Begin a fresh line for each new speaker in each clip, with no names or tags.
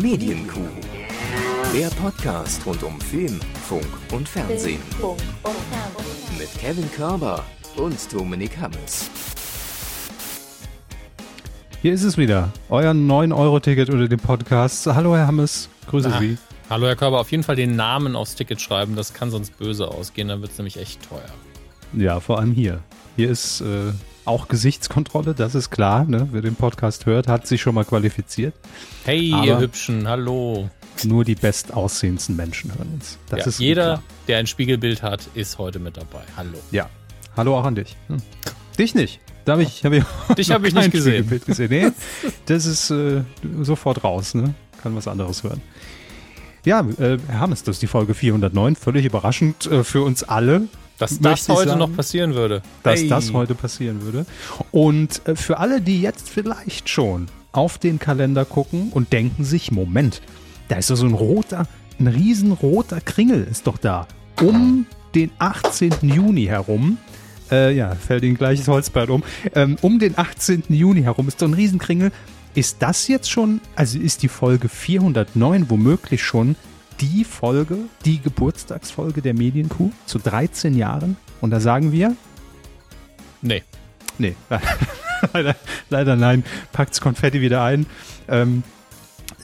Medienkuh. Der Podcast rund um Film, Funk und Fernsehen. Mit Kevin Körber und Dominik Hammes.
Hier ist es wieder, euer 9-Euro-Ticket unter dem Podcast. Hallo Herr Hammes, grüße
Ah,
Sie.
Hallo Herr Körber, auf jeden Fall den Namen aufs Ticket schreiben, das kann sonst böse ausgehen, dann wird es nämlich echt teuer.
Ja, vor allem hier. Hier ist äh, auch Gesichtskontrolle, das ist klar. Ne? Wer den Podcast hört, hat sich schon mal qualifiziert.
Hey,
Aber-
ihr Hübschen, hallo.
Nur die bestaussehendsten Menschen hören uns. Das
ja,
ist
jeder, der ein Spiegelbild hat, ist heute mit dabei. Hallo.
Ja. Hallo auch an dich. Hm. Dich nicht. Da habe ich, hab ich
Dich
noch
hab ich nicht gesehen.
Spiegelbild gesehen. Nee, das ist äh, sofort raus. Ne? Kann was anderes hören. Ja, äh, Herr Hammes, das ist die Folge 409. Völlig überraschend äh, für uns alle.
Dass das heute
sagen,
noch passieren würde.
dass
Hey.
das heute passieren würde. Und äh, für alle, die jetzt vielleicht schon auf den Kalender gucken und denken sich, Moment, da ist doch so ein roter, ein riesenroter Kringel ist doch da. Um den 18. Juni herum, äh, ja, fällt Ihnen gleiches Holzbrett um, ähm, um den 18. Juni herum ist doch ein Riesenkringel. Ist das jetzt schon, also ist die Folge 409 womöglich schon die Folge, die Geburtstagsfolge der Medienkuh zu 13 Jahren? Und da sagen wir,
Nee.
Nee, leider, leider nein. Packt's Konfetti wieder ein. Ähm,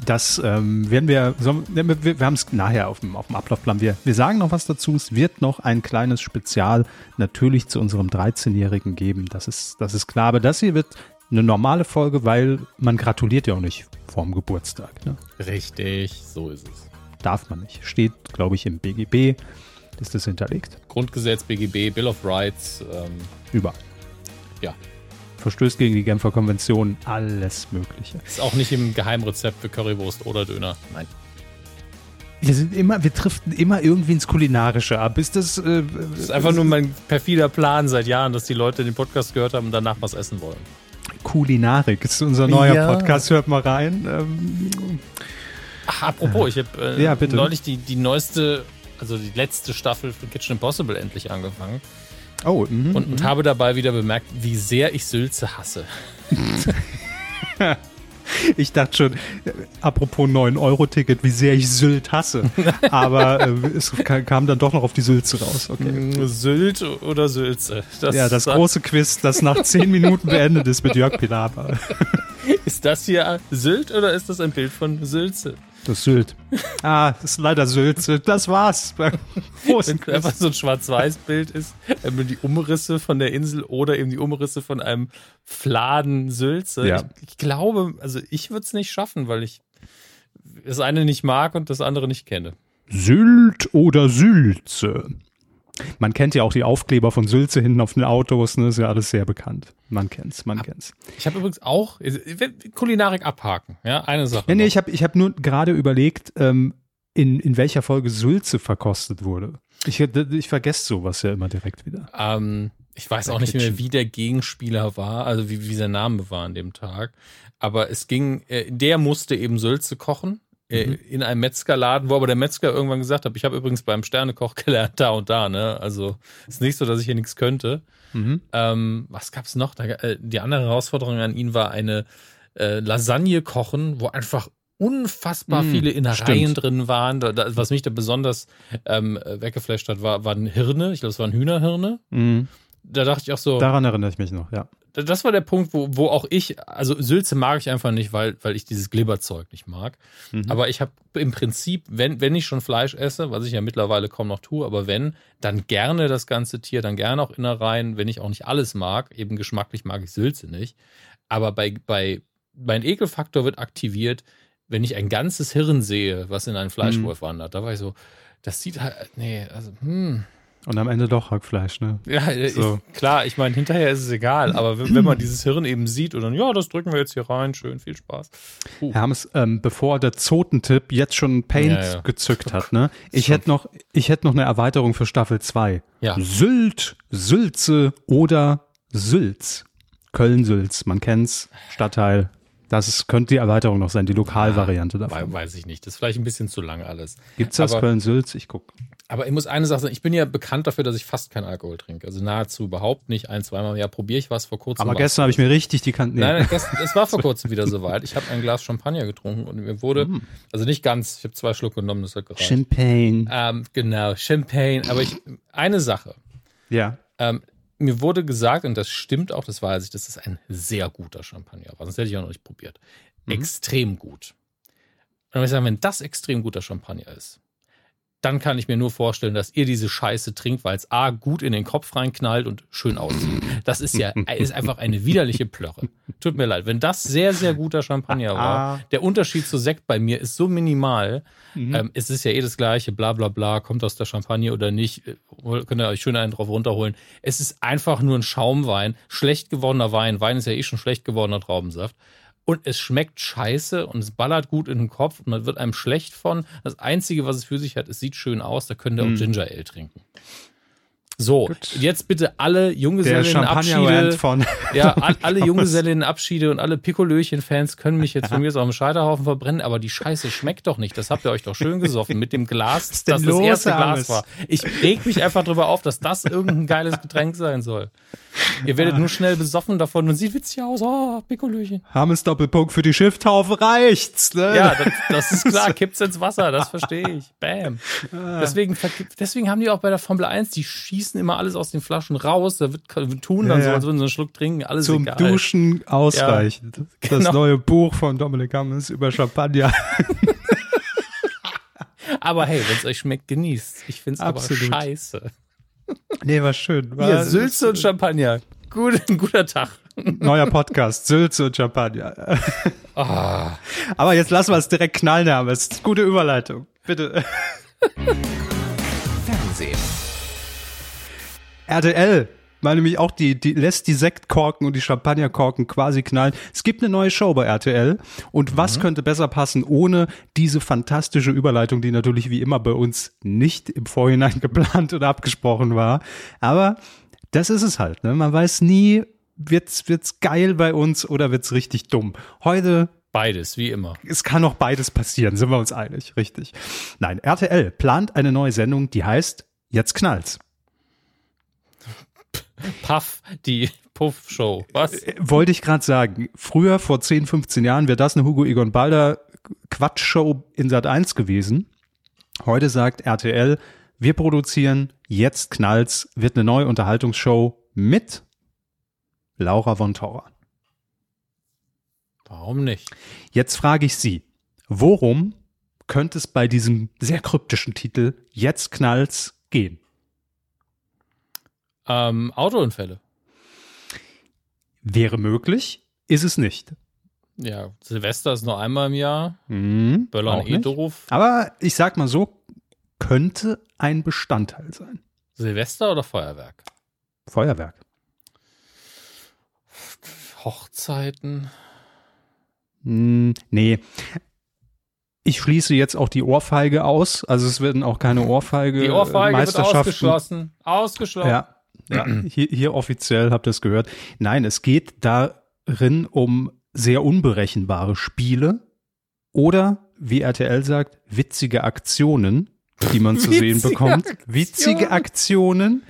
das ähm, werden wir, ne, wir, wir haben es nachher auf dem, auf dem Ablaufplan. Wir, wir sagen noch was dazu. Es wird noch ein kleines Spezial natürlich zu unserem 13-Jährigen geben. Das ist, das ist klar. Aber das hier wird eine normale Folge, weil man gratuliert ja auch nicht vorm Geburtstag. Ne?
Richtig, so ist es.
Darf man nicht. Steht, glaube ich, im BGB. Ist das hinterlegt?
Grundgesetz, BGB, Bill of Rights, ähm,
Überall.
ja.
Verstößt gegen die Genfer Konvention, alles Mögliche.
Ist auch nicht im Geheimrezept für Currywurst oder Döner. Nein.
Wir sind immer, wir driften immer irgendwie ins Kulinarische ab. Ist das, äh,
Das ist einfach nur mein perfider Plan seit Jahren, dass die Leute den Podcast gehört haben und danach was essen wollen.
Kulinarik? Ist unser neuer
Ja.
Podcast, hört mal rein. Ähm,
Ach, apropos, ich habe äh,
Ja,
neulich die, die neueste, also die letzte Staffel von Kitchen Impossible endlich angefangen
oh, mhm.
und, und habe dabei wieder bemerkt, wie sehr ich Sülze hasse.
ich dachte schon, äh, apropos 9-Euro-Ticket, wie sehr ich Sylt hasse. Aber äh, es ka- kam dann doch noch auf die Sülze raus. Okay.
Sylt oder Sülze? Das
Ja, das große Quiz, das nach 10 Minuten beendet ist mit Jörg Pilawa.
Ist das hier Sylt oder ist das ein Bild von Sülze?
Das ist Sylt. Ah, das ist leider Sülze. Das war's.
Wenn einfach so ein Schwarz-Weiß-Bild ist, ähm, die Umrisse von der Insel oder eben die Umrisse von einem Fladen Sülze.
Ja.
Ich, ich glaube, also ich würde es nicht schaffen, weil ich das eine nicht mag und das andere nicht kenne.
Sylt oder Sülze. Man kennt ja auch die Aufkleber von Sülze hinten auf den Autos, ne? Ist ja alles sehr bekannt. Man kennt's, man kennt's.
Ich habe übrigens auch ich will Kulinarik abhaken. Ja, eine Sache.
Nee, nee,
noch.
ich habe ich hab nur gerade überlegt, ähm, in, in welcher Folge Sülze verkostet wurde. Ich, ich vergesse sowas ja immer direkt wieder.
Ähm, ich weiß auch nicht mehr, wie der Gegenspieler war, also wie, wie sein Name war an dem Tag. Aber es ging, äh, der musste eben Sülze kochen
Mhm.
in einem Metzgerladen, wo aber der Metzger irgendwann gesagt hat, ich habe übrigens beim Sternekoch gelernt, da und da, ne? Also ist nicht so, dass ich hier nichts könnte.
Mhm.
Ähm, was gab's noch? Da, äh, die andere Herausforderung an ihn war eine äh, Lasagne kochen, wo einfach unfassbar
Mm,
viele Innereien
stimmt.
drin waren. Da, da, was mich da besonders ähm, weggeflasht hat, war, waren Hirne. Ich glaube, es waren Hühnerhirne.
Mhm.
Da dachte ich auch so,
Daran erinnere ich mich noch, ja.
Das war der Punkt, wo, wo auch ich, also Sülze mag ich einfach nicht, weil, weil ich dieses Glibberzeug nicht mag.
Mhm.
Aber ich habe im Prinzip, wenn, wenn ich schon Fleisch esse, was ich ja mittlerweile kaum noch tue, aber wenn, dann gerne das ganze Tier, dann gerne auch Innereien, wenn ich auch nicht alles mag, eben geschmacklich mag ich Sülze nicht. Aber bei, bei, mein Ekelfaktor wird aktiviert, wenn ich ein ganzes Hirn sehe, was in einen Fleischwolf wandert. Da war ich so, das sieht halt, nee, also, hm.
Und am Ende doch Hackfleisch, ne?
Ja,
So.
ich, klar, ich meine, hinterher ist es egal, aber wenn, wenn man dieses Hirn eben sieht und dann, ja, das drücken wir jetzt hier rein, schön, viel Spaß. Uh,
Herr Hammes, ähm, bevor der Zotentipp jetzt schon Paint
Ja, ja.
gezückt hat, ne? Ich hätte noch, ich hätte noch eine Erweiterung für Staffel 2.
Ja.
Sylt, Sülze oder Sülz. Köln-Sülz, man kennt's. Stadtteil, Das ist, könnte die Erweiterung noch sein, die Lokalvariante
ja,
davon.
Weiß ich nicht. Das ist vielleicht ein bisschen zu lang alles.
Gibt's das Köln-Sülz? Ich gucke.
Aber ich muss eine Sache sagen, ich bin ja bekannt dafür, dass ich fast keinen Alkohol trinke. Also nahezu überhaupt nicht. Ein, zweimal im Jahr probiere ich was vor kurzem.
Aber gestern habe ich mir richtig die Kanten.
Nein, nein gestern, es war vor kurzem wieder soweit. Ich habe ein Glas Champagner getrunken und mir wurde, mm. also nicht ganz, ich habe zwei Schluck genommen, das hat gereicht.
Champagne.
Ähm, genau, Champagne. Aber ich, eine Sache.
Ja.
Ähm, mir wurde gesagt, und das stimmt auch, das weiß ich, dass es ein sehr guter Champagner war. Sonst hätte ich auch noch nicht probiert. Mhm. Extrem gut. Und dann würde ich sagen, wenn das extrem guter Champagner ist, dann kann ich mir nur vorstellen, dass ihr diese Scheiße trinkt, weil es A gut in den Kopf reinknallt und schön aussieht. Das ist ja ist einfach eine widerliche Plörre. Tut mir leid. Wenn das sehr, sehr guter Champagner war, der Unterschied zu Sekt bei mir ist so minimal. Mhm. Ähm, es ist ja eh das Gleiche, bla bla bla, kommt aus der Champagne oder nicht, äh, könnt ihr euch schön einen drauf runterholen. Es ist einfach nur ein Schaumwein, schlecht gewordener Wein. Wein ist ja eh schon schlecht gewordener Traubensaft und es schmeckt scheiße und es ballert gut in den Kopf und man wird einem schlecht von. Das Einzige, was es für sich hat, es sieht schön aus, da könnt ihr auch mm. Ginger Ale trinken. So, Gut. jetzt bitte alle Junggesellinnenabschiede.
von
ja, alle Junggesellinnenabschiede und alle Pikolöchen-Fans können mich jetzt von mir so am Scheiterhaufen verbrennen, aber die Scheiße schmeckt doch nicht. Das habt ihr euch doch schön gesoffen mit dem Glas, das das erste Glas war. Ich reg mich einfach drüber auf, dass das irgendein geiles Getränk sein soll. Ihr werdet nur schnell besoffen davon und sieht witzig aus. Oh, Pikolöchen.
Hammes Doppelpunkt für die Schifftaufe reicht's, ne?
Ja, das, das ist klar. Kippt's ins Wasser, das verstehe ich. Bam. Deswegen, deswegen haben die auch bei der Formel 1, die schießen immer alles aus den Flaschen raus. Da wird, tun dann ja, so, als würden sie einen Schluck trinken. Alles
Zum
egal.
Duschen ausreichend. Ja, genau. Das neue Buch von Dominik Hammes über Champagner.
aber hey, wenn es euch schmeckt, genießt. Ich find's Absolut. aber scheiße.
Nee, war schön.
War, Hier, Sülze und Champagner. Gut, ein guter Tag.
Neuer Podcast, Sülze und Champagner. Oh. Aber jetzt lassen wir es direkt knallen, Herr Es ist gute Überleitung. Bitte.
Fernsehen.
RTL weil nämlich auch die, die lässt die Sektkorken und die Champagnerkorken quasi knallen. Es gibt eine neue Show bei RTL und was mhm. könnte besser passen ohne diese fantastische Überleitung, die natürlich wie immer bei uns nicht im Vorhinein geplant oder abgesprochen war. Aber das ist es halt. Ne? Man weiß nie, wird's wird's geil bei uns oder wird's richtig dumm. Heute
Beides, wie immer.
Es kann auch beides passieren, sind wir uns einig, richtig. Nein, RTL plant eine neue Sendung, die heißt Jetzt knallt's.
Puff, die Puff-Show. Was? Äh,
wollte ich gerade sagen. Früher, vor 10, 15 Jahren, wäre das eine Hugo Egon Balder Quatschshow in Sat 1 gewesen. Heute sagt RTL, wir produzieren, jetzt knallt's, wird eine neue Unterhaltungsshow mit Laura von Torra.
Warum nicht?
Jetzt frage ich Sie, worum könnte es bei diesem sehr kryptischen Titel Jetzt knallt's gehen?
Ähm, Autounfälle.
Wäre möglich, ist es nicht.
Ja, Silvester ist nur einmal im Jahr.
Mhm,
Böllern eh doof.
Aber ich sag mal so, könnte ein Bestandteil sein.
Silvester oder Feuerwerk?
Feuerwerk.
Hochzeiten.
Hm, nee. Ich schließe jetzt auch die Ohrfeige aus. Also es werden auch keine Ohrfeige.
Die Ohrfeige wird ausgeschlossen. Ausgeschlossen.
Ja, ja, hier, hier offiziell habt ihr es gehört. Nein, es geht darin um sehr unberechenbare Spiele oder, wie RTL sagt, witzige Aktionen, die man zu sehen bekommt. Aktion. Witzige Aktionen.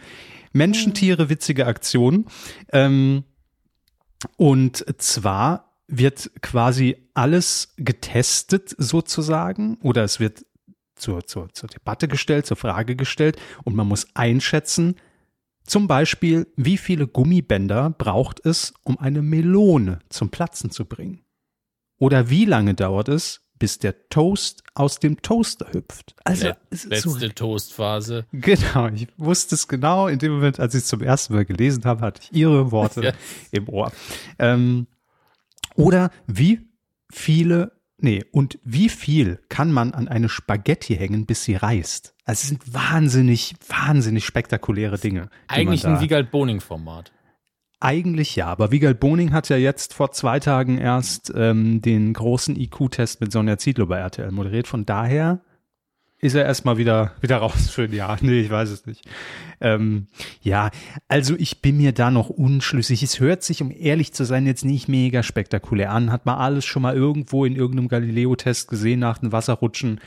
Menschentiere, witzige Aktionen. Ähm, und zwar wird quasi alles getestet sozusagen oder es wird zur, zur, zur Debatte gestellt, zur Frage gestellt und man muss einschätzen, zum Beispiel, wie viele Gummibänder braucht es, um eine Melone zum Platzen zu bringen? Oder wie lange dauert es, bis der Toast aus dem Toaster hüpft?
Also, letzte so, Toastphase.
Genau, ich wusste es genau. In dem Moment, als ich es zum ersten Mal gelesen habe, hatte ich Ihre Worte ja. im Ohr. Ähm, oder wie viele Nee, und wie viel kann man an eine Spaghetti hängen, bis sie reißt? Also es sind wahnsinnig, wahnsinnig spektakuläre Dinge.
Eigentlich ein Wiegald Boning-Format.
Eigentlich ja, aber Wiegald Boning hat ja jetzt vor zwei Tagen erst ähm, den großen IQ-Test mit Sonja Ziedlow bei RTL moderiert. Von daher ist er erstmal wieder, wieder raus für ein Jahr. Nee, ich weiß es nicht. Ähm, ja, also ich bin mir da noch unschlüssig. Es hört sich, um ehrlich zu sein, jetzt nicht mega spektakulär an. Hat man alles schon mal irgendwo in irgendeinem Galileo-Test gesehen nach dem Wasserrutschen.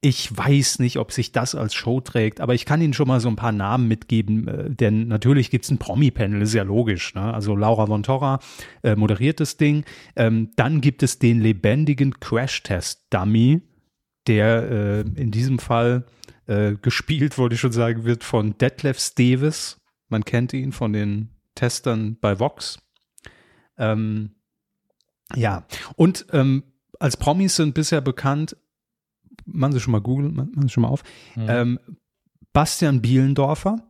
Ich weiß nicht, ob sich das als Show trägt, aber ich kann Ihnen schon mal so ein paar Namen mitgeben, äh, denn natürlich gibt's ein Promi-Panel, ist ja logisch. Ne? Also Laura von Torra äh, moderiert das Ding. Ähm, dann gibt es den lebendigen Crash-Test-Dummy, der äh, in diesem Fall äh, gespielt, wollte ich schon sagen, wird von Detlef Steves. Man kennt ihn von den Testern bei Vox. Ähm, ja, und ähm, als Promis sind bisher bekannt machen Sie schon mal Google, machen Sie schon mal auf. Mhm. Ähm, Bastian Bielendorfer.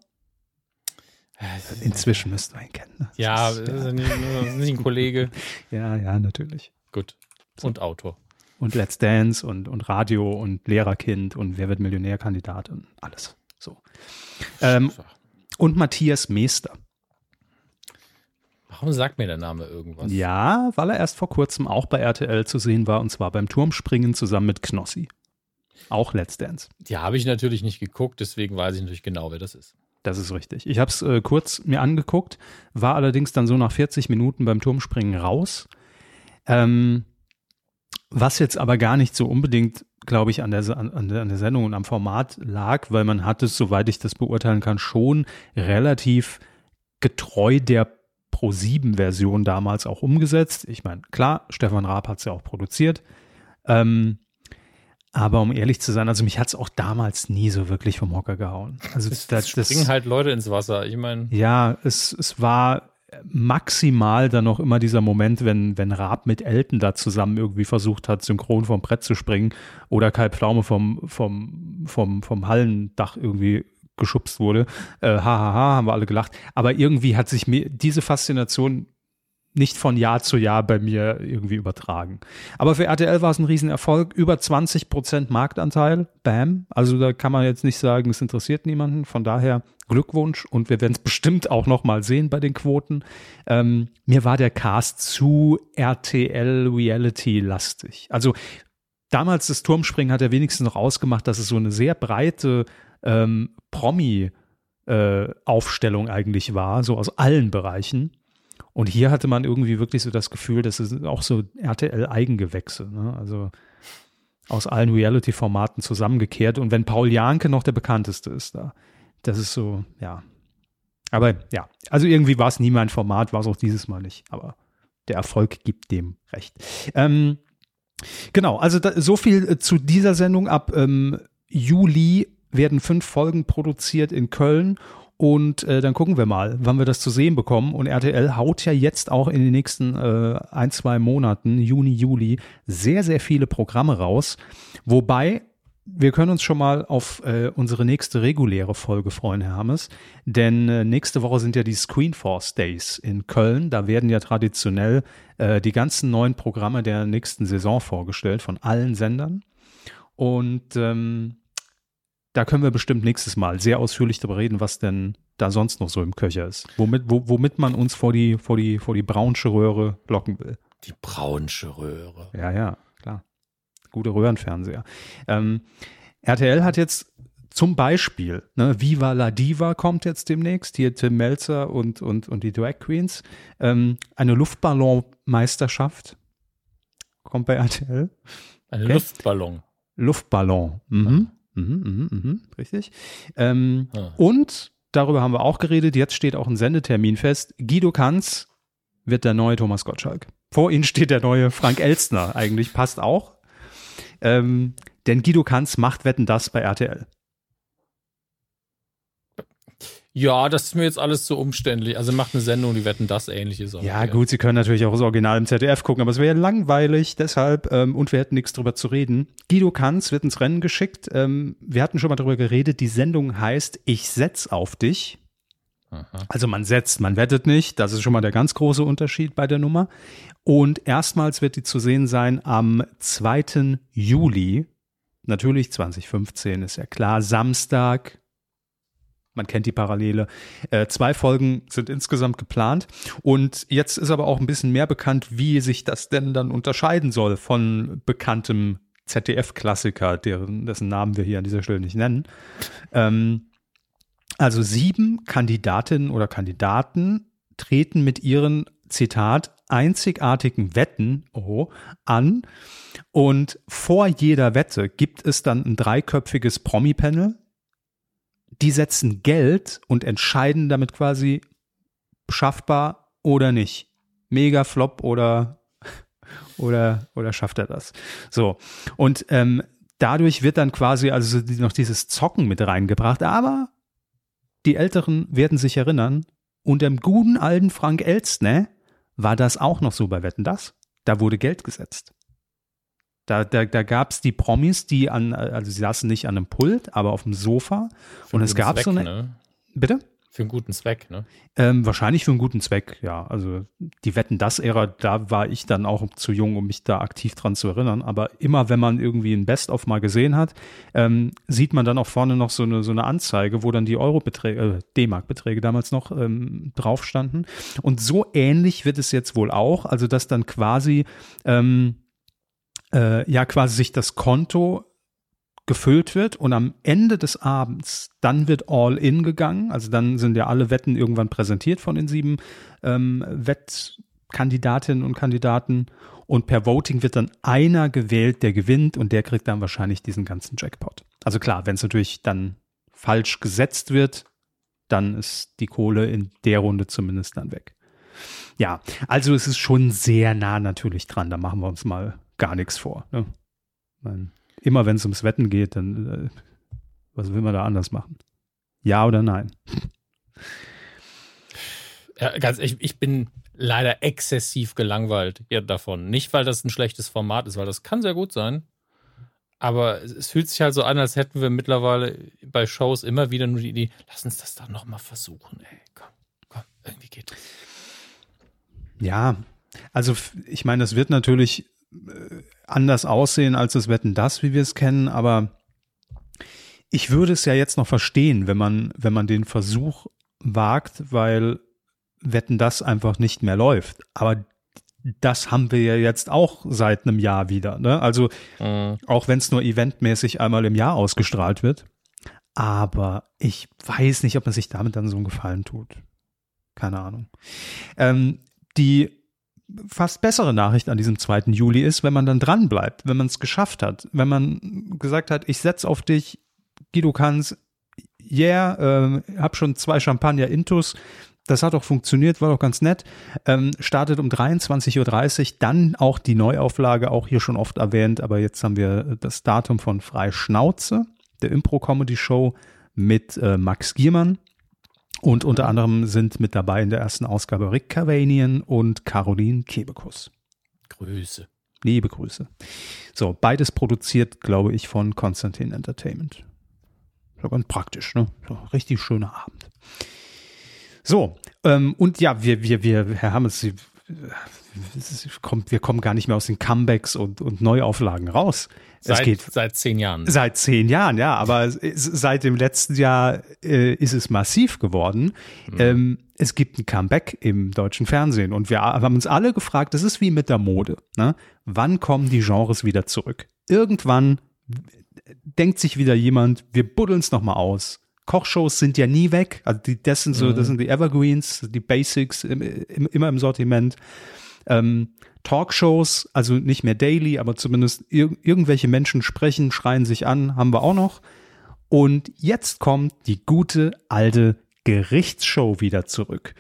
Inzwischen müssten wir ihn kennen.
Ne? Ja, ist, ja. Nicht, nicht, ein Kollege.
ja, ja, natürlich.
Gut. Und Autor.
Und Let's Dance und, und Radio und Lehrerkind und Wer wird Millionärkandidat und alles. So. Ähm, und Matthias Meester.
Warum sagt mir der Name irgendwas?
Ja, weil er erst vor kurzem auch bei RTL zu sehen war und zwar beim Turmspringen zusammen mit Knossi. Auch Let's Dance.
Die habe ich natürlich nicht geguckt, deswegen weiß ich natürlich genau, wer das ist.
Das ist richtig. Ich habe es äh, kurz mir angeguckt, war allerdings dann so nach 40 Minuten beim Turmspringen raus. Ähm, was jetzt aber gar nicht so unbedingt, glaube ich, an der, an, der, an der Sendung und am Format lag, weil man hat es, soweit ich das beurteilen kann, schon relativ getreu der Pro-7-Version damals auch umgesetzt. Ich meine, klar, Stefan Raab hat es ja auch produziert. Ähm, aber um ehrlich zu sein, also mich hat es auch damals nie so wirklich vom Hocker gehauen. Also
es, das, das springen halt Leute ins Wasser. Ich meine.
Ja, es, es war maximal dann noch immer dieser Moment, wenn, wenn Raab mit Elton da zusammen irgendwie versucht hat, synchron vom Brett zu springen oder Kai Pflaume vom, vom, vom, vom Hallendach irgendwie geschubst wurde. Äh, hahaha, ha, ha, haben wir alle gelacht. Aber irgendwie hat sich mir diese Faszination nicht von Jahr zu Jahr bei mir irgendwie übertragen. Aber für RTL war es ein Riesenerfolg. Über 20 Prozent Marktanteil. Bam. Also da kann man jetzt nicht sagen, es interessiert niemanden. Von daher Glückwunsch und wir werden es bestimmt auch noch mal sehen bei den Quoten. Ähm, mir war der Cast zu RTL Reality lastig. Also damals das Turmspringen hat er wenigstens noch ausgemacht, dass es so eine sehr breite ähm, Promi äh, Aufstellung eigentlich war, so aus allen Bereichen. Und hier hatte man irgendwie wirklich so das Gefühl, das sind auch so RTL-Eigengewächse. Ne? Also aus allen Reality-Formaten zusammengekehrt. Und wenn Paul Janke noch der bekannteste ist da, das ist so, ja. Aber ja, also irgendwie war es nie mein Format, war es auch dieses Mal nicht. Aber der Erfolg gibt dem recht. Ähm, genau, also da, so viel äh, zu dieser Sendung. Ab ähm, Juli werden fünf Folgen produziert in Köln und äh, dann gucken wir mal, wann wir das zu sehen bekommen. Und RTL haut ja jetzt auch in den nächsten äh, ein, zwei Monaten, Juni, Juli, sehr, sehr viele Programme raus. Wobei, wir können uns schon mal auf äh, unsere nächste reguläre Folge freuen, Herr Hammes. Denn äh, nächste Woche sind ja die Screenforce Days in Köln. Da werden ja traditionell äh, die ganzen neuen Programme der nächsten Saison vorgestellt von allen Sendern. Und ähm, da können wir bestimmt nächstes Mal sehr ausführlich darüber reden, was denn da sonst noch so im Köcher ist. Womit, wo, womit man uns vor die, vor die, vor die braunsche Röhre locken will.
Die braunsche Röhre.
Ja, ja, klar. Gute Röhrenfernseher. Ähm, RTL hat jetzt zum Beispiel, ne, Viva la Diva kommt jetzt demnächst, hier Tim Melzer und, und, und die Drag Queens. Ähm, eine Luftballonmeisterschaft kommt bei RTL.
Eine okay. Luftballon.
Luftballon. Mhm. Mhm, mh, mh, richtig. Ähm, ah. Und darüber haben wir auch geredet. Jetzt steht auch ein Sendetermin fest. Guido Kanz wird der neue Thomas Gottschalk. Vor ihm steht der neue Frank Elstner. Eigentlich passt auch. Ähm, denn Guido Kanz macht Wetten das bei RTL.
Ja, das ist mir jetzt alles zu umständlich. Also macht eine Sendung, die wetten das ähnliches.
Ja, ja, gut, Sie können natürlich auch das Original im ZDF gucken, aber es wäre langweilig, deshalb, ähm, und wir hätten nichts drüber zu reden. Guido Kanz wird ins Rennen geschickt. Ähm, wir hatten schon mal darüber geredet, die Sendung heißt Ich setz auf dich. Aha. Also man setzt, man wettet nicht. Das ist schon mal der ganz große Unterschied bei der Nummer. Und erstmals wird die zu sehen sein am 2. Juli. Natürlich 2015 ist ja klar. Samstag, man kennt die Parallele. Äh, zwei Folgen sind insgesamt geplant. Und jetzt ist aber auch ein bisschen mehr bekannt, wie sich das denn dann unterscheiden soll von bekanntem ZDF-Klassiker, dessen Namen wir hier an dieser Stelle nicht nennen. Ähm, also sieben Kandidatinnen oder Kandidaten treten mit ihren, Zitat, einzigartigen Wetten oh, an. Und vor jeder Wette gibt es dann ein dreiköpfiges Promi-Panel. Die setzen Geld und entscheiden damit quasi schaffbar oder nicht. Mega Flop oder, oder, oder schafft er das? So. Und ähm, dadurch wird dann quasi also noch dieses Zocken mit reingebracht. Aber die Älteren werden sich erinnern, unter dem guten alten Frank Elstner war das auch noch so bei Wetten das. Da wurde Geld gesetzt. Da, da, da gab es die Promis, die an, also sie saßen nicht an einem Pult, aber auf dem Sofa.
Für
und es gab
Zweck,
so eine.
Ne?
Bitte?
Für einen guten Zweck, ne?
Ähm, wahrscheinlich für einen guten Zweck, ja. Also die Wetten das Ära, da war ich dann auch zu jung, um mich da aktiv dran zu erinnern. Aber immer, wenn man irgendwie ein Best-of mal gesehen hat, ähm, sieht man dann auch vorne noch so eine, so eine Anzeige, wo dann die Euro-Beträge, äh, D-Mark-Beträge damals noch ähm, drauf standen. Und so ähnlich wird es jetzt wohl auch. Also dass dann quasi ähm, äh, ja quasi sich das Konto gefüllt wird und am Ende des Abends, dann wird all in gegangen. Also dann sind ja alle Wetten irgendwann präsentiert von den sieben ähm, Wettkandidatinnen und Kandidaten. Und per Voting wird dann einer gewählt, der gewinnt und der kriegt dann wahrscheinlich diesen ganzen Jackpot. Also klar, wenn es natürlich dann falsch gesetzt wird, dann ist die Kohle in der Runde zumindest dann weg. Ja, also es ist schon sehr nah natürlich dran. Da machen wir uns mal gar nichts vor. Ne? immer wenn es ums Wetten geht, dann äh, was will man da anders machen? Ja oder nein?
Ja, ganz, ich, ich bin leider exzessiv gelangweilt davon. Nicht, weil das ein schlechtes Format ist, weil das kann sehr gut sein. Aber es fühlt sich halt so an, als hätten wir mittlerweile bei Shows immer wieder nur die Idee, lass uns das doch nochmal versuchen, ey. Komm, komm, irgendwie geht das.
Ja, also ich meine, das wird natürlich anders aussehen als das Wetten das, wie wir es kennen, aber ich würde es ja jetzt noch verstehen, wenn man, wenn man den Versuch wagt, weil Wetten das einfach nicht mehr läuft. Aber das haben wir ja jetzt auch seit einem Jahr wieder. Ne? Also mhm. auch wenn es nur eventmäßig einmal im Jahr ausgestrahlt wird. Aber ich weiß nicht, ob man sich damit dann so einen Gefallen tut. Keine Ahnung. Ähm, die fast bessere Nachricht an diesem 2. Juli ist, wenn man dann dran bleibt, wenn man es geschafft hat, wenn man gesagt hat, ich setz auf dich, Guido Kanz, yeah, äh, hab schon zwei Champagner Intus, das hat auch funktioniert, war doch ganz nett. Ähm, startet um 23.30 Uhr, dann auch die Neuauflage, auch hier schon oft erwähnt, aber jetzt haben wir das Datum von Frei Schnauze, der Impro-Comedy-Show mit äh, Max Giermann. Und unter anderem sind mit dabei in der ersten Ausgabe Rick Cavanian und Caroline Kebekus.
Grüße.
Liebe Grüße. So, beides produziert, glaube ich, von Konstantin Entertainment. So ganz praktisch, ne? So, richtig schöner Abend. So, ähm, und ja, wir, wir, wir, Herr Hammes, Sie, kommt, wir kommen gar nicht mehr aus den Comebacks und, und Neuauflagen raus.
Seit, es geht, seit zehn Jahren.
Seit zehn Jahren, ja. Aber seit dem letzten Jahr äh, ist es massiv geworden. Mhm. Ähm, es gibt ein Comeback im deutschen Fernsehen und wir haben uns alle gefragt, das ist wie mit der Mode. Ne? Wann kommen die Genres wieder zurück? Irgendwann denkt sich wieder jemand, wir buddeln es nochmal aus. Kochshows sind ja nie weg. Also die, das sind so, mhm. das sind die Evergreens, die Basics im, im, immer im Sortiment. Ähm, Talkshows, also nicht mehr daily, aber zumindest ir irgendwelche Menschen sprechen, schreien sich an, haben wir auch noch. Und jetzt kommt die gute alte Gerichtsshow wieder zurück.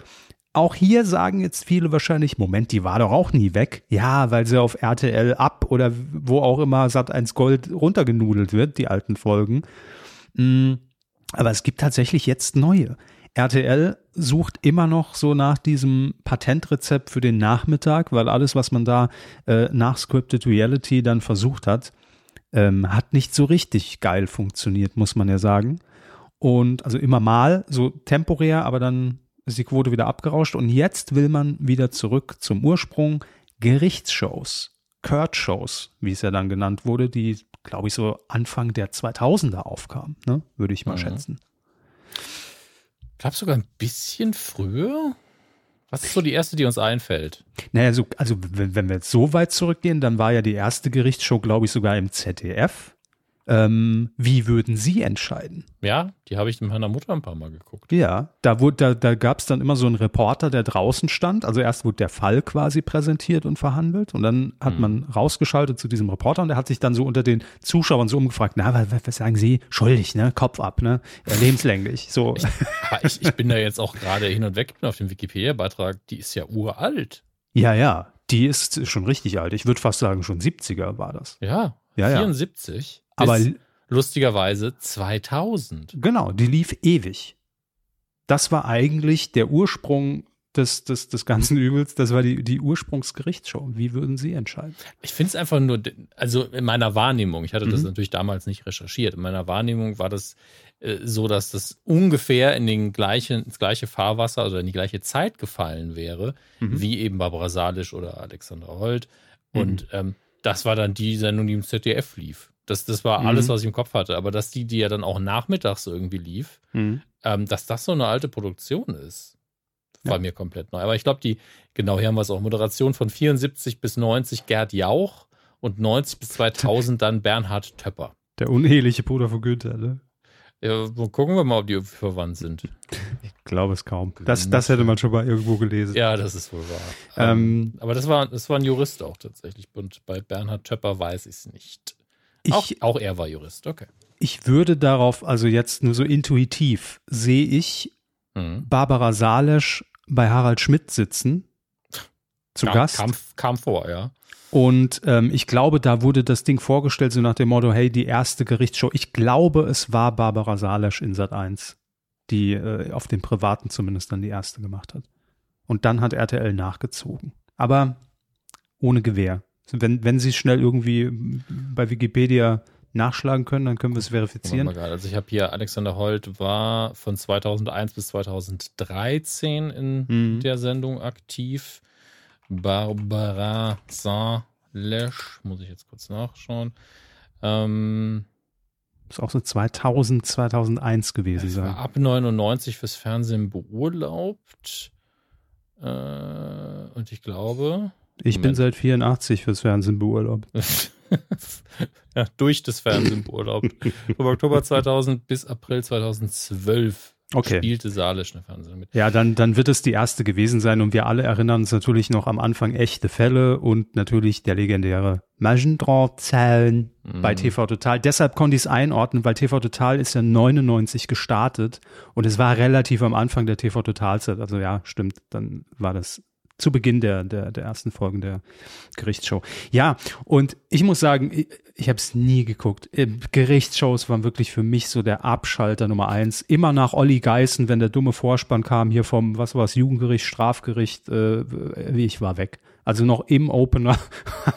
Auch hier sagen jetzt viele wahrscheinlich, Moment, die war doch auch nie weg. Ja, weil sie auf RTL ab oder wo auch immer Sat1 Gold runtergenudelt wird, die alten Folgen. Mm, aber es gibt tatsächlich jetzt neue. RTL sucht immer noch so nach diesem Patentrezept für den Nachmittag, weil alles, was man da äh, nach Scripted Reality dann versucht hat, ähm, hat nicht so richtig geil funktioniert, muss man ja sagen. Und also immer mal so temporär, aber dann ist die Quote wieder abgerauscht. Und jetzt will man wieder zurück zum Ursprung Gerichtsshows, Kurt-Shows, wie es ja dann genannt wurde, die, glaube ich, so Anfang der 2000er aufkamen, ne? würde ich mal mhm. schätzen.
Ich glaube sogar ein bisschen früher. Was ist so die erste, die uns einfällt?
Naja, so, also wenn, wenn wir jetzt so weit zurückgehen, dann war ja die erste Gerichtsshow, glaube ich, sogar im ZDF. Ähm, wie würden Sie entscheiden?
Ja, die habe ich mit meiner Mutter ein paar Mal geguckt.
Ja, da, wurde, da, da gab es dann immer so einen Reporter, der draußen stand. Also erst wurde der Fall quasi präsentiert und verhandelt und dann hat
Mhm.
man rausgeschaltet zu diesem Reporter und der hat sich dann so unter den Zuschauern so umgefragt, na, was, was sagen Sie? Schuldig, ne? Kopf ab, ne? Lebenslänglich. So.
Aber ich, ich bin da jetzt auch gerade hin und weg, bin auf dem Wikipedia-Beitrag, die ist ja uralt.
Ja, ja, die ist schon richtig alt. Ich würde fast sagen, schon 70er war das.
Ja,
Ja, ja.
74.
Aber
lustigerweise 2000.
genau, die lief ewig. Das war eigentlich der Ursprung des, des, des ganzen Übels. Das war die, die Ursprungsgerichtsshow. Wie würden Sie entscheiden?
Ich finde es einfach nur, also in meiner Wahrnehmung, ich hatte das
Mhm.
natürlich damals nicht recherchiert, in meiner Wahrnehmung war das äh, so, dass das ungefähr in den gleichen, ins gleiche Fahrwasser oder in die gleiche Zeit gefallen wäre,
Mhm.
wie eben Barbara Salisch oder Alexander Holt. Und ähm, das war dann die Sendung, die im ZDF lief. Das, das war alles,
Mhm.
was ich im Kopf hatte. Aber dass die, die ja dann auch nachmittags irgendwie lief,
Mhm.
ähm, dass das so eine alte Produktion ist, war
Ja.
mir komplett neu. Aber ich glaube, die, genau hier haben wir es auch, Moderation von 74 bis 90 Gerd Jauch und 90 bis 2000 dann Bernhard Töpper.
Der uneheliche Bruder von Günther, ne?
Ja, gucken wir mal, ob die verwandt sind.
Ich glaube es kaum. Das, das hätte man schon mal irgendwo gelesen.
Ja, das ist wohl wahr.
Ähm,
aber das war, das war ein Jurist auch tatsächlich. Und bei Bernhard Töpper weiß ich es nicht. Auch,
ich,
auch er war Jurist, okay.
ich würde darauf, also jetzt nur so intuitiv, sehe ich
Mhm.
Barbara Salesch bei Harald Schmidt sitzen. Zu
kam,
Gast.
Kam, kam vor, ja.
Und ähm, ich glaube, da wurde das Ding vorgestellt, so nach dem Motto, hey, die erste Gerichtsshow. Ich glaube, es war Barbara Salesch in Sat 1, die äh, auf dem Privaten zumindest dann die erste gemacht hat. Und dann hat RTL nachgezogen. Aber ohne Gewehr. Wenn, wenn Sie es schnell irgendwie bei Wikipedia nachschlagen können, dann können wir es verifizieren.
Also ich habe hier, Alexander Holt war von 2001 bis 2013 in
Mhm.
der Sendung aktiv. Barbara Saint-Lesch, muss ich jetzt kurz nachschauen. Ähm,
Muss auch so 2000, 2001 gewesen sein.
ab 99 fürs Fernsehen beurlaubt. Äh, und ich glaube,
Ich bin
Moment.
seit 84 fürs Fernsehen beurlaubt.
ja, durch das Fernsehen beurlaubt. Vom Oktober 2000 bis April 2012
Okay.
spielte Salisch eine Fernsehen mit.
Ja, dann, dann wird es die erste gewesen sein und wir alle erinnern uns natürlich noch am Anfang echte Fälle und natürlich der legendäre Magendron-Zellen bei TV Total. Deshalb konnte ich es einordnen, weil TV Total ist ja 99 gestartet und es war relativ am Anfang der TV Total-Zeit. Also ja, stimmt, dann war das zu Beginn der, der, der ersten Folgen der Gerichtsshow. Ja, und ich muss sagen, ich, ich habe es nie geguckt. Äh, Gerichtsshows waren wirklich für mich so der Abschalter Nummer eins. Immer nach Olli Geißen, wenn der dumme Vorspann kam, hier vom, was war es, Jugendgericht, Strafgericht, äh, ich war weg. Also noch im Opener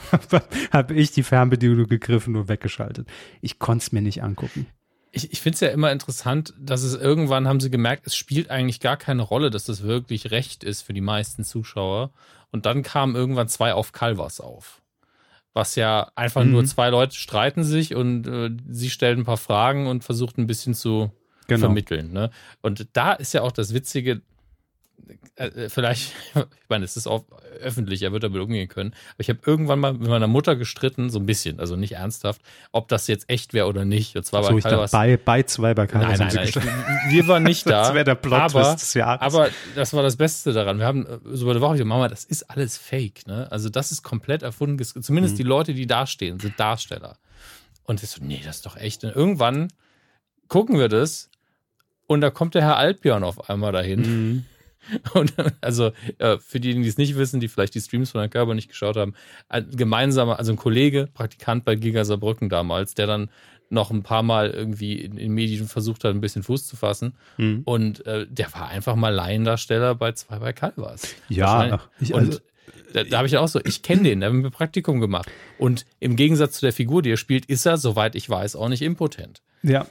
habe ich die Fernbedienung gegriffen und weggeschaltet. Ich konnte es mir nicht angucken.
Ich, ich finde es ja immer interessant, dass es irgendwann haben sie gemerkt, es spielt eigentlich gar keine Rolle, dass das wirklich recht ist für die meisten Zuschauer. Und dann kamen irgendwann zwei auf Calvas auf. Was ja einfach
Mhm.
nur zwei Leute streiten sich und äh, sie stellen ein paar Fragen und versucht ein bisschen zu
Genau.
vermitteln. Ne? Und da ist ja auch das Witzige, äh, vielleicht, ich meine, es ist auch öffentlich, er wird damit umgehen können, aber ich habe irgendwann mal mit meiner Mutter gestritten, so ein bisschen, also nicht ernsthaft, ob das jetzt echt wäre oder nicht. Und zwar
So,
bei
ich dachte,
Calvas.
bei, bei zwei bei Calvas
Nein, nein, nein. Ich, wir waren nicht da.
Das wäre der Plot-Twist
aber,
des Jahres.
aber das war das Beste daran. Wir haben äh, so bei der Woche gesagt, Mama, das ist alles Fake. Ne? Also das ist komplett erfunden. Zumindest
Mhm.
die Leute, die da stehen, sind Darsteller. Und ich so, nee, das ist doch echt. Und irgendwann gucken wir das und da kommt der Herr Altbjörn auf einmal dahin.
Mhm.
Und also äh, für diejenigen, die es nicht wissen, die vielleicht die Streams von Herrn Körber nicht geschaut haben, ein gemeinsamer, also ein Kollege, Praktikant bei Giga Saarbrücken damals, der dann noch ein paar Mal irgendwie in, in Medien versucht hat, ein bisschen Fuß zu fassen.
Mhm.
Und äh, der war einfach mal Laiendarsteller bei zwei bei Calvas.
Ja, ich-
und
also-
da, da habe ich auch so, ich kenne den, der hat mir Praktikum gemacht. Und im Gegensatz zu der Figur, die er spielt, ist er, soweit ich weiß, auch nicht impotent.
Ja.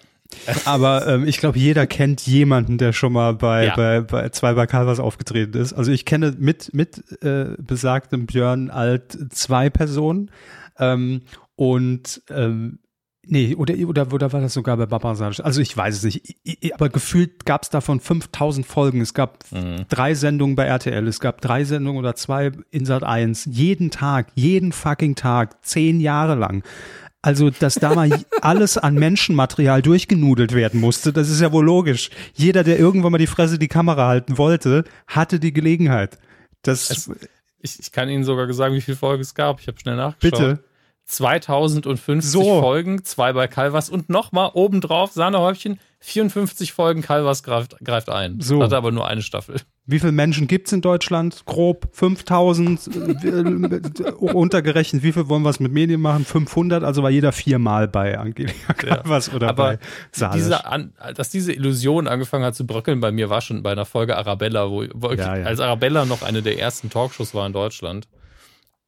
Aber ähm, ich glaube, jeder kennt jemanden, der schon mal bei,
Ja.
bei, bei zwei bei Calvas aufgetreten ist. Also ich kenne mit, mit äh, besagtem Björn Alt zwei Personen. Ähm, und ähm, Nee, oder, oder, oder war das sogar bei Baba? Also ich weiß es nicht. Aber gefühlt gab es davon 5000 Folgen. Es gab mhm. drei Sendungen bei RTL. Es gab drei Sendungen oder zwei in Sat 1. Jeden Tag, jeden fucking Tag, zehn Jahre lang. Also, dass da mal alles an Menschenmaterial durchgenudelt werden musste, das ist ja wohl logisch. Jeder, der irgendwann mal die Fresse die Kamera halten wollte, hatte die Gelegenheit. Das
es, ich, ich kann Ihnen sogar sagen, wie viele Folgen es gab. Ich habe schnell nachgeschaut. Bitte. 2050 so. Folgen, zwei bei Calvas und nochmal obendrauf, Sahnehäubchen, 54 Folgen Calvas greift, greift ein. So. Hatte aber nur eine Staffel.
Wie viele Menschen gibt es in Deutschland? Grob 5000 äh, untergerechnet. Wie viel wollen wir es mit Medien machen? 500, also war jeder viermal bei Angelika Calvas ja. oder aber bei
diese, Dass diese Illusion angefangen hat zu bröckeln bei mir, war schon bei einer Folge Arabella, wo, wo ja, ja. als Arabella noch eine der ersten Talkshows war in Deutschland.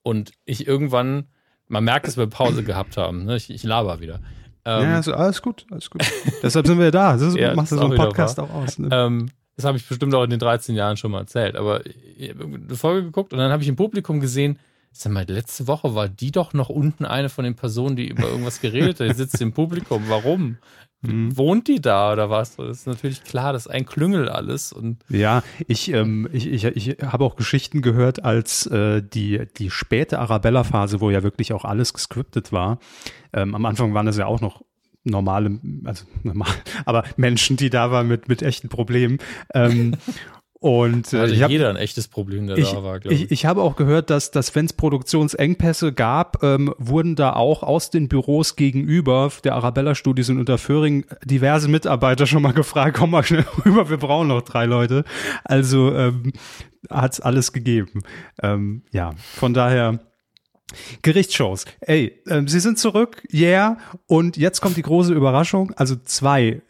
Und ich irgendwann man merkt, dass wir Pause gehabt haben. Ne? Ich, ich laber wieder.
Ähm, ja, also alles gut, alles gut. Deshalb sind wir da. Das ist, ja, machst du so einen Podcast auch aus. Ne?
Ähm, das habe ich bestimmt auch in den 13 Jahren schon mal erzählt. Aber ich habe eine Folge geguckt und dann habe ich im Publikum gesehen, sag mal, letzte Woche war die doch noch unten eine von den Personen, die über irgendwas geredet hat. Die sitzt im Publikum. Warum? Mhm. Wohnt die da oder was? Das ist natürlich klar, das ist ein Klüngel alles. Und
ja, ich, ähm, ich, ich, ich habe auch Geschichten gehört, als äh, die, die späte Arabella-Phase, wo ja wirklich auch alles gescriptet war. Ähm, am Anfang waren das ja auch noch normale, also normal, aber Menschen, die da waren mit, mit echten Problemen. Ähm, Und
äh, also ich hab, jeder ein echtes Problem, der
ich,
da war,
glaube ich. ich. Ich habe auch gehört, dass, dass wenn es Produktionsengpässe gab, ähm, wurden da auch aus den Büros gegenüber der Arabella Studios in Unterföhring diverse Mitarbeiter schon mal gefragt, komm mal schnell rüber, wir brauchen noch drei Leute. Also ähm, hat es alles gegeben. Ähm, ja, von daher Gerichtsshows. Ey, äh, sie sind zurück, yeah. Und jetzt kommt die große Überraschung. Also zwei äh,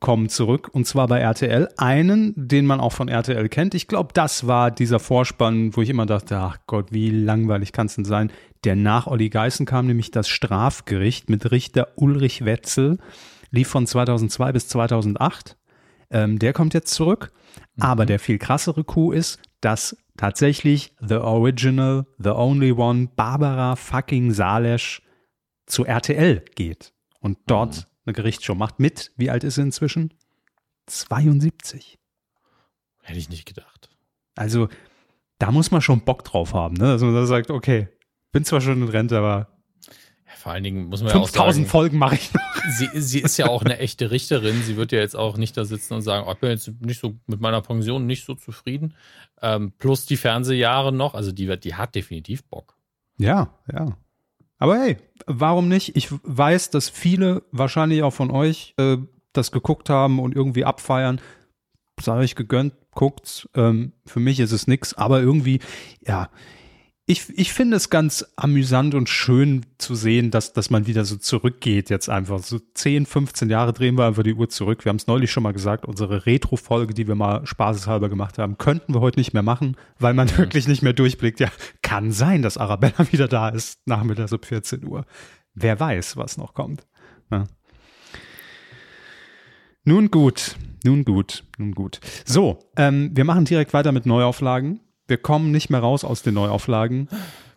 kommen zurück und zwar bei RTL. Einen, den man auch von RTL kennt. Ich glaube, das war dieser Vorspann, wo ich immer dachte, ach Gott, wie langweilig kann es denn sein? Der nach Olli Geißen kam nämlich das Strafgericht mit Richter Ulrich Wetzel. Lief von 2002 bis 2008. Ähm, der kommt jetzt zurück. Mhm. Aber der viel krassere Coup ist, dass tatsächlich The Original, The Only One, Barbara fucking Salesch zu RTL geht und dort mhm. eine Gerichtsshow macht mit. Wie alt ist sie inzwischen? 72.
Hätte ich nicht gedacht.
Also, da muss man schon Bock drauf haben, ne? Dass man da sagt, okay, bin zwar schon in Rente, aber
vor allen Dingen muss man
5000 ja auch sagen, Folgen mache ich noch.
Sie, sie ist ja auch eine echte Richterin. Sie wird ja jetzt auch nicht da sitzen und sagen, oh, ich bin jetzt nicht so mit meiner Pension nicht so zufrieden. Ähm, plus die Fernsehjahre noch. Also die, die hat definitiv Bock.
Ja, ja. Aber hey, warum nicht? Ich weiß, dass viele wahrscheinlich auch von euch äh, das geguckt haben und irgendwie abfeiern. Sage ich gegönnt, guckt's. Ähm, für mich ist es nix, aber irgendwie, ja, ich, ich finde es ganz amüsant und schön zu sehen, dass, dass man wieder so zurückgeht jetzt einfach. So 10, 15 Jahre drehen wir einfach die Uhr zurück. Wir haben es neulich schon mal gesagt, unsere Retro-Folge, die wir mal spaßeshalber gemacht haben, könnten wir heute nicht mehr machen, weil man mhm. wirklich nicht mehr durchblickt. Ja, kann sein, dass Arabella wieder da ist, nachmittags um 14 Uhr. Wer weiß, was noch kommt. Ja. Nun gut, nun gut, nun gut. So, ähm, wir machen direkt weiter mit Neuauflagen. Wir kommen nicht mehr raus aus den Neuauflagen.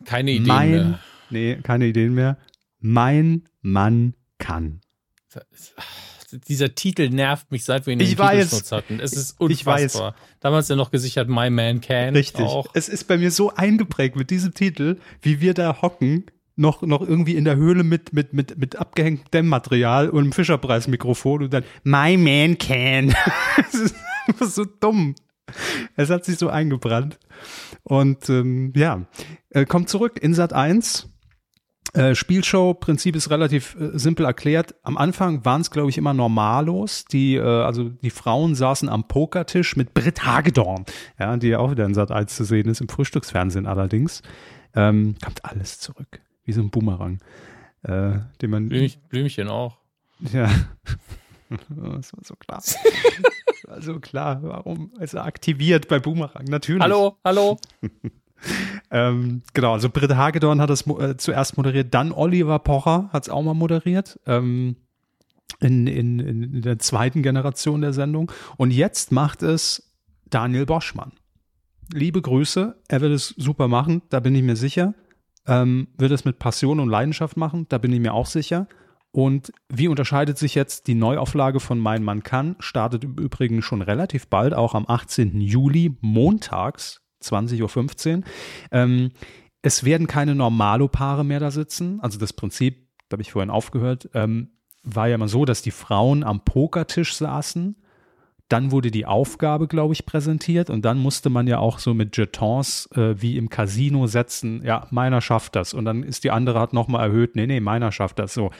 Keine Ideen mein, mehr.
Nee, keine Ideen mehr. Mein Mann kann.
Dieser Titel nervt mich, seit wir ihn in den Titelschutz hatten. Es ist unfassbar. Ich weiß. Damals ja noch gesichert My Man Can.
Richtig. Auch. Es ist bei mir so eingeprägt mit diesem Titel, wie wir da hocken, noch, noch irgendwie in der Höhle mit, mit, mit, mit abgehängtem Dämmmaterial und einem Fischerpreis-Mikrofon und dann My Man Can. Es ist einfach so dumm. Es hat sich so eingebrannt. Und ähm, ja, äh, kommt zurück in Sat 1. Äh, Spielshow-Prinzip ist relativ äh, simpel erklärt. Am Anfang waren es, glaube ich, immer normallos. Die, äh, also die Frauen saßen am Pokertisch mit Britt Hagedorn, ja, die ja auch wieder in Sat 1 zu sehen ist, im Frühstücksfernsehen allerdings. Ähm, kommt alles zurück. Wie so ein Boomerang. Äh, den man.
Blümchen auch.
Ja. das war so klar. Also klar, warum ist er aktiviert bei Boomerang? Natürlich.
Hallo, hallo.
ähm, genau, also Britt Hagedorn hat das äh, zuerst moderiert, dann Oliver Pocher hat es auch mal moderiert. Ähm, in, in, in der zweiten Generation der Sendung. Und jetzt macht es Daniel Boschmann. Liebe Grüße, er wird es super machen, da bin ich mir sicher. Ähm, wird es mit Passion und Leidenschaft machen, da bin ich mir auch sicher. Und wie unterscheidet sich jetzt die Neuauflage von Mein Mann kann? Startet im Übrigen schon relativ bald, auch am 18. Juli, montags, 20.15 Uhr. Ähm, es werden keine Normalo-Paare mehr da sitzen. Also das Prinzip, da habe ich vorhin aufgehört, ähm, war ja immer so, dass die Frauen am Pokertisch saßen dann wurde die Aufgabe, glaube ich, präsentiert und dann musste man ja auch so mit Jetons äh, wie im Casino setzen, ja, meiner schafft das und dann ist die andere hat nochmal erhöht, nee, nee, meiner schafft das so.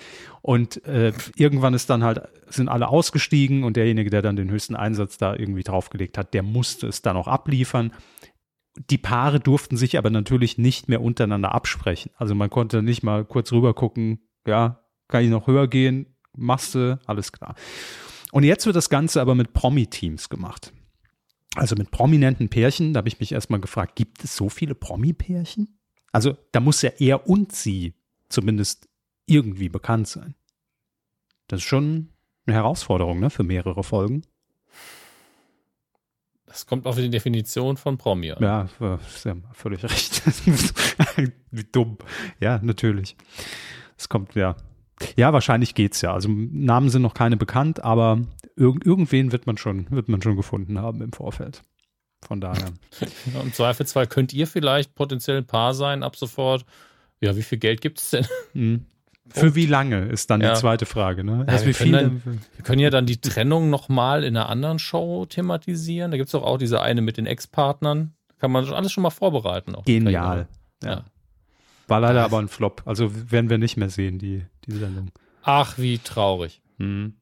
Und äh, irgendwann ist dann halt, sind alle ausgestiegen und derjenige, der dann den höchsten Einsatz da irgendwie draufgelegt hat, der musste es dann auch abliefern. Die Paare durften sich aber natürlich nicht mehr untereinander absprechen. Also man konnte nicht mal kurz rüber gucken, ja, kann ich noch höher gehen, du, alles klar. Und jetzt wird das Ganze aber mit Promi-Teams gemacht. Also mit prominenten Pärchen. Da habe ich mich erstmal gefragt, gibt es so viele Promi-Pärchen? Also da muss ja er und sie zumindest irgendwie bekannt sein. Das ist schon eine Herausforderung ne, für mehrere Folgen.
Das kommt auf die Definition von Promi an.
Ja, Sie haben völlig recht. Wie dumm. Ja, natürlich. Es kommt, ja, ja, wahrscheinlich geht's ja. Also Namen sind noch keine bekannt, aber irg irgendwen wird man schon, wird man schon gefunden haben im Vorfeld. Von daher.
Ja, Im Zweifelsfall könnt ihr vielleicht potenziell ein Paar sein ab sofort. Ja, wie viel Geld gibt es denn?
Mhm. Für wie lange ist dann ja. die zweite Frage, ne?
Ja, wir, können dann, wir, können ja dann die Trennung nochmal in einer anderen Show thematisieren. Da gibt es doch auch diese eine mit den Ex-Partnern. Kann man alles schon mal vorbereiten.
Genial. Ja. War leider aber ein Flop. Also werden wir nicht mehr sehen, die, die Sendung.
Ach, wie traurig.
Hm.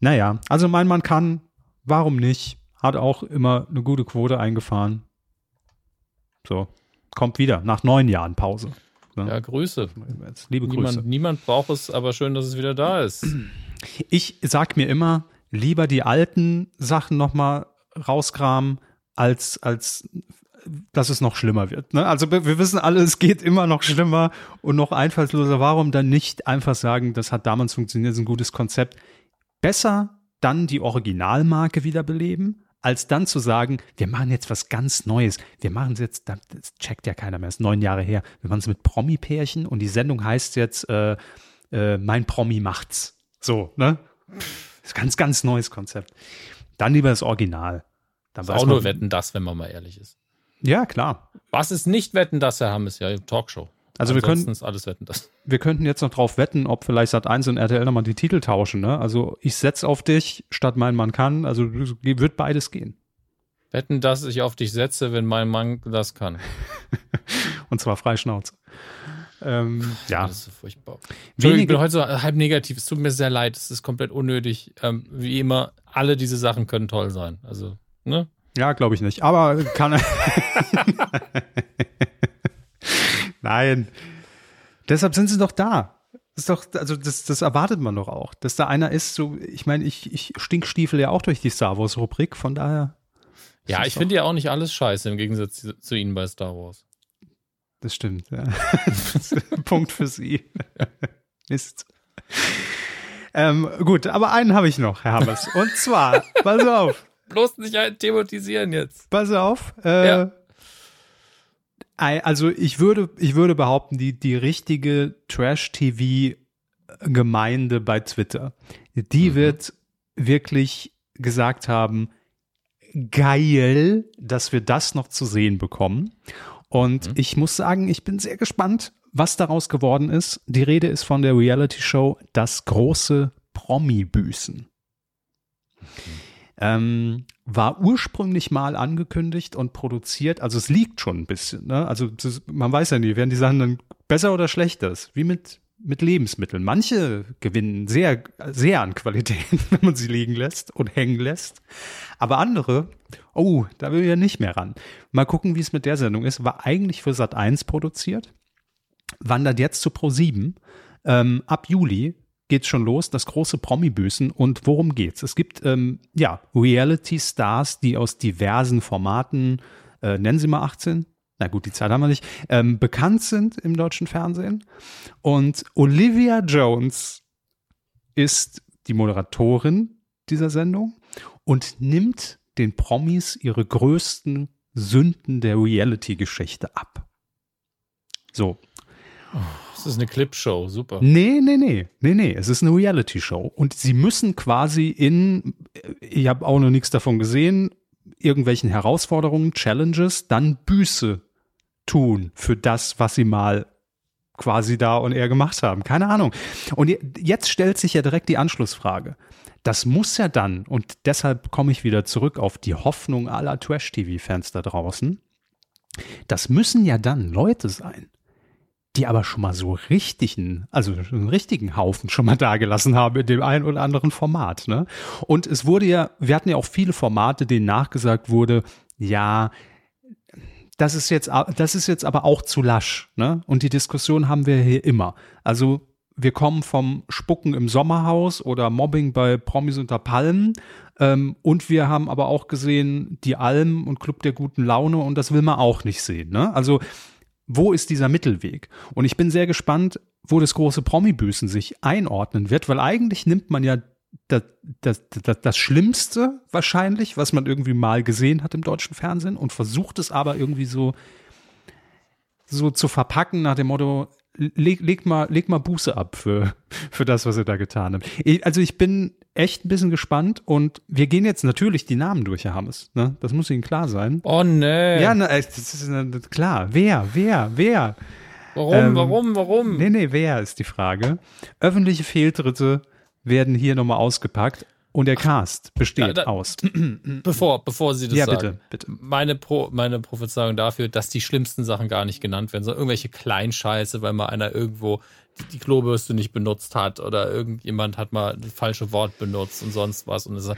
Naja, also mein Mann kann, warum nicht? Hat auch immer eine gute Quote eingefahren. So, kommt wieder nach neun Jahren Pause.
Ne? Ja, Grüße.
Liebe
niemand,
Grüße.
Niemand braucht es, aber schön, dass es wieder da ist.
Ich sag mir immer, lieber die alten Sachen nochmal rauskramen, als, als dass es noch schlimmer wird. Ne? Also wir wissen alle, es geht immer noch schlimmer und noch einfallsloser. Warum dann nicht einfach sagen, das hat damals funktioniert, das ist ein gutes Konzept. Besser dann die Originalmarke wiederbeleben, als dann zu sagen, wir machen jetzt was ganz Neues. Wir machen es jetzt, das checkt ja keiner mehr, ist neun Jahre her. Wir machen es mit Promi-Pärchen und die Sendung heißt jetzt äh, äh, Mein Promi macht's. So, ne? Das ist ganz, ganz neues Konzept. Dann lieber das Original.
Dann das ist auch nur Wetten das, wenn man mal ehrlich ist.
Ja, klar.
Was ist nicht Wetten, das Herr Hammes ja Talkshow.
Also wir können
alles wetten das.
Wir könnten jetzt noch drauf wetten, ob vielleicht Sat 1 und RTL nochmal die Titel tauschen, ne? Also ich setze auf dich statt mein Mann kann, also wird beides gehen.
Wetten, dass ich auf dich setze, wenn mein Mann das kann.
und zwar Freischnauze. Ähm, ja.
Das ist furchtbar. Wenige, ich bin heute so halb negativ. Es tut mir sehr leid. Es ist komplett unnötig. Ähm, wie immer, alle diese Sachen können toll sein. Also, ne?
Ja, glaube ich nicht. Aber kann er. Nein. Deshalb sind sie doch da. Das ist doch, also das, das erwartet man doch auch, dass da einer ist, so, ich meine, ich, ich stinkstiefel ja auch durch die Star Wars-Rubrik, von daher.
Ja, ich finde ja auch nicht alles scheiße im Gegensatz zu, zu Ihnen bei Star Wars.
Das stimmt, ja. Punkt für Sie. Mist. Ähm, gut, aber einen habe ich noch, Herr Hammers. Und zwar, pass auf
bloß nicht halt thematisieren jetzt.
Pass auf. Äh, ja. Also ich würde, ich würde behaupten, die, die richtige Trash-TV-Gemeinde bei Twitter, die mhm. wird wirklich gesagt haben, geil, dass wir das noch zu sehen bekommen. Und mhm. ich muss sagen, ich bin sehr gespannt, was daraus geworden ist. Die Rede ist von der Reality-Show Das große Promi-Büßen. Mhm. Ähm, war ursprünglich mal angekündigt und produziert, also es liegt schon ein bisschen, ne? Also ist, man weiß ja nie, werden die Sachen dann besser oder schlechter, wie mit mit Lebensmitteln. Manche gewinnen sehr sehr an Qualität, wenn man sie liegen lässt und hängen lässt, aber andere, oh, da will ich ja nicht mehr ran. Mal gucken, wie es mit der Sendung ist. War eigentlich für Sat 1 produziert, wandert jetzt zu Pro 7 ähm, ab Juli geht's schon los, das große Promi-Büßen. Und worum geht's? Es gibt ähm, ja Reality-Stars, die aus diversen Formaten, äh, nennen Sie mal 18, na gut, die Zeit haben wir nicht, ähm, bekannt sind im deutschen Fernsehen. Und Olivia Jones ist die Moderatorin dieser Sendung und nimmt den Promis ihre größten Sünden der Reality-Geschichte ab. So.
Das ist eine Clipshow, super.
Nee, nee, nee, nee, nee, es ist eine Reality-Show. Und sie müssen quasi in, ich habe auch noch nichts davon gesehen, irgendwelchen Herausforderungen, Challenges, dann Büße tun für das, was sie mal quasi da und er gemacht haben. Keine Ahnung. Und jetzt stellt sich ja direkt die Anschlussfrage. Das muss ja dann, und deshalb komme ich wieder zurück auf die Hoffnung aller Trash-TV-Fans da draußen, das müssen ja dann Leute sein, die aber schon mal so richtigen, also einen richtigen Haufen schon mal dagelassen haben in dem einen oder anderen Format. Ne? Und es wurde ja, wir hatten ja auch viele Formate, denen nachgesagt wurde, ja, das ist jetzt, das ist jetzt aber auch zu lasch. Ne? Und die Diskussion haben wir hier immer. Also wir kommen vom Spucken im Sommerhaus oder Mobbing bei Promis unter Palmen. Ähm, und wir haben aber auch gesehen, die Alm und Club der guten Laune und das will man auch nicht sehen. Ne? Also wo ist dieser Mittelweg? Und ich bin sehr gespannt, wo das große Promi-Büßen sich einordnen wird, weil eigentlich nimmt man ja das, das, das, das Schlimmste wahrscheinlich, was man irgendwie mal gesehen hat im deutschen Fernsehen und versucht es aber irgendwie so, so zu verpacken nach dem Motto, leg, leg, mal, leg mal Buße ab für, für das, was ihr da getan habt. also ich bin echt ein bisschen gespannt und wir gehen jetzt natürlich die Namen durch, Herr Hammes. Ne? Das muss Ihnen klar sein.
Oh nee.
Ja, ne, das ist klar. Wer, wer, wer?
Warum, ähm, warum, warum?
Nee, nee, wer ist die Frage. Öffentliche Fehltritte werden hier nochmal ausgepackt. Und der Cast besteht da, da, aus.
Bevor, bevor Sie das
ja,
sagen.
bitte, bitte.
Meine, Pro, meine Prophezeiung dafür, dass die schlimmsten Sachen gar nicht genannt werden, sondern irgendwelche Kleinscheiße, weil mal einer irgendwo die Klobürste nicht benutzt hat oder irgendjemand hat mal das falsche Wort benutzt und sonst was. Und es,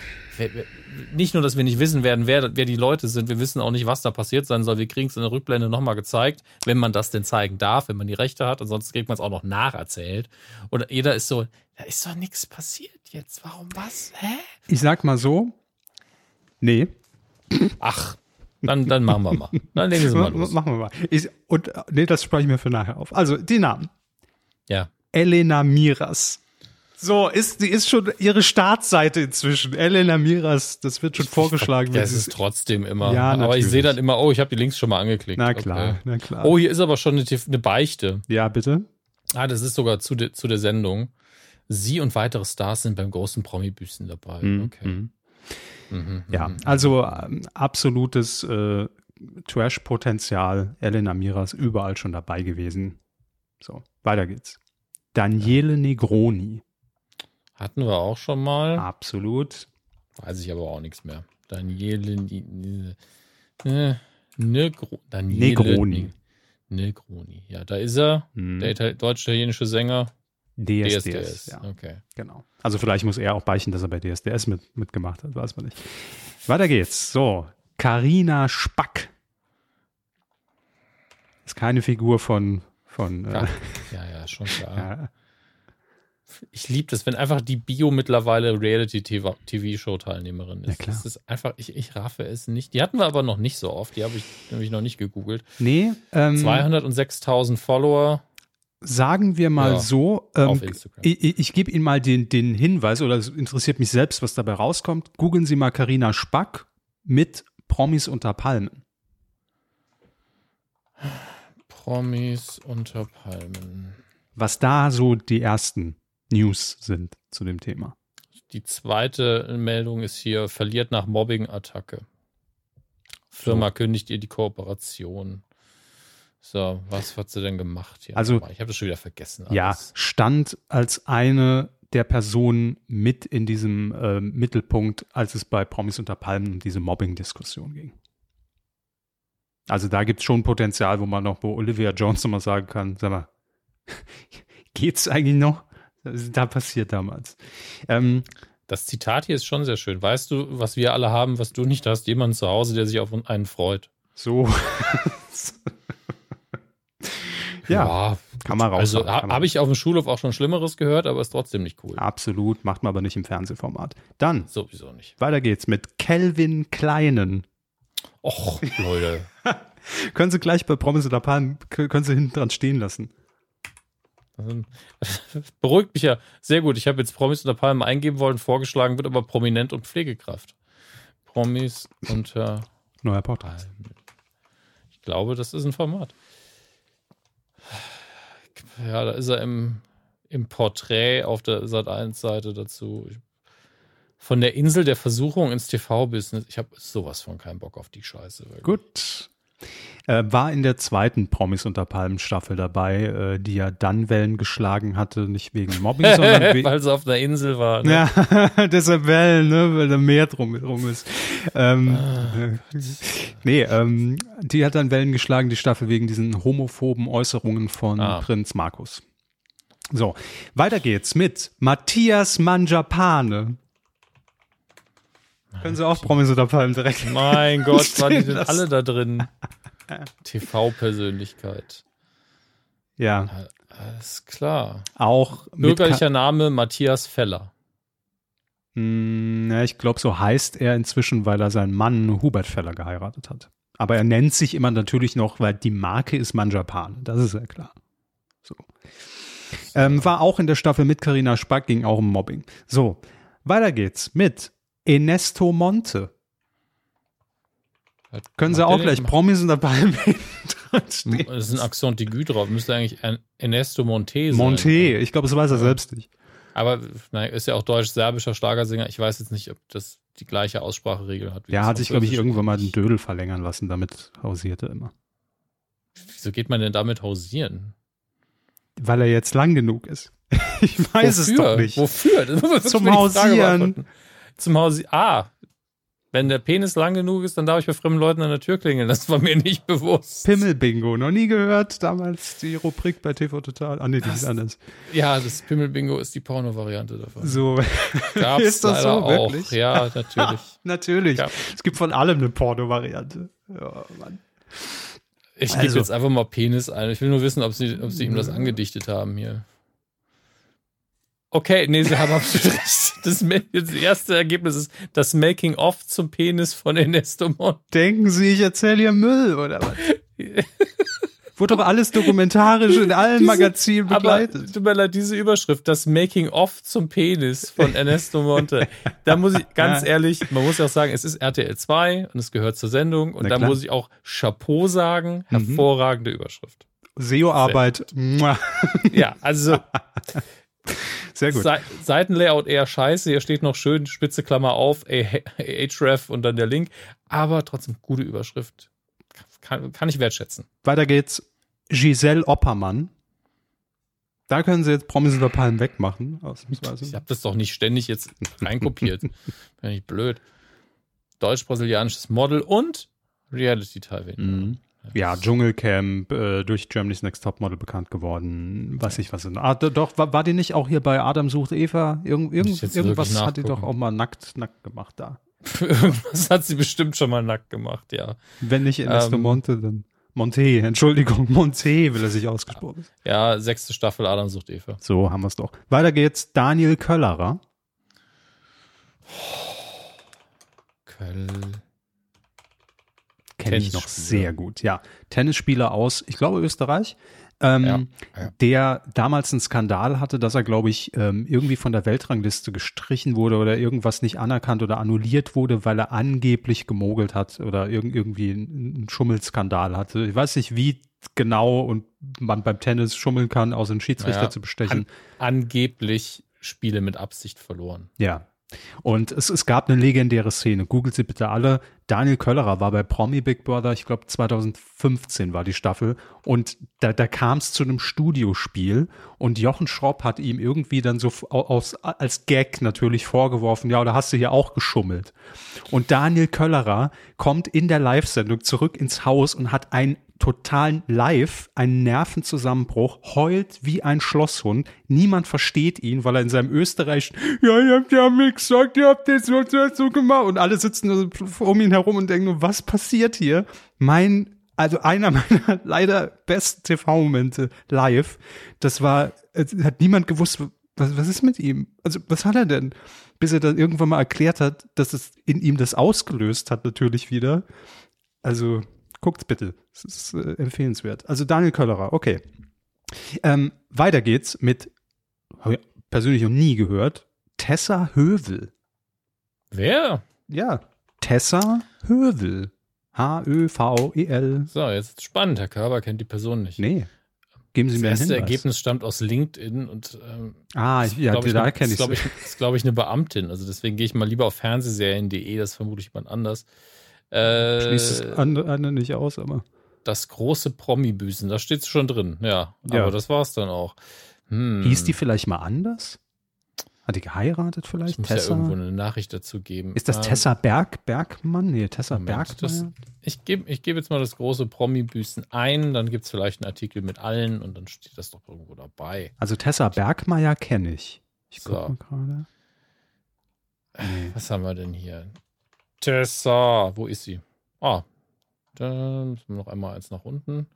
nicht nur, dass wir nicht wissen werden, wer, wer die Leute sind, wir wissen auch nicht, was da passiert sein soll. Wir kriegen es in der Rückblende nochmal gezeigt, wenn man das denn zeigen darf, wenn man die Rechte hat. Ansonsten kriegt man es auch noch nacherzählt. Und jeder ist so, da ist doch nichts passiert jetzt. Warum was? Hä?
Ich sag mal so, nee.
Ach, dann, dann machen wir mal. Dann legen Sie mal los.
Machen wir mal. Ich, und nee, das spreche ich mir für nachher auf. Also, die Namen.
Ja.
Elena Miras. So, ist, die ist schon ihre Startseite inzwischen. Elena Miras, das wird schon vorgeschlagen.
Das ist trotzdem immer. Ja, aber natürlich. ich sehe dann immer, oh, ich habe die Links schon mal angeklickt.
Na klar, okay. na klar.
Oh, hier ist aber schon eine, eine, Beichte.
Ja, bitte.
Ah, das ist sogar zu, de, zu der Sendung. Sie und weitere Stars sind beim großen Promi-Büßen dabei. Mhm. Okay. Mhm.
Mhm, ja, mhm. also ähm, absolutes äh, Trash-Potenzial. Elena Miras überall schon dabei gewesen. So, weiter geht's. Daniele Negroni.
Hatten wir auch schon mal.
Absolut.
Weiß ich aber auch nichts mehr. Daniele äh, Negro, Daniele
Negroni.
Negroni. Ja, da ist er. Hm. Der deutsch-italienische Sänger.
DSDS, DSDS, ja.
Okay.
Genau. Also vielleicht muss er auch beichten, dass er bei DSDS mit, mitgemacht hat, weiß man nicht. Weiter geht's. So, Karina Spack. Ist keine Figur von von.
Äh, ja, ja, schon klar. Ja. Ich liebe das, wenn einfach die Bio mittlerweile Reality-TV-Show-Teilnehmerin ist. Ja, klar. Das ist einfach, ich, ich raffe es nicht. Die hatten wir aber noch nicht so oft. Die habe ich nämlich noch nicht gegoogelt.
Nee.
Ähm, 206.000 Follower.
Sagen wir mal ja, so, ähm, auf Instagram. ich, ich gebe Ihnen mal den, den Hinweis, oder es interessiert mich selbst, was dabei rauskommt. Googeln Sie mal Karina Spack mit Promis unter Palmen.
Promis unter Palmen.
Was da so die ersten News sind zu dem Thema.
Die zweite Meldung ist hier: verliert nach Mobbing-Attacke. Firma so. kündigt ihr die Kooperation. So, was hat sie denn gemacht hier?
Also,
ich habe das schon wieder vergessen.
Alles. Ja, stand als eine der Personen mit in diesem äh, Mittelpunkt, als es bei Promis unter Palmen um diese Mobbing-Diskussion ging. Also da gibt es schon Potenzial, wo man noch bei Olivia Johnson mal sagen kann, sag mal, geht's eigentlich noch? Was ist da passiert damals? Ähm,
das Zitat hier ist schon sehr schön. Weißt du, was wir alle haben, was du nicht hast? Jemand zu Hause, der sich auf einen freut.
So. ja, ja, kann man raus.
Also habe ich auf dem Schulhof auch schon Schlimmeres gehört, aber ist trotzdem nicht cool.
Absolut, macht man aber nicht im Fernsehformat. Dann.
Sowieso nicht.
Weiter geht's mit Kelvin Kleinen.
Och, Leute.
können Sie gleich bei Promis oder Pan, können Sie hinten dran stehen lassen.
Beruhigt mich ja sehr gut. Ich habe jetzt Promis unter Palmen eingeben wollen, vorgeschlagen wird aber Prominent und Pflegekraft. Promis unter
Neuer Podcast.
Ich glaube, das ist ein Format. Ja, da ist er im, im Porträt auf der Sat 1 Seite dazu. Von der Insel der Versuchung ins TV-Business. Ich habe sowas von keinen Bock auf die Scheiße.
Wirklich. Gut. Äh, war in der zweiten Promis unter Palmen Staffel dabei, äh, die ja dann Wellen geschlagen hatte, nicht wegen Mobbing, sondern
we weil sie auf einer Insel war.
Ne? Ja, deshalb Wellen, ne, weil da Meer drum, drum ist. Ähm, ah, nee, ähm, die hat dann Wellen geschlagen, die Staffel wegen diesen homophoben Äußerungen von ah. Prinz Markus. So, weiter geht's mit Matthias Manjapane. Können Sie auch Promis oder Palmen direkt.
Mein Gott, waren die denn alle da drin? TV-Persönlichkeit.
Ja.
Alles klar.
Auch
bürgerlicher Name Matthias Feller.
Hm, ja, ich glaube, so heißt er inzwischen, weil er seinen Mann Hubert Feller geheiratet hat. Aber er nennt sich immer natürlich noch, weil die Marke ist Manjapan. Das ist ja klar. So. Ähm, war auch in der Staffel mit Carina Spack, ging auch um Mobbing. So, weiter geht's mit Ernesto Monte. Was Können Sie auch gleich Promis und dabei
Das ist ein Accent aigu drauf. Müsste eigentlich Ernesto Monte sein.
Monte, ich glaube, das weiß er selbst nicht.
Aber nein, ist ja auch deutsch-serbischer Schlagersänger. Ich weiß jetzt nicht, ob das die gleiche Ausspracheregel hat.
Ja, hat sich, glaube ich, irgendwann mal den Dödel verlängern lassen. Damit hausierte er immer.
Wieso geht man denn damit hausieren?
Weil er jetzt lang genug ist. ich weiß Wofür? es doch nicht.
Wofür?
Zum Hausieren.
Zum Hausieren. Ah, wenn der Penis lang genug ist, dann darf ich bei fremden Leuten an der Tür klingeln. Das war mir nicht bewusst.
Pimmelbingo, noch nie gehört. Damals die Rubrik bei TV Total. Ah, nee, die das, ist anders.
Ja, das Pimmelbingo ist die Porno-Variante davon.
So.
Gab's ist das so, auch. wirklich? Ja, natürlich.
natürlich. Ja. Es gibt von allem eine Porno-Variante. Ja,
Mann. Ich gebe also. jetzt einfach mal Penis ein. Ich will nur wissen, ob sie, ob sie ihm das angedichtet haben hier. Okay, nee, Sie haben absolut recht. Das, das, erste Ergebnis ist das Making-of zum Penis von Ernesto Mont.
Denken Sie, ich erzähle hier Müll, oder was? Wurde aber alles dokumentarisch in allen diese, Magazinen begleitet.
Aber, tut mir leid, diese Überschrift, das Making-of zum Penis von Ernesto Monte. da muss ich, ganz ehrlich, man muss ja auch sagen, es ist RTL 2 und es gehört zur Sendung und da muss ich auch Chapeau sagen, mhm. hervorragende. Überschrift.
SEO-Arbeit.
Ja, also
Sehr gut. Se
Seitenlayout eher scheiße. Hier steht noch schön spitze Klammer auf, href und dann der Link. Aber trotzdem gute Überschrift. Kann, kann ich wertschätzen.
Weiter geht's. Giselle Oppermann. Da können Sie jetzt Promis oder Palmen wegmachen.
Ich habe das doch nicht ständig jetzt reinkopiert. Bin ich blöd. Deutsch-brasilianisches Model und Reality-Teilnehmer. Mhm.
Ja, Dschungelcamp, äh, durch Germany's Next Topmodel bekannt geworden. Weiß ich was. Ah, doch, war, war die nicht auch hier bei Adam sucht Eva? Irgend, irgend, irgendwas hat die doch auch mal nackt, nackt gemacht da.
irgendwas hat sie bestimmt schon mal nackt gemacht, ja.
Wenn nicht Ernesto ähm, Monte, dann Monte, Entschuldigung, Monte will er sich ausgesprochen.
Ja, sechste Staffel Adam sucht Eva.
So haben wir es doch. Weiter geht's. Daniel Köllerer.
Köll
kenne ich noch sehr gut. Ja, Tennisspieler aus, ich glaube, Österreich. Ähm, ja, ja. der damals einen Skandal hatte, dass er, glaube ich, ähm, irgendwie von der Weltrangliste gestrichen wurde oder irgendwas nicht anerkannt oder annulliert wurde, weil er angeblich gemogelt hat oder irg irgendwie einen Schummelskandal hatte. Ich weiß nicht, wie genau und man beim Tennis schummeln kann, außer einen Schiedsrichter ja, zu bestechen.
An, angeblich Spiele mit Absicht verloren.
Ja, und es, es gab eine legendäre Szene. Googelt sie bitte alle. Daniel Köllerer war bei Promi Big Brother, ich glaube 2015 war die Staffel. Und da, da kam es zu einem Studiospiel und Jochen Schropp hat ihm irgendwie dann so aus, als Gag natürlich vorgeworfen, ja, oder hast du hier auch geschummelt? Und Daniel Köllerer kommt in der Live-Sendung zurück ins Haus und hat ein totalen Live, einen Nervenzusammenbruch, heult wie ein Schlosshund. Niemand versteht ihn, weil er in seinem Österreich, ja, ihr habt ja mir gesagt, ihr habt das so, so gemacht. Und alle sitzen um ihn herum und denken nur, was passiert hier? Mein, also einer meiner leider besten TV-Momente live, das war, hat niemand gewusst, was, was ist mit ihm? Also, was hat er denn? Bis er dann irgendwann mal erklärt hat, dass es in ihm das ausgelöst hat, natürlich wieder. Also, Guckt's bitte. Es ist äh, empfehlenswert. Also Daniel Köllerer, okay. Ähm, weiter geht's mit, habe ich persönlich noch nie gehört, Tessa Hövel.
Wer?
Ja, Tessa Hövel. H-Ö-V-E-L.
So, jetzt spannend. Herr Körber kennt die Person nicht.
Nee. Geben Sie
Das
mir
erste
Hinweis.
Ergebnis stammt aus LinkedIn und ähm,
Ah, ja,
glaub ich,
da kenne ich
glaube ich, ist, glaub ich, eine Beamtin. Also deswegen gehe ich mal lieber auf fernsehserien.de, das ist vermutlich jemand anders. Äh,
Schließt das andere, andere nicht aus, aber.
das große Promi-Büßen, da steht es schon drin, ja.
Ja.
Aber das war's dann auch. Hm.
Hieß die vielleicht mal anders? Hat die geheiratet
Ich
vielleicht?
muss ja
Tessa?
irgendwo eine Nachricht dazu geben.
ist das
Ähm,
Tessa Berg, Bergmann? Nee, Tessa
Moment,
Bergmann.
Ich gebe ich geb jetzt mal das große Promi-Büßen ein, dann gibt es vielleicht einen Artikel mit allen und dann steht das doch irgendwo dabei.
Also Tessa Bergmeier kenne ich. Ich
So.
guck mal gerade. Nee.
Was haben wir denn hier? Tessa, wo ist sie? Ah, dann müssen wir noch einmal eins nach unten.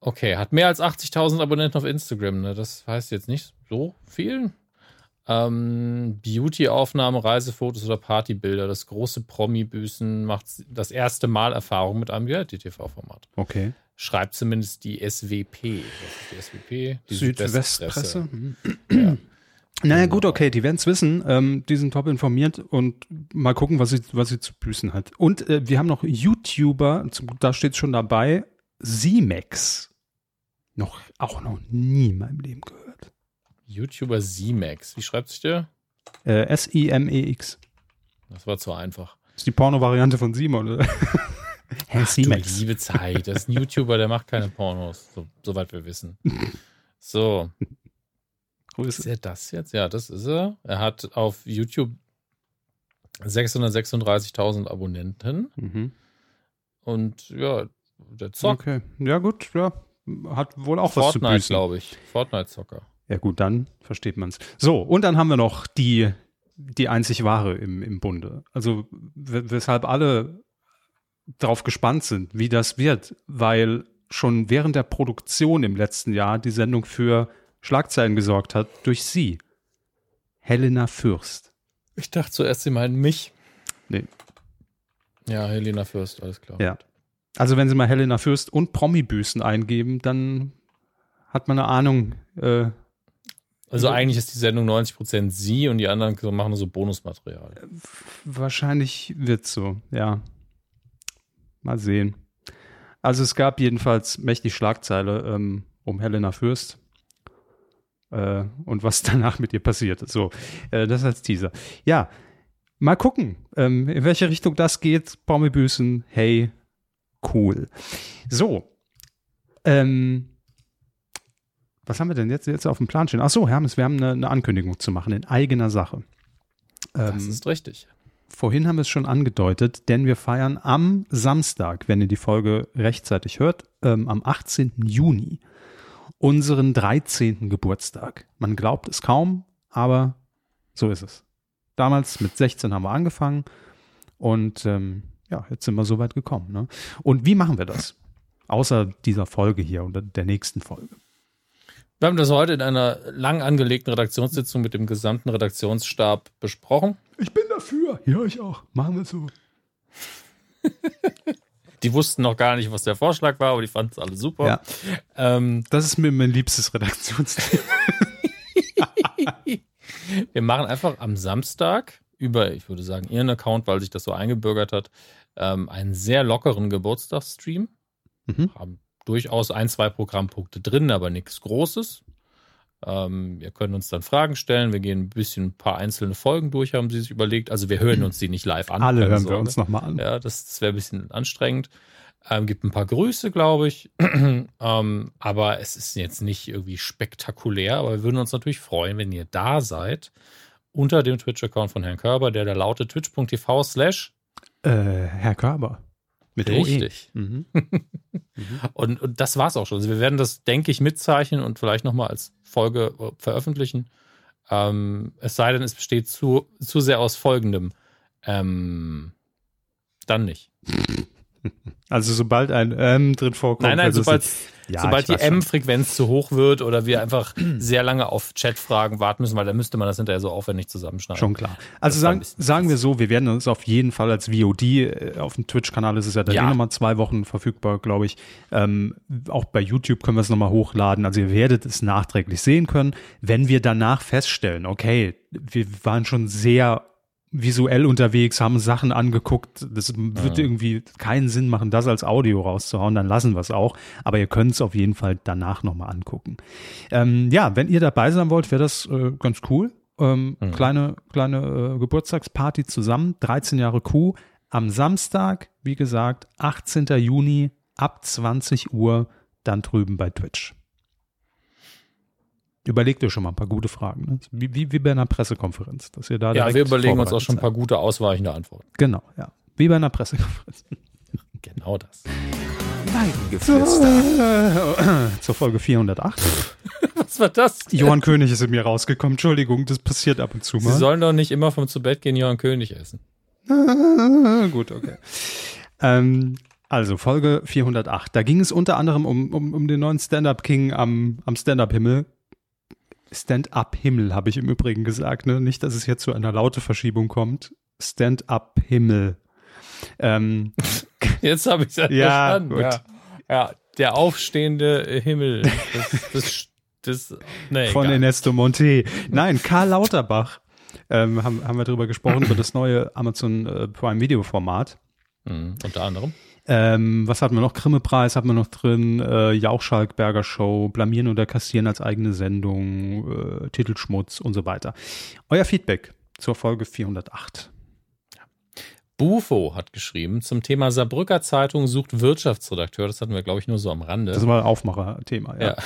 Okay, hat mehr als 80.000 Abonnenten auf Instagram. Ne? Das heißt jetzt nicht so viel. Ähm, Beauty-Aufnahme, Reisefotos oder Partybilder. Das große Promi-Büßen macht das erste Mal Erfahrung mit einem Reality-TV-Format.
Okay.
Schreibt zumindest die SWP. Was ist die SWP? Die
Südwestpresse. Mhm.
Ja.
Naja, gut, okay, die werden es wissen. Ähm, die sind top informiert und mal gucken, was sie, was sie zu büßen hat. Und äh, wir haben noch YouTuber, da steht schon dabei, Z-Max. Noch, auch noch nie in meinem Leben gehört.
YouTuber Z-Max. Wie schreibt sich der?
Äh, S-I-M-E-X.
Das war zu einfach.
Ist die Porno-Variante von Simon, oder? Hä,
Du
Z-Max.
liebe Zeit. Das ist ein YouTuber, der macht keine Pornos, so, soweit wir wissen. So, ist
Grüße.
er das jetzt? Ja, das ist er. Er hat auf YouTube 636.000 Abonnenten
Mhm.
und ja, der zockt.
Okay. Ja, gut, ja. Hat wohl auch was zu
Fortnite,
büßen.
glaube ich. Fortnite-Zocker.
Ja, gut, dann versteht man's. So, und dann haben wir noch die, die einzig wahre im, im Bunde. Also, weshalb alle darauf gespannt sind, wie das wird, weil schon während der Produktion im letzten Jahr die Sendung für Schlagzeilen gesorgt hat durch sie. Helena Fürst.
Ich dachte zuerst, sie meinen mich.
Nee.
Ja, Helena Fürst, alles klar.
Ja. Also, wenn Sie mal Helena Fürst und Promi-Büßen eingeben, dann hat man eine Ahnung, äh,
Also eigentlich ist die Sendung 90% sie und die anderen machen nur so Bonusmaterial.
Wahrscheinlich wird so, ja. Mal sehen. Also es gab jedenfalls mächtig Schlagzeile ähm, um Helena Fürst äh, und was danach mit ihr passiert. So, äh, das als Teaser. Ja, mal gucken, ähm, in welche Richtung das geht. Baumebüßen, hey, cool. So, ähm, was haben wir denn jetzt, jetzt auf dem Plan stehen? Ach so, Hermes, wir haben eine, eine Ankündigung zu machen in eigener Sache.
Das
Ähm,
ist richtig.
Vorhin haben wir es schon angedeutet, denn wir feiern am Samstag, wenn ihr die Folge rechtzeitig hört, ähm, am 18. Juni unseren 13. Geburtstag. Man glaubt es kaum, aber so ist es. Damals mit 16 haben wir angefangen und ähm, ja, jetzt sind wir so weit gekommen. Ne? Und wie machen wir das? Außer dieser Folge hier oder der nächsten Folge.
Wir haben das heute in einer lang angelegten Redaktionssitzung mit dem gesamten Redaktionsstab besprochen.
Ich bin dafür. Ja, ich auch. Machen wir so.
Die wussten noch gar nicht, was der Vorschlag war, aber die fanden es alle super.
Ja.
Ähm,
Das ist mir mein liebstes Redaktionsthema.
wir machen einfach am Samstag über, ich würde sagen, ihren Account, weil sich das so eingebürgert hat, ähm, einen sehr lockeren Geburtstagsstream.
Mhm.
Haben durchaus ein, zwei Programmpunkte drin, aber nichts Großes. Ähm, wir können uns dann Fragen stellen. Wir gehen ein bisschen ein paar einzelne Folgen durch, haben sie sich überlegt. Also wir hören uns die nicht live an.
Alle hören wir
Sorge.
uns nochmal an.
Ja, das, das wäre ein bisschen anstrengend. Ähm, gibt ein paar Grüße, glaube ich. ähm, aber es ist jetzt nicht irgendwie spektakulär. Aber wir würden uns natürlich freuen, wenn ihr da seid. Unter dem Twitch-Account von Herrn Körber, der da lautet twitch.tv slash
Äh, Herr Körber. Mit OE.
richtig.
Mhm.
Und, und das war's auch schon. Also wir werden das, denke ich, mitzeichnen und vielleicht nochmal als Folge äh, veröffentlichen. Ähm, es sei denn, es besteht zu, zu sehr aus folgendem. Ähm, dann nicht.
Also sobald ein M drin vorkommt.
Nein, nein,
es
sobald,
Ja,
sobald die. M-Frequenz zu hoch wird oder wir einfach sehr lange auf Chatfragen warten müssen, weil dann müsste man das hinterher so aufwendig zusammenschneiden.
Schon klar. Also sagen, sagen wir so, wir werden uns auf jeden Fall als VOD, äh, auf dem Twitch-Kanal ist es ja dann
Ja.
eh nochmal zwei Wochen verfügbar, glaube ich. Ähm, auch bei YouTube können wir es nochmal hochladen. Also ihr werdet es nachträglich sehen können, wenn wir danach feststellen, okay, wir waren schon sehr visuell unterwegs, haben Sachen angeguckt. Das wird
Ja.
irgendwie keinen Sinn machen, das als Audio rauszuhauen, dann lassen wir es auch. Aber ihr könnt es auf jeden Fall danach nochmal angucken. Ähm, ja, wenn ihr dabei sein wollt, wäre das äh, ganz cool. Ähm,
Mhm.
Kleine, kleine äh, Geburtstagsparty zusammen, 13 Jahre Kuh. Am Samstag, wie gesagt, 18. Juni ab 20 Uhr, dann drüben bei Twitch. Überlegt euch schon mal ein paar gute Fragen. Ne? Wie, wie, wie bei einer Pressekonferenz, dass ihr da
Ja, wir überlegen uns auch schon ein paar gute ausweichende Antworten.
Genau, ja. Wie bei einer Pressekonferenz.
Genau das.
Weidengeflüster.
Zur Folge 408.
Was war das?
Johann König ist in mir rausgekommen. Entschuldigung, das passiert ab und zu
Sie
mal.
sollen doch nicht immer vom zu Bett gehen Johann König essen.
Gut, okay. Ähm, also Folge 408. Da ging es unter anderem um, um, um den neuen Stand-Up-King am, am Stand-Up-Himmel. Stand-Up-Himmel habe ich im Übrigen gesagt. Ne? Nicht, dass es jetzt zu einer laute Verschiebung kommt. Stand-Up-Himmel. Ähm,
Jetzt habe ich es ja,
Ja.
Ja. ja, der aufstehende Himmel. Das, das, das nee,
von
egal.
Ernesto Monte. Nein, Karl Lauterbach. Ähm, haben, haben wir darüber gesprochen, über das neue Amazon äh, Prime Video Format.
Mhm, unter anderem.
Ähm, was hatten wir noch? Grimme-Preis hatten wir noch drin, äh, Jauch-Schalkberger Show, Blamieren oder Kassieren als eigene Sendung, äh, Titelschmutz und so weiter. Euer Feedback zur Folge 408.
Bufo hat geschrieben zum Thema Saarbrücker Zeitung sucht Wirtschaftsredakteur. Das hatten wir, glaube ich, nur so am Rande.
Das ist mal ein Aufmacher-Thema, ja.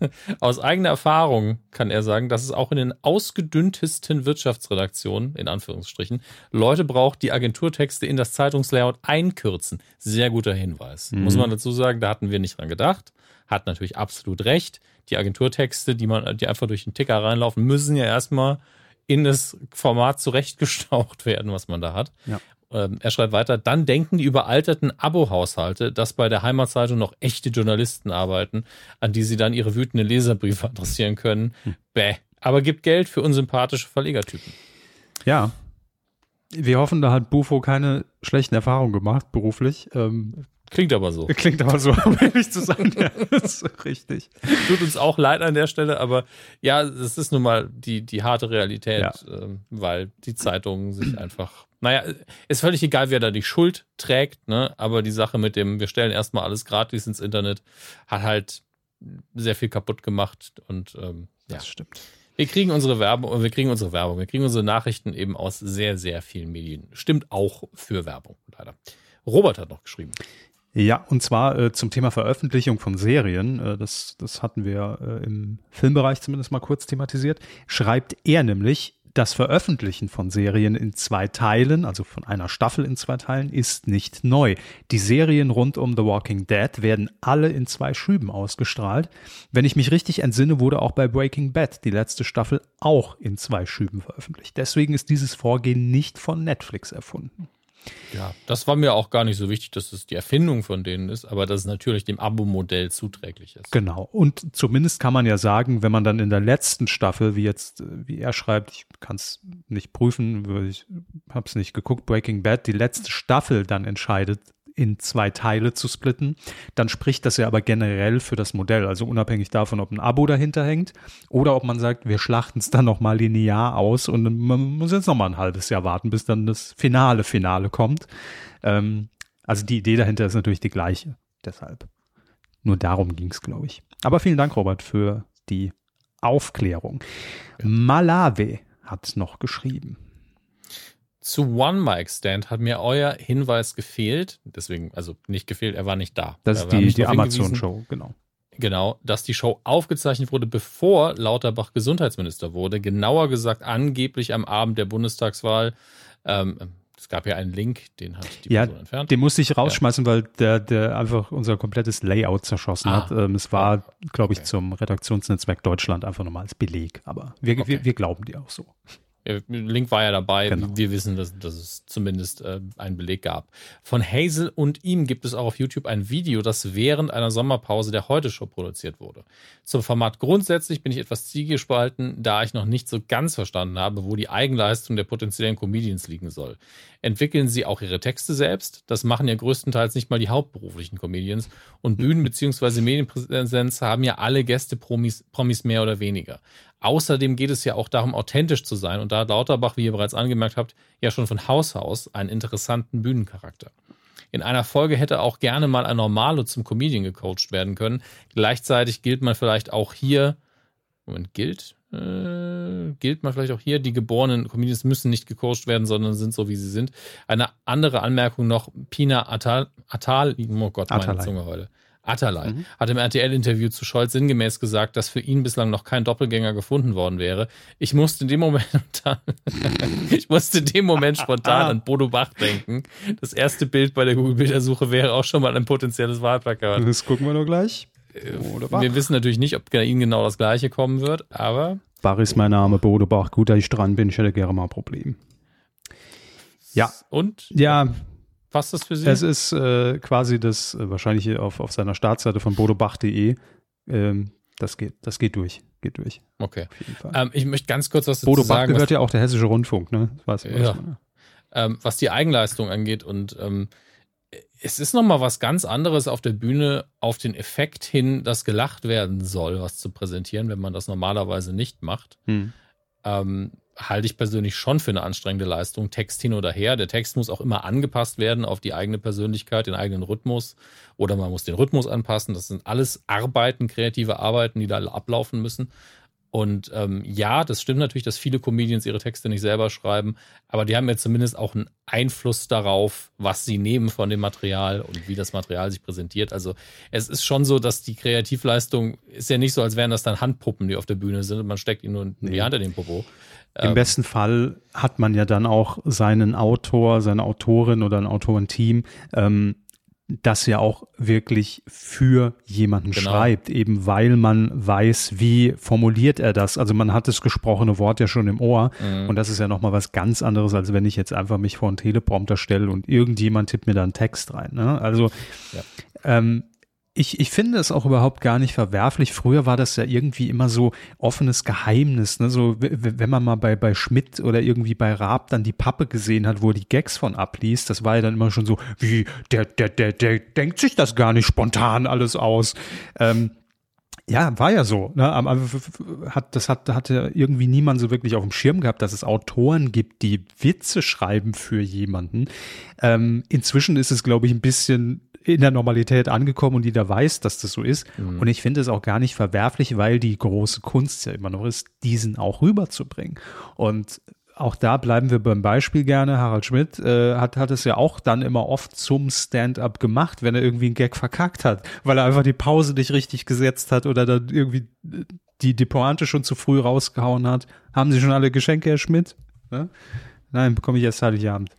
Ja. Aus eigener Erfahrung kann er sagen, dass es auch in den ausgedünntesten Wirtschaftsredaktionen, in Anführungsstrichen, Leute braucht, die Agenturtexte in das Zeitungslayout einkürzen. Sehr guter Hinweis.
Mhm.
Muss man dazu sagen, da hatten wir nicht dran gedacht. Hat natürlich absolut recht. Die Agenturtexte, die man, die einfach durch den Ticker reinlaufen, müssen ja erstmal in das Format zurechtgestaucht werden, was man da hat.
Ja.
Ähm, er schreibt weiter, dann denken die überalterten Abo-Haushalte, dass bei der Heimatzeitung noch echte Journalisten arbeiten, an die sie dann ihre wütenden Leserbriefe adressieren können. Bäh. Aber gibt Geld für unsympathische Verlegertypen.
Ja. Wir hoffen, da hat Bufo keine schlechten Erfahrungen gemacht, beruflich. Ähm,
Klingt aber so.
klingt aber so, um ehrlich zu sein. Ja, das ist richtig.
Tut uns auch leid an der Stelle, aber ja, das ist nun mal die, die harte Realität,
Ja.
ähm, weil die Zeitungen sich einfach, naja, ist völlig egal, wer da die Schuld trägt, ne? aber die Sache mit dem, wir stellen erstmal alles gratis ins Internet, hat halt sehr viel kaputt gemacht und ähm, ja.
Das stimmt.
Wir kriegen unsere Werbung, wir kriegen unsere Werbung, wir kriegen unsere Nachrichten eben aus sehr, sehr vielen Medien. Stimmt auch für Werbung, leider. Robert hat noch geschrieben.
Ja, und zwar äh, zum Thema Veröffentlichung von Serien. Äh, das, das hatten wir äh, im Filmbereich zumindest mal kurz thematisiert. Schreibt er nämlich, das Veröffentlichen von Serien in zwei Teilen, also von einer Staffel in zwei Teilen, ist nicht neu. Die Serien rund um The Walking Dead werden alle in zwei Schüben ausgestrahlt. Wenn ich mich richtig entsinne, wurde auch bei Breaking Bad die letzte Staffel auch in zwei Schüben veröffentlicht. Deswegen ist dieses Vorgehen nicht von Netflix erfunden.
Ja, das war mir auch gar nicht so wichtig, dass es die Erfindung von denen ist, aber dass es natürlich dem Abo-Modell zuträglich ist.
Genau. Und zumindest kann man ja sagen, wenn man dann in der letzten Staffel, wie jetzt, äh, wie er schreibt, ich kann es nicht prüfen, ich habe es nicht geguckt, Breaking Bad, die letzte Staffel dann entscheidet, in zwei Teile zu splitten, dann spricht das ja aber generell für das Modell. Also unabhängig davon, ob ein Abo dahinter hängt oder ob man sagt, wir schlachten es dann nochmal linear aus und man muss jetzt nochmal ein halbes Jahr warten, bis dann das finale Finale kommt. Ähm, also die Idee dahinter ist natürlich die gleiche. Deshalb. Nur darum ging es, glaube ich. Aber vielen Dank, Robert, für die Aufklärung. Malave hat noch geschrieben.
Zu One Mic Stand hat mir euer Hinweis gefehlt. Deswegen, also nicht gefehlt, er war nicht da.
Das
Ja,
ist die, die Amazon-Show, genau.
Genau, dass die Show aufgezeichnet wurde, bevor Lauterbach Gesundheitsminister wurde. Genauer gesagt, angeblich am Abend der Bundestagswahl. Ähm, es gab ja einen Link, den hat die
Ja,
Person entfernt.
Den musste ich rausschmeißen, weil der, der einfach unser komplettes Layout zerschossen
Ah.
hat. Ähm, es war, glaube ich,
Okay.
zum Redaktionsnetzwerk Deutschland einfach nochmal als Beleg. Aber wir,
Okay.
wir, wir glauben dir auch so.
Link war ja dabei.
Genau.
Wir wissen, dass, dass es zumindest äh, einen Beleg gab. Von Hazel und ihm gibt es auch auf YouTube ein Video, das während einer Sommerpause der Heute-Show produziert wurde. Zum Format grundsätzlich bin ich etwas zielgespalten, da ich noch nicht so ganz verstanden habe, wo die Eigenleistung der potenziellen Comedians liegen soll. Entwickeln sie auch ihre Texte selbst? Das machen ja größtenteils nicht mal die hauptberuflichen Comedians. Und Bühnen- bzw. Medienpräsenz haben ja alle Gäste Promis, Promis mehr oder weniger. Außerdem geht es ja auch darum, authentisch zu sein. Und da hat Lauterbach, wie ihr bereits angemerkt habt, ja schon von Haus aus einen interessanten Bühnencharakter. In einer Folge hätte auch gerne mal ein Normalo zum Comedian gecoacht werden können. Gleichzeitig gilt man vielleicht auch hier, Moment, gilt? Äh, gilt man vielleicht auch hier, die geborenen Comedians müssen nicht gecoacht werden, sondern sind so, wie sie sind. Eine andere Anmerkung noch, Pina Atal, Atal oh Gott, meine Atalay. Zunge heute. Atalay mhm. hat im RTL-Interview zu Scholz sinngemäß gesagt, dass für ihn bislang noch kein Doppelgänger gefunden worden wäre. Ich musste in dem Moment, ich musste in dem Moment spontan an Bodo Bach denken. Das erste Bild bei der Google-Bildersuche wäre auch schon mal ein potenzielles Wahlplakat.
Das gucken wir doch gleich.
Bodo Bach. Wir wissen natürlich nicht, ob Ihnen genau das gleiche kommen wird, aber.
Bach ist mein Name, Bodo Bach. Gut, dass ich dran bin, ich hätte gerne mal ein Problem. Ja.
Und?
Ja,
Passt das für Sie?
Es ist äh, quasi das, äh, wahrscheinlich auf, auf seiner Startseite von bodobach.de. Ähm, das geht, das geht durch. Geht durch.
Okay. Ähm, ich möchte ganz kurz was
dazu Bodo sagen. Bodo gehört ja auch der Hessische Rundfunk, ne?
Was, ja. ähm, was die Eigenleistung angeht und ähm, es ist nochmal was ganz anderes auf der Bühne auf den Effekt hin, dass gelacht werden soll, was zu präsentieren, wenn man das normalerweise nicht macht. Hm. Ähm, halte ich persönlich schon für eine anstrengende Leistung. Text hin oder her. Der Text muss auch immer angepasst werden auf die eigene Persönlichkeit, den eigenen Rhythmus. Oder man muss den Rhythmus anpassen. Das sind alles Arbeiten, kreative Arbeiten, die da ablaufen müssen. Und ähm, ja, das stimmt natürlich, dass viele Comedians ihre Texte nicht selber schreiben, aber die haben ja zumindest auch einen Einfluss darauf, was sie nehmen von dem Material und wie das Material sich präsentiert. Also es ist schon so, dass die Kreativleistung ist ja nicht so, als wären das dann Handpuppen, die auf der Bühne sind und man steckt ihnen nur in die Hand in den Popo.
Im ähm, besten Fall hat man ja dann auch seinen Autor, seine Autorin oder ein Autorenteam, ähm, das ja auch wirklich für jemanden genau. schreibt, eben weil man weiß, wie formuliert er das. Also man hat das gesprochene Wort ja schon im Ohr mhm. und das ist ja nochmal was ganz anderes, als wenn ich jetzt einfach mich vor einen Teleprompter stelle und irgendjemand tippt mir da einen Text rein. Ne? Also ja. ähm, ich, ich finde es auch überhaupt gar nicht verwerflich. Früher war das ja irgendwie immer so offenes Geheimnis. Ne? So, wenn man mal bei, bei Schmidt oder irgendwie bei Raab dann die Pappe gesehen hat, wo er die Gags von abliest, das war ja dann immer schon so, wie, der, der, der, der denkt sich das gar nicht spontan alles aus. Ähm, ja, war ja so. Ne? Hat, das hat, hatte irgendwie niemand so wirklich auf dem Schirm gehabt, dass es Autoren gibt, die Witze schreiben für jemanden. Ähm, inzwischen ist es, glaube ich, ein bisschen in der Normalität angekommen und jeder weiß, dass das so ist. Mhm. Und ich finde es auch gar nicht verwerflich, weil die große Kunst ja immer noch ist, diesen auch rüberzubringen. Und auch da bleiben wir beim Beispiel gerne. Harald Schmidt äh, hat, hat es ja auch dann immer oft zum Stand-up gemacht, wenn er irgendwie einen Gag verkackt hat, weil er einfach die Pause nicht richtig gesetzt hat oder dann irgendwie die, die Pointe schon zu früh rausgehauen hat. Haben Sie schon alle Geschenke, Herr Schmidt? Ja? Nein, bekomme ich erst Heiligabend.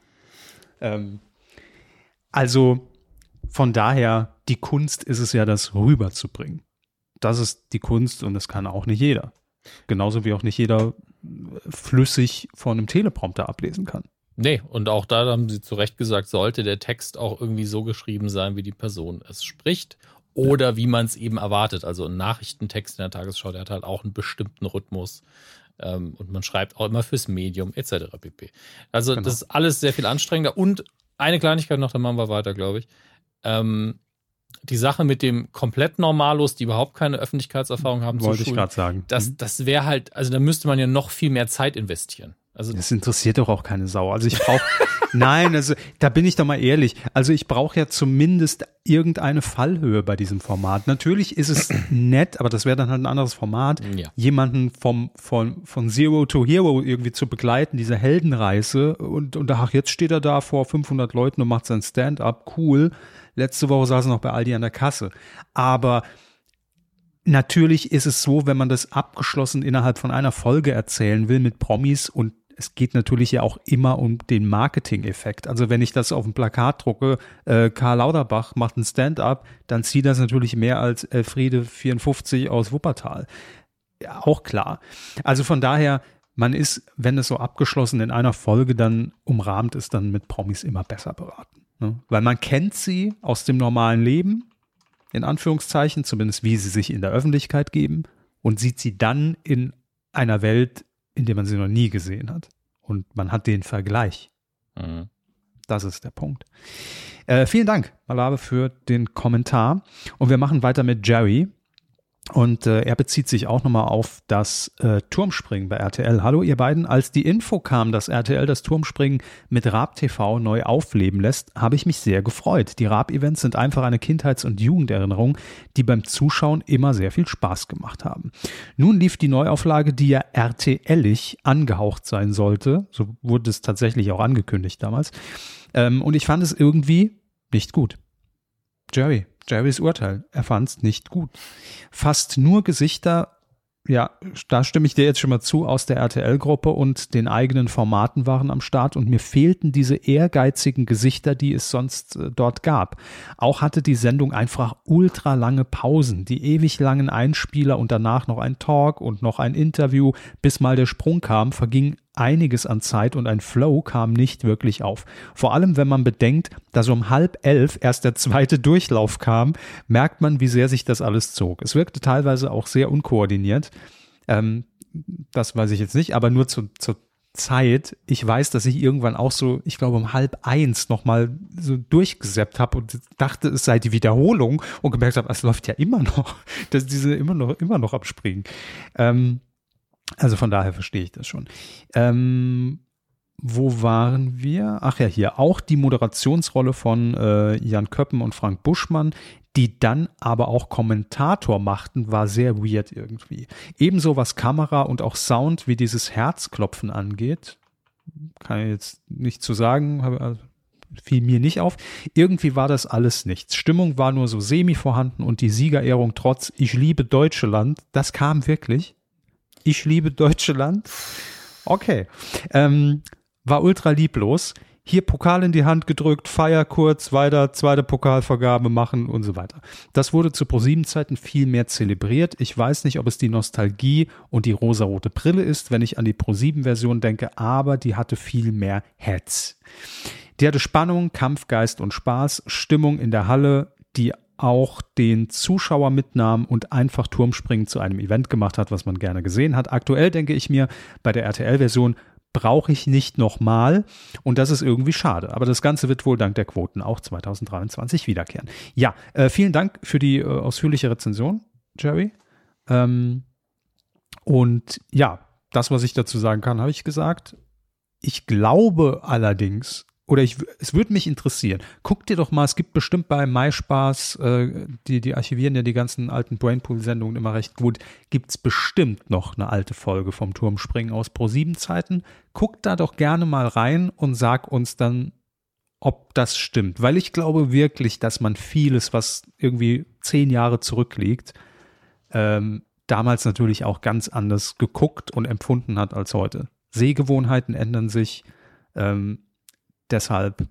Ähm, also von daher, die Kunst ist es ja, das rüberzubringen. Das ist die Kunst und das kann auch nicht jeder. Genauso wie auch nicht jeder flüssig von einem Teleprompter ablesen kann.
Nee, und auch da haben sie zu Recht gesagt, sollte der Text auch irgendwie so geschrieben sein, wie die Person es spricht oder ja. wie man es eben erwartet. Also ein Nachrichtentext in der Tagesschau, der hat halt auch einen bestimmten Rhythmus. Ähm, und man schreibt auch immer fürs Medium etc. pp. Also genau. das ist alles sehr viel anstrengender. Und eine Kleinigkeit noch, dann machen wir weiter, glaube ich ähm, die Sache mit dem komplett Normalos, die überhaupt keine Öffentlichkeitserfahrung haben,
wollte ich gerade sagen.
Das, mhm. das wäre halt, also da müsste man ja noch viel mehr Zeit investieren. Also
das interessiert doch auch keine Sau. Also ich brauche, nein, also da bin ich doch mal ehrlich. Also ich brauche ja zumindest irgendeine Fallhöhe bei diesem Format. Natürlich ist es nett, aber das wäre dann halt ein anderes Format, ja. jemanden vom von von Zero to Hero irgendwie zu begleiten, diese Heldenreise und und ach jetzt steht er da vor 500 Leuten und macht sein Stand-up, cool. Letzte Woche saß er noch bei Aldi an der Kasse. Aber natürlich ist es so, wenn man das abgeschlossen innerhalb von einer Folge erzählen will mit Promis und es geht natürlich ja auch immer um den Marketing-Effekt. Also wenn ich das auf dem Plakat drucke, äh, Karl Lauterbach macht ein Stand-up, dann zieht das natürlich mehr als Elfriede 54 aus Wuppertal. Ja, auch klar. Also von daher, man ist, wenn es so abgeschlossen in einer Folge dann umrahmt ist, dann mit Promis immer besser beraten. Ne? Weil man kennt sie aus dem normalen Leben, in Anführungszeichen, zumindest wie sie sich in der Öffentlichkeit geben, und sieht sie dann in einer Welt, in der man sie noch nie gesehen hat. Und man hat den Vergleich. Mhm. Das ist der Punkt. Äh, vielen Dank, Malabe, für den Kommentar. Und wir machen weiter mit Jerry. Und äh, er bezieht sich auch nochmal auf das äh, Turmspringen bei RTL. Hallo ihr beiden, als die Info kam, dass RTL das Turmspringen mit Raab TV neu aufleben lässt, habe ich mich sehr gefreut. Die Raab-Events sind einfach eine Kindheits- und Jugenderinnerung, die beim Zuschauen immer sehr viel Spaß gemacht haben. Nun lief die Neuauflage, die ja RTLig angehaucht sein sollte, so wurde es tatsächlich auch angekündigt damals, ähm, und ich fand es irgendwie nicht gut. Jerry, Jerrys Urteil. Er fand es nicht gut. Fast nur Gesichter, ja, da stimme ich dir jetzt schon mal zu, aus der RTL-Gruppe und den eigenen Formaten waren am Start und mir fehlten diese ehrgeizigen Gesichter, die es sonst äh, dort gab. Auch hatte die Sendung einfach ultra lange Pausen, die ewig langen Einspieler und danach noch ein Talk und noch ein Interview, bis mal der Sprung kam, verging einiges an Zeit und ein Flow kam nicht wirklich auf. Vor allem, wenn man bedenkt, dass um halb elf erst der zweite Durchlauf kam, merkt man, wie sehr sich das alles zog. Es wirkte teilweise auch sehr unkoordiniert. Ähm, das weiß ich jetzt nicht, aber nur zu, zur Zeit. Ich weiß, dass ich irgendwann auch so, ich glaube um halb eins nochmal so durchgesäppt habe und dachte, es sei die Wiederholung und gemerkt habe, es läuft ja immer noch, dass diese immer noch, immer noch abspringen. Ähm, also von daher verstehe ich das schon. Ähm, wo waren wir? Ach ja, hier auch die Moderationsrolle von äh, Jan Köppen und Frank Buschmann, die dann aber auch Kommentator machten, war sehr weird irgendwie. Ebenso was Kamera und auch Sound wie dieses Herzklopfen angeht, kann ich jetzt nicht zu sagen, also fiel mir nicht auf. Irgendwie war das alles nichts. Stimmung war nur so semi vorhanden und die Siegerehrung trotz Ich liebe Deutschland, das kam wirklich. Ich liebe Deutschland. Okay. Ähm, war ultra lieblos. Hier Pokal in die Hand gedrückt, Feier kurz, weiter, zweite Pokalvergabe machen und so weiter. Das wurde zu ProSieben-Zeiten viel mehr zelebriert. Ich weiß nicht, ob es die Nostalgie und die rosarote Brille ist, wenn ich an die ProSieben-Version denke, aber die hatte viel mehr Heads. Die hatte Spannung, Kampfgeist und Spaß, Stimmung in der Halle, die auch den Zuschauer mitnahm und einfach Turmspringen zu einem Event gemacht hat, was man gerne gesehen hat. Aktuell denke ich mir, bei der RTL-Version brauche ich nicht nochmal und das ist irgendwie schade. Aber das Ganze wird wohl dank der Quoten auch 2023 wiederkehren. Ja, äh, vielen Dank für die äh, ausführliche Rezension, Jerry. Ähm, und ja, das, was ich dazu sagen kann, habe ich gesagt. Ich glaube allerdings, oder ich, es würde mich interessieren. Guck dir doch mal, es gibt bestimmt bei MySpaß, äh, die, die archivieren ja die ganzen alten Brainpool-Sendungen immer recht gut, gibt es bestimmt noch eine alte Folge vom Turmspringen aus Pro-7-Zeiten. Guck da doch gerne mal rein und sag uns dann, ob das stimmt. Weil ich glaube wirklich, dass man vieles, was irgendwie zehn Jahre zurückliegt, ähm, damals natürlich auch ganz anders geguckt und empfunden hat als heute. Sehgewohnheiten ändern sich. Ähm, deshalb,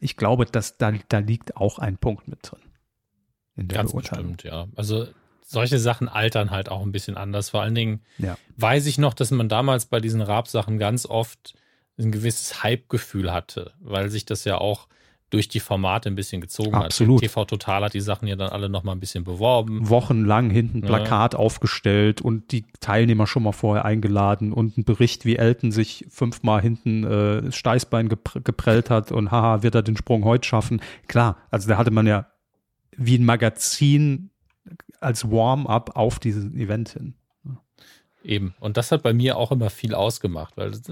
ich glaube, dass da, da liegt auch ein Punkt mit drin.
Ganz bestimmt, ja. Also solche Sachen altern halt auch ein bisschen anders. Vor allen Dingen ja. weiß ich noch, dass man damals bei diesen Rap-Sachen ganz oft ein gewisses Hype-Gefühl hatte, weil sich das ja auch durch die Formate ein bisschen gezogen
Absolut.
hat. TV Total hat die Sachen ja dann alle noch mal ein bisschen beworben.
Wochenlang hinten Plakat ja. aufgestellt und die Teilnehmer schon mal vorher eingeladen und ein Bericht, wie Elton sich fünfmal hinten äh, Steißbein gepr geprellt hat und haha, wird er den Sprung heute schaffen. Klar, also da hatte man ja wie ein Magazin als Warm-up auf dieses Event hin.
Eben. Und das hat bei mir auch immer viel ausgemacht, weil das,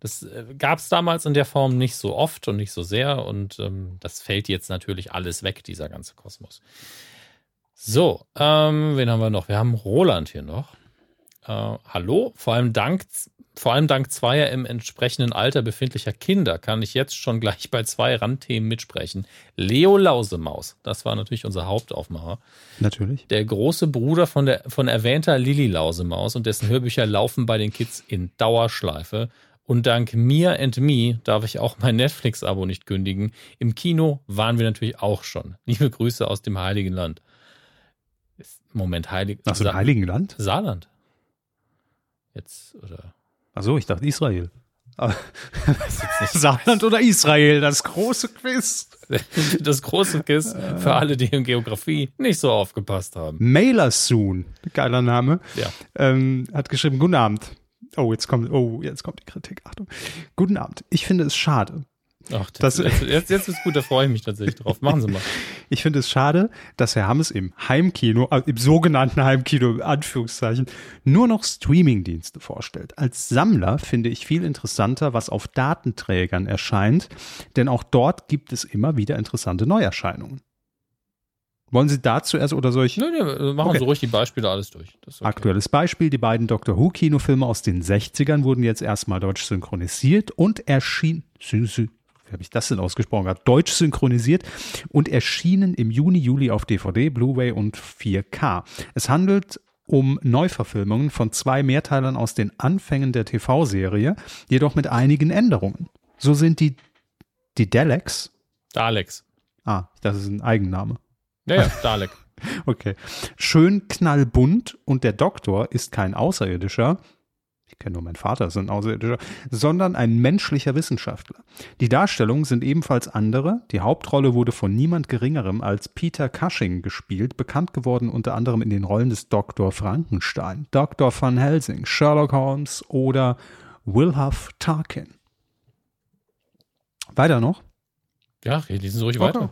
das äh, gab es damals in der Form nicht so oft und nicht so sehr. Und ähm, das fällt jetzt natürlich alles weg, dieser ganze Kosmos. So, ähm, wen haben wir noch? Wir haben Roland hier noch. Äh, hallo, vor allem dank vor allem dank zweier im entsprechenden Alter befindlicher Kinder kann ich jetzt schon gleich bei zwei Randthemen mitsprechen. Leo Lausemaus, das war natürlich unser Hauptaufmacher.
Natürlich.
Der große Bruder von, der, von erwähnter Lilly Lausemaus und dessen Hörbücher laufen bei den Kids in Dauerschleife. Und dank Mir and Me darf ich auch mein Netflix-Abo nicht kündigen. Im Kino waren wir natürlich auch schon. Liebe Grüße aus dem Heiligen Land. Moment, Heilig.
Aus dem Heiligen Land?
Saarland. Jetzt, oder?
Achso, ich dachte Israel. Saarland oder Israel, das große Quiz.
Das große Quiz für alle, die in Geografie nicht so aufgepasst haben.
Mailer Soon, geiler Name,
ja.
ähm, hat geschrieben, guten Abend. Oh, jetzt kommt, oh, jetzt kommt die Kritik. Achtung. Guten Abend. Ich finde es schade,
Ach, das, das, jetzt, jetzt ist gut, da freue ich mich tatsächlich drauf. Machen Sie mal.
Ich finde es schade, dass Herr Hammes im Heimkino, also im sogenannten Heimkino, in Anführungszeichen, nur noch Streamingdienste vorstellt. Als Sammler finde ich viel interessanter, was auf Datenträgern erscheint, denn auch dort gibt es immer wieder interessante Neuerscheinungen. Wollen Sie dazu erst oder soll ich?
Nee, nee, machen okay. Sie ruhig die Beispiele alles durch.
Okay. Aktuelles Beispiel, die beiden Doctor Who Kinofilme aus den 60ern wurden jetzt erstmal deutsch synchronisiert und erschien, wie habe ich das denn ausgesprochen gehabt, deutsch synchronisiert und erschienen im Juni, Juli auf DVD, Blu-ray und 4K. Es handelt um Neuverfilmungen von zwei Mehrteilern aus den Anfängen der TV-Serie, jedoch mit einigen Änderungen. So sind die, die Daleks.
Daleks.
Ah, das ist ein Eigenname.
Ja, ja, Dalek.
okay. Schön knallbunt und der Doktor ist kein Außerirdischer, kenne nur meinen Vater, ist ein Außerirdischer, sondern ein menschlicher Wissenschaftler. Die Darstellungen sind ebenfalls andere. Die Hauptrolle wurde von niemand Geringerem als Peter Cushing gespielt, bekannt geworden unter anderem in den Rollen des Dr. Frankenstein, Dr. Van Helsing, Sherlock Holmes oder Wilhuff Tarkin. Weiter noch.
Ja, lesen Sie ruhig weiter.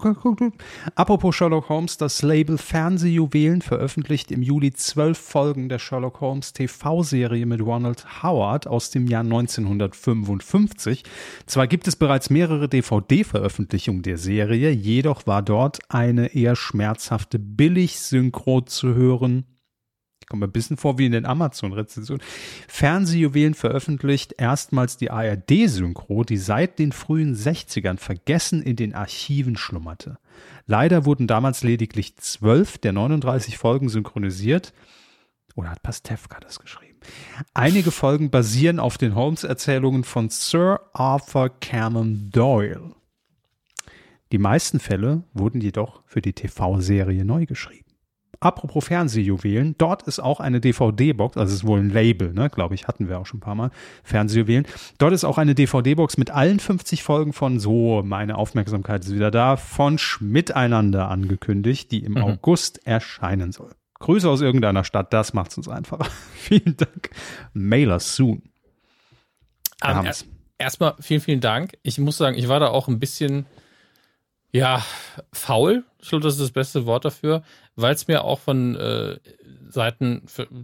Apropos Sherlock Holmes, das Label Fernsehjuwelen veröffentlicht im Juli zwölf Folgen der Sherlock Holmes TV-Serie mit Ronald Howard aus dem Jahr 1955. Zwar gibt es bereits mehrere DVD-Veröffentlichungen der Serie, jedoch war dort eine eher schmerzhafte Billig-Synchro zu hören kommt mir ein bisschen vor wie in den Amazon-Rezensionen. Fernsehjuwelen veröffentlicht erstmals die ARD-Synchro, die seit den frühen 60ern vergessen in den Archiven schlummerte. Leider wurden damals lediglich zwölf der 39 Folgen synchronisiert. Oder hat Pastewka das geschrieben? Einige Folgen basieren auf den Holmes-Erzählungen von Sir Arthur Conan Doyle. Die meisten Fälle wurden jedoch für die TV-Serie neu geschrieben. Apropos Fernsehjuwelen, dort ist auch eine DVD-Box, also es ist wohl ein Label, ne, glaube ich, hatten wir auch schon ein paar Mal, Fernsehjuwelen. Dort ist auch eine DVD-Box mit allen 50 Folgen von So, meine Aufmerksamkeit ist wieder da, von Schmiteinander angekündigt, die im mhm. August erscheinen soll. Grüße aus irgendeiner Stadt, das macht es uns einfacher. vielen Dank. Mailer soon.
Um, ähm, erstmal vielen, vielen Dank. Ich muss sagen, ich war da auch ein bisschen ja, faul, ich glaube, das ist das beste Wort dafür, weil es mir auch von äh, Seiten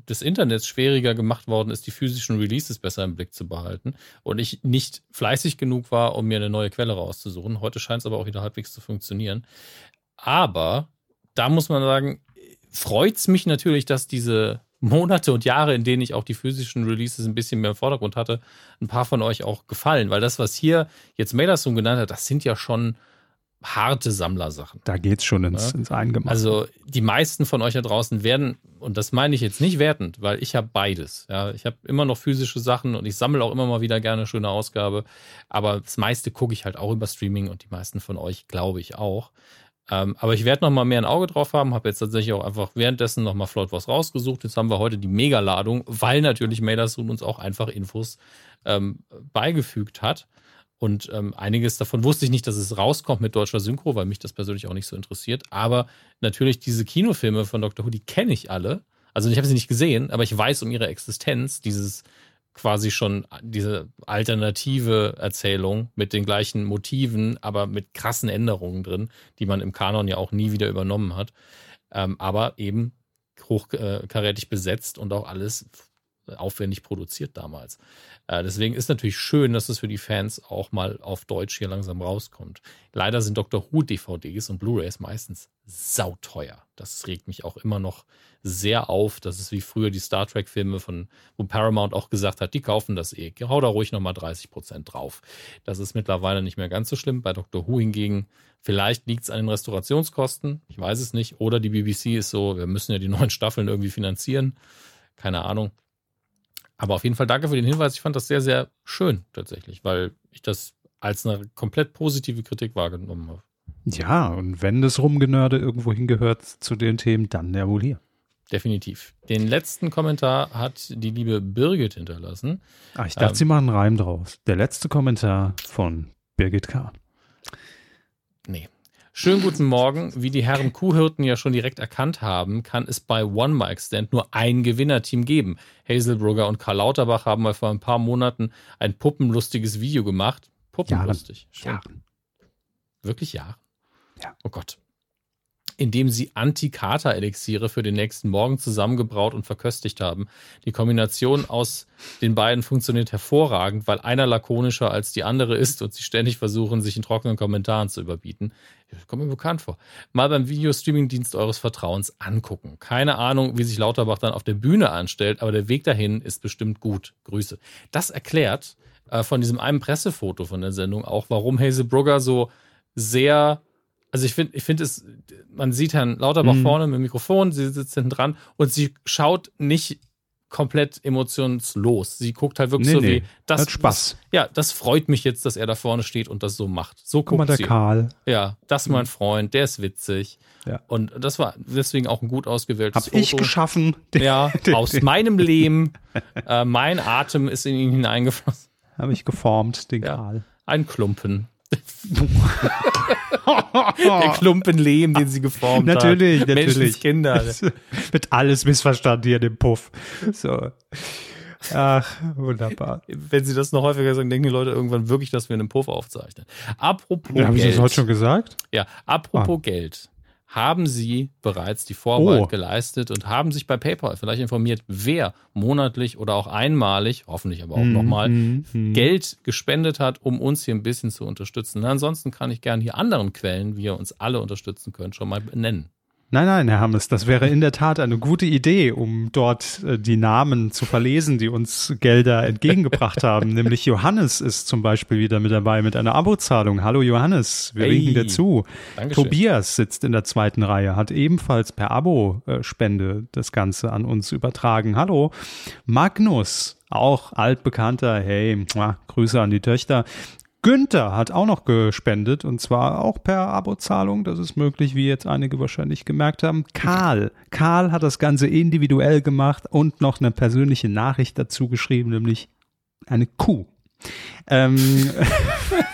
des Internets schwieriger gemacht worden ist, die physischen Releases besser im Blick zu behalten und ich nicht fleißig genug war, um mir eine neue Quelle rauszusuchen. Heute scheint es aber auch wieder halbwegs zu funktionieren. Aber da muss man sagen, freut es mich natürlich, dass diese Monate und Jahre, in denen ich auch die physischen Releases ein bisschen mehr im Vordergrund hatte, ein paar von euch auch gefallen, weil das, was hier jetzt Mailerson genannt hat, das sind ja schon harte Sammlersachen.
Da geht's schon ins, ja? ins Eingemachte.
Also die meisten von euch da draußen werden, und das meine ich jetzt nicht wertend, weil ich habe beides. Ja, ich habe immer noch physische Sachen und ich sammle auch immer mal wieder gerne schöne Ausgabe. Aber das meiste gucke ich halt auch über Streaming und die meisten von euch glaube ich auch. Ähm, aber ich werde noch mal mehr ein Auge drauf haben. Habe jetzt tatsächlich auch einfach währenddessen noch mal flott was rausgesucht. Jetzt haben wir heute die Mega-Ladung, weil natürlich Mailersoon uns auch einfach Infos ähm, beigefügt hat. Und ähm, einiges davon wusste ich nicht, dass es rauskommt mit deutscher Synchro, weil mich das persönlich auch nicht so interessiert. Aber natürlich diese Kinofilme von Dr. Who, die kenne ich alle. Also ich habe sie nicht gesehen, aber ich weiß um ihre Existenz, dieses quasi schon diese alternative Erzählung mit den gleichen Motiven, aber mit krassen Änderungen drin, die man im Kanon ja auch nie wieder übernommen hat. Ähm, aber eben hochkarätig besetzt und auch alles aufwendig produziert damals. Äh, deswegen ist natürlich schön, dass es für die Fans auch mal auf Deutsch hier langsam rauskommt. Leider sind Dr. Who DVDs und Blu-rays meistens sauteuer. Das regt mich auch immer noch sehr auf. Das ist wie früher die Star Trek Filme von, wo Paramount auch gesagt hat, die kaufen das eh. Hau da ruhig nochmal 30 Prozent drauf. Das ist mittlerweile nicht mehr ganz so schlimm. Bei Dr. Who hingegen, vielleicht liegt es an den Restaurationskosten. Ich weiß es nicht. Oder die BBC ist so, wir müssen ja die neuen Staffeln irgendwie finanzieren. Keine Ahnung. Aber auf jeden Fall danke für den Hinweis. Ich fand das sehr, sehr schön tatsächlich, weil ich das als eine komplett positive Kritik wahrgenommen habe.
Ja, und wenn das Rumgenörde irgendwo hingehört zu den Themen, dann ja wohl hier.
Definitiv. Den letzten Kommentar hat die liebe Birgit hinterlassen.
Ah, ich dachte, ähm, sie machen einen Reim draus. Der letzte Kommentar von Birgit K.
Nee, Schönen guten Morgen. Wie die Herren Kuhhirten ja schon direkt erkannt haben, kann es bei One Mic Stand nur ein Gewinnerteam geben. Hazelbrugger und Karl Lauterbach haben mal vor ein paar Monaten ein puppenlustiges Video gemacht. Puppenlustig.
Jahren.
Wirklich Jahren?
Ja.
Oh Gott. Indem sie Anti-Kater-Elixiere für den nächsten Morgen zusammengebraut und verköstigt haben. Die Kombination aus den beiden funktioniert hervorragend, weil einer lakonischer als die andere ist und sie ständig versuchen, sich in trockenen Kommentaren zu überbieten. Kommt mir bekannt vor. Mal beim Videostreaming-Dienst eures Vertrauens angucken. Keine Ahnung, wie sich Lauterbach dann auf der Bühne anstellt, aber der Weg dahin ist bestimmt gut. Grüße. Das erklärt äh, von diesem einen Pressefoto von der Sendung auch, warum Hazel Brugger so sehr also ich finde, ich finde es, man sieht Herrn Lauterbach
Mhm.
vorne mit dem Mikrofon, sie sitzt hinten dran und sie schaut nicht komplett emotionslos. Sie guckt halt wirklich
Nee,
so
nee.
wie das.
Hat Spaß.
Ja, das freut mich jetzt, dass er da vorne steht und das so macht. So
Guck mal,
guckt
der
sie.
Karl.
Ja, das ist mein Freund, der ist witzig.
Ja.
Und das war deswegen auch ein gut ausgewähltes
Hab
Foto.
ich geschaffen.
Ja, aus meinem Leben. Äh, mein Atem ist in ihn hineingeflossen.
Habe ich geformt, den
Ja.
Karl.
Ein Klumpen. Der Klumpen Lehm, den sie geformt
Natürlich,
hat.
natürlich.
Menschenskinder.
Es wird alles missverstanden hier in dem Puff. So. Ach, wunderbar.
Wenn sie das noch häufiger sagen, denken die Leute irgendwann wirklich, dass wir einen Puff aufzeichnen. Apropos
Habe ich das heute schon gesagt?
Ja, apropos Geld. Haben Sie bereits die Vorarbeit
Oh.
geleistet und haben sich bei PayPal vielleicht informiert, wer monatlich oder auch einmalig, hoffentlich aber auch
Mhm,
nochmal,
mhm.
Geld gespendet hat, um uns hier ein bisschen zu unterstützen. Ansonsten kann ich gerne hier anderen Quellen, wie ihr uns alle unterstützen könnt, schon mal benennen.
Nein, nein, Herr Hammes, das wäre in der Tat eine gute Idee, um dort äh, die Namen zu verlesen, die uns Gelder entgegengebracht haben. Nämlich Johannes ist zum Beispiel wieder mit dabei mit einer Abozahlung. Hallo Johannes, wir
Hey.
winken dir zu.
Dankeschön.
Tobias sitzt in der zweiten Reihe, hat ebenfalls per Abo-Spende das Ganze an uns übertragen. Hallo. Magnus, auch altbekannter, hey, Grüße an die Töchter. Günther hat auch noch gespendet und zwar auch per Abozahlung. Das ist möglich, wie jetzt einige wahrscheinlich gemerkt haben. Karl. Karl hat das Ganze individuell gemacht und noch eine persönliche Nachricht dazu geschrieben, nämlich eine Kuh. Ähm,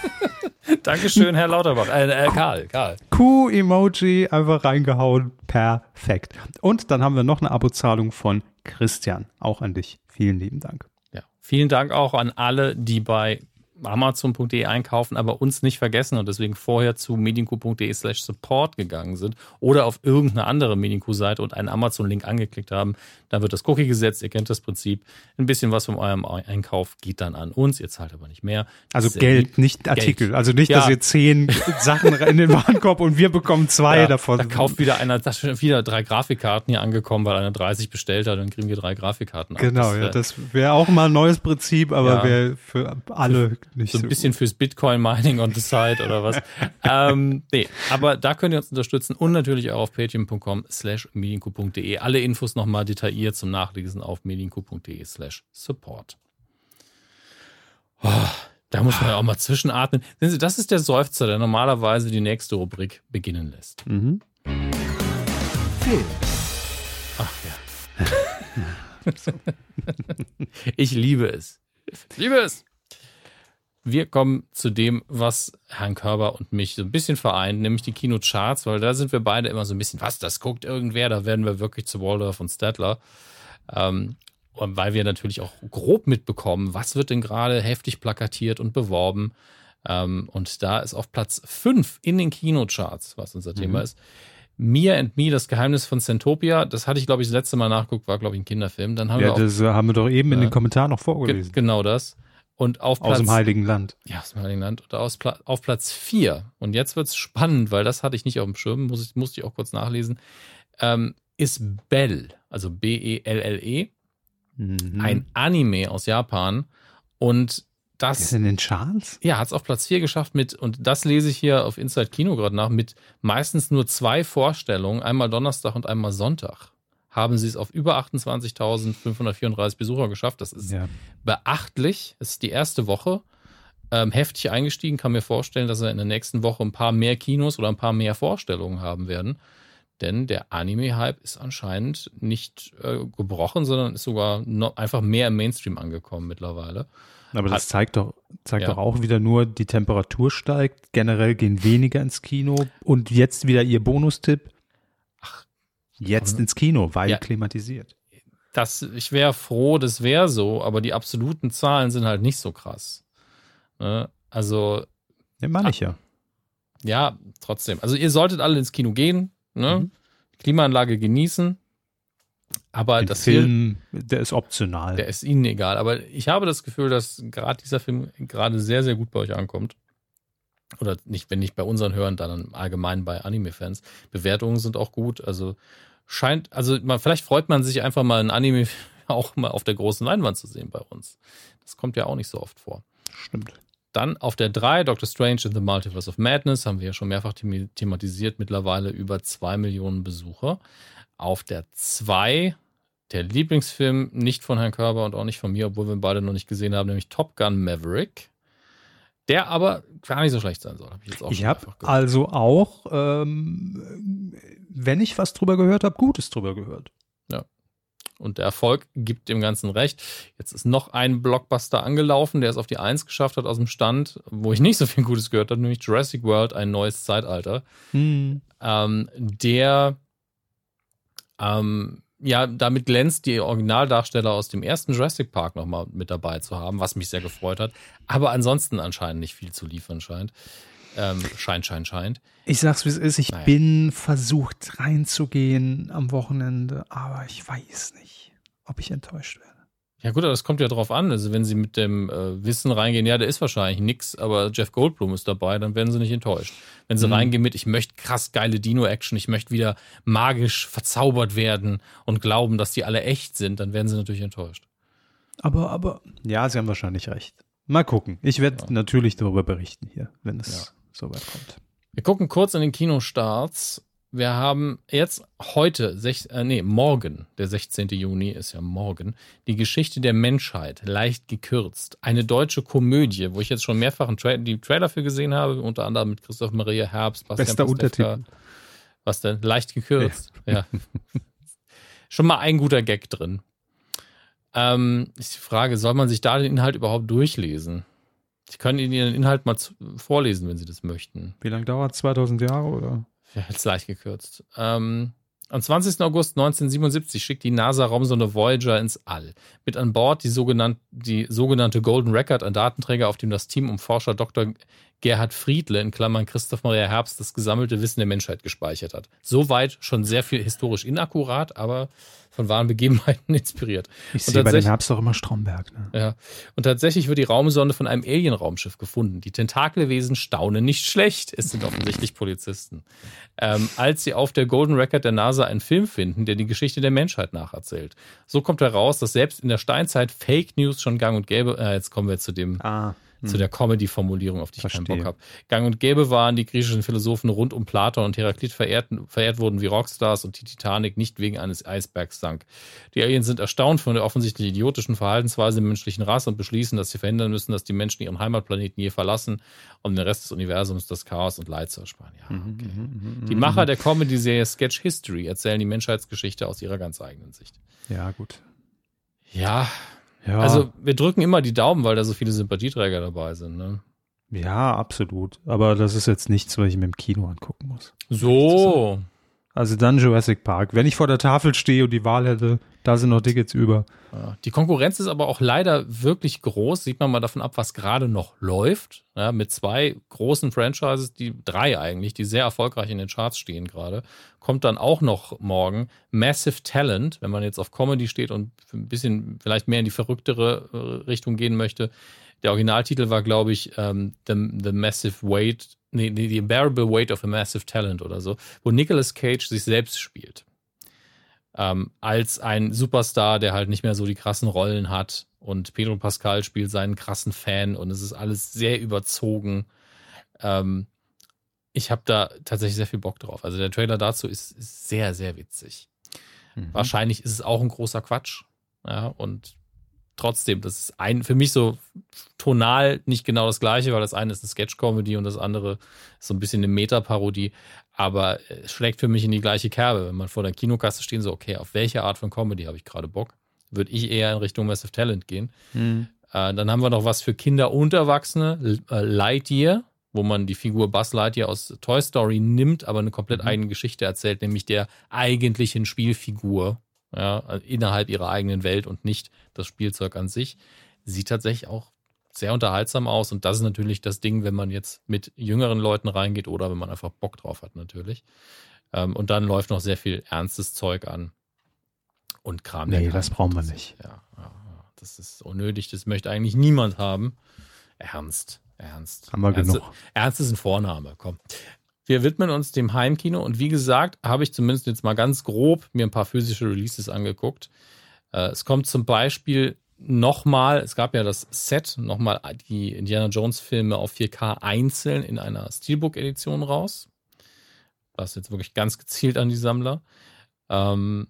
Dankeschön, Herr Lauterbach. Äh, äh, Karl, Karl.
Kuh-Emoji einfach reingehauen. Perfekt. Und dann haben wir noch eine Abozahlung von Christian. Auch an dich. Vielen lieben Dank.
Ja. Vielen Dank auch an alle, die bei amazon.de einkaufen, aber uns nicht vergessen und deswegen vorher zu medienku.de slash support gegangen sind oder auf irgendeine andere Medienku-Seite und einen Amazon-Link angeklickt haben. Dann wird das Cookie gesetzt, ihr kennt das Prinzip. Ein bisschen was von eurem Einkauf geht dann an uns, ihr zahlt aber nicht mehr.
Also
Sehr
Geld,
lieb.
nicht Artikel. Also nicht,
Ja.
dass ihr zehn Sachen in den Warenkorb und wir bekommen zwei
Ja,
davon.
Da kauft wieder einer, da sind wieder drei Grafikkarten hier angekommen, weil einer 30 bestellt hat, dann kriegen wir drei Grafikkarten. ab.
Genau,
Das,
ja,
äh,
das wäre auch mal ein neues Prinzip, aber
Ja.
wäre für alle nicht
so
so.
ein bisschen fürs Bitcoin-Mining on the side oder was. ähm, nee, aber da könnt ihr uns unterstützen und natürlich auch auf patreon.com slash medienku.de. Alle Infos nochmal detailliert zum Nachlesen auf medienku.de slash support. Oh, da muss man ja auch mal zwischenatmen. Sehen Sie, das ist der Seufzer, der normalerweise die nächste Rubrik beginnen lässt.
Mhm.
Film.
Ach ja. ich liebe es. Ich liebe es. Wir kommen zu dem, was Herrn Körber und mich so ein bisschen vereint, nämlich die Kinocharts, weil da sind wir beide immer so ein bisschen, was, das guckt irgendwer, da werden wir wirklich zu Waldorf und Stadler. Ähm, und weil wir natürlich auch grob mitbekommen, was wird denn gerade heftig plakatiert und beworben. Ähm, und da ist auf Platz 5 in den Kinocharts, was unser Thema ist, Mia and Me, das Geheimnis von Centopia. Das hatte ich, glaube ich, das letzte Mal nachgeguckt, war, glaube ich, ein Kinderfilm. Dann haben
Ja,
wir auch
das äh, haben wir doch eben in
Ja.
den Kommentaren noch
ge
vorgelesen.
genau das. Und auf Platz,
Aus dem Heiligen Land.
ja, aus dem Heiligen Land. Und aus auf Platz 4, und jetzt wird's spannend, weil das hatte ich nicht auf dem Schirm, muss ich, musste ich auch kurz nachlesen, ähm, ist Bell, also B-E-L-L-E,
Mhm.
ein Anime aus Japan. Und das
ist in den Charts?
ja, hat es auf Platz 4 geschafft mit, und das lese ich hier auf Inside Kino gerade nach, mit meistens nur zwei Vorstellungen, einmal Donnerstag und einmal Sonntag. Haben sie es auf über 28.534 Besucher geschafft. Das ist
Ja.
beachtlich. Es ist die erste Woche. Ähm, heftig eingestiegen, kann mir vorstellen, dass wir in der nächsten Woche ein paar mehr Kinos oder ein paar mehr Vorstellungen haben werden. Denn der Anime-Hype ist anscheinend nicht äh, gebrochen, sondern ist sogar einfach mehr im Mainstream angekommen mittlerweile.
Aber das
Hat-
zeigt doch, zeigt
Ja.
doch auch wieder nur, die Temperatur steigt. Generell gehen weniger ins Kino. Und jetzt wieder Ihr Bonustipp. Jetzt ins Kino, weil
Ja.
klimatisiert.
das, ich wäre froh, das wäre so, aber die absoluten Zahlen sind halt nicht so krass. Ne? Also.
Den meine ich ja.
Ja, trotzdem. Also ihr solltet alle ins Kino gehen, ne? Mhm. Klimaanlage genießen. Aber
Den
das
Film, hier, der ist optional.
Der ist ihnen egal. Aber ich habe das Gefühl, dass gerade dieser Film gerade sehr, sehr gut bei euch ankommt. Oder nicht, wenn nicht bei unseren Hörern, dann allgemein bei Anime-Fans. Bewertungen sind auch gut. Also scheint, also man, vielleicht freut man sich einfach mal ein Anime auch mal auf der großen Leinwand zu sehen bei uns. Das kommt ja auch nicht so oft vor.
Stimmt.
Dann auf der 3 Doctor Strange in the Multiverse of Madness, haben wir ja schon mehrfach thematisiert, mittlerweile über 2 Millionen Besucher. Auf der 2 der Lieblingsfilm, nicht von Herrn Körber und auch nicht von mir, obwohl wir ihn beide noch nicht gesehen haben, nämlich Top Gun Maverick. Der aber gar nicht so schlecht sein soll.
Hab ich ich habe also auch, ähm, wenn ich was drüber gehört habe, Gutes drüber gehört.
Und der Erfolg gibt dem Ganzen recht. Jetzt ist noch ein Blockbuster angelaufen, der es auf die Eins geschafft hat aus dem Stand, wo ich nicht so viel Gutes gehört habe, nämlich Jurassic World, ein neues Zeitalter. Hm. Ähm, der ähm, ja, damit glänzt, die Originaldarsteller aus dem ersten Jurassic Park nochmal mit dabei zu haben, was mich sehr gefreut hat. Aber ansonsten anscheinend nicht viel zu liefern scheint. Ähm, scheint, scheint, scheint.
Ich sag's wie es ist, ich naja. bin versucht reinzugehen am Wochenende, aber ich weiß nicht, ob ich enttäuscht werde.
Ja gut, aber das kommt ja drauf an. Also wenn sie mit dem äh, Wissen reingehen, ja, der ist wahrscheinlich nix, aber Jeff Goldblum ist dabei, dann werden sie nicht enttäuscht. Wenn sie mhm. reingehen mit, ich möchte krass geile Dino-Action, ich möchte wieder magisch verzaubert werden und glauben, dass die alle echt sind, dann werden sie natürlich enttäuscht.
Aber, aber, ja, sie haben wahrscheinlich recht. Mal gucken. Ich werde ja. natürlich darüber berichten hier, wenn es ja soweit kommt.
Wir gucken kurz in den Kinostarts. Wir haben jetzt heute, sech, äh, nee, morgen, der 16. Juni ist ja morgen, die Geschichte der Menschheit, leicht gekürzt. Eine deutsche Komödie, wo ich jetzt schon mehrfach einen Tra die Trailer für gesehen habe, unter anderem mit Christoph Maria Herbst,
Bastian Bester Untertitel.
Was denn? Leicht gekürzt. Ja. ja. schon mal ein guter Gag drin. Ähm, ist die Frage, soll man sich da den Inhalt überhaupt durchlesen? Ich kann Ihnen Ihren Inhalt mal vorlesen, wenn Sie das möchten.
Wie lange dauert es? 2000 Jahre oder?
Jetzt leicht gekürzt. Ähm, am 20. August 1977 schickt die NASA-Raumsonde Voyager ins All. Mit an Bord die, sogenannte, die sogenannte Golden Record, ein Datenträger, auf dem das Team um Forscher Dr. Gerhard Friedle in Klammern Christoph Maria Herbst das gesammelte Wissen der Menschheit gespeichert hat. Soweit schon sehr viel historisch inakkurat, aber von wahren Begebenheiten inspiriert.
Ich sehe bei den Herbst doch immer Stromberg. Ne?
Ja. Und tatsächlich wird die Raumsonde von einem Alien-Raumschiff gefunden. Die Tentakelwesen staunen nicht schlecht. Es sind offensichtlich Polizisten. Ähm, als sie auf der Golden Record der NASA einen Film finden, der die Geschichte der Menschheit nacherzählt. So kommt heraus, dass selbst in der Steinzeit Fake News schon gang und gäbe. Äh, jetzt kommen wir zu dem. Ah zu der Comedy-Formulierung, auf die Verstehe. ich keinen Bock habe. Gang und Gäbe waren die griechischen Philosophen rund um Platon und Heraklit verehrt, verehrt wurden wie Rockstars und die Titanic nicht wegen eines Eisbergs sank. Die Aliens sind erstaunt von der offensichtlich idiotischen Verhaltensweise der menschlichen Rasse und beschließen, dass sie verhindern müssen, dass die Menschen ihren Heimatplaneten je verlassen, um den Rest des Universums das Chaos und Leid zu ersparen. Ja, mhm, okay. Mhm, mhm, die Macher der Comedy-Serie Sketch History erzählen die Menschheitsgeschichte aus ihrer ganz eigenen Sicht.
Ja, gut.
Ja, ja. Also wir drücken immer die Daumen, weil da so viele Sympathieträger dabei sind. Ne?
Ja, absolut. Aber das ist jetzt nichts, was ich mir im Kino angucken muss.
So.
Also dann Jurassic Park. Wenn ich vor der Tafel stehe und die Wahl hätte, da sind noch Tickets über.
Die Konkurrenz ist aber auch leider wirklich groß. Sieht man mal davon ab, was gerade noch läuft. Ja, mit zwei großen Franchises, die drei eigentlich, die sehr erfolgreich in den Charts stehen gerade. Kommt dann auch noch morgen Massive Talent, wenn man jetzt auf Comedy steht und ein bisschen vielleicht mehr in die verrücktere äh, Richtung gehen möchte. Der Originaltitel war, glaube ich, ähm, The, The Massive Weight nee, nee, The Unbearable Weight of a Massive Talent oder so, wo Nicolas Cage sich selbst spielt. Ähm, als ein Superstar, der halt nicht mehr so die krassen Rollen hat. Und Pedro Pascal spielt seinen krassen Fan und es ist alles sehr überzogen. Ähm, ich habe da tatsächlich sehr viel Bock drauf. Also der Trailer dazu ist, ist sehr, sehr witzig. Mhm. Wahrscheinlich ist es auch ein großer Quatsch. Ja, und trotzdem, das ist ein, für mich so tonal nicht genau das gleiche, weil das eine ist eine Sketch-Comedy und das andere ist so ein bisschen eine Meta-Parodie. Aber es schlägt für mich in die gleiche Kerbe. Wenn man vor der Kinokasse steht, so, okay, auf welche Art von Comedy habe ich gerade Bock? Würde ich eher in Richtung Massive Talent gehen. Mhm. Äh, dann haben wir noch was für Kinder und Erwachsene, äh, Lightyear, wo man die Figur Buzz Lightyear aus Toy Story nimmt, aber eine komplett mhm. eigene Geschichte erzählt, nämlich der eigentlichen Spielfigur ja, innerhalb ihrer eigenen Welt und nicht das Spielzeug an sich, sieht tatsächlich auch sehr unterhaltsam aus. Und das ist natürlich das Ding, wenn man jetzt mit jüngeren Leuten reingeht oder wenn man einfach Bock drauf hat, natürlich. Ähm, und dann läuft noch sehr viel ernstes Zeug an. Und Kram.
Nee, das brauchen wir nicht.
Ja, ja, das ist unnötig. Das möchte eigentlich niemand haben. Ernst, ernst.
Haben wir
ernst,
genug.
Ernst ist ein Vorname, komm. Wir widmen uns dem Heimkino und wie gesagt, habe ich zumindest jetzt mal ganz grob mir ein paar physische Releases angeguckt. Äh, es kommt zum Beispiel nochmal, es gab ja das Set, nochmal die Indiana Jones Filme auf 4K einzeln in einer Steelbook-Edition raus. Das ist jetzt wirklich ganz gezielt an die Sammler. Ähm,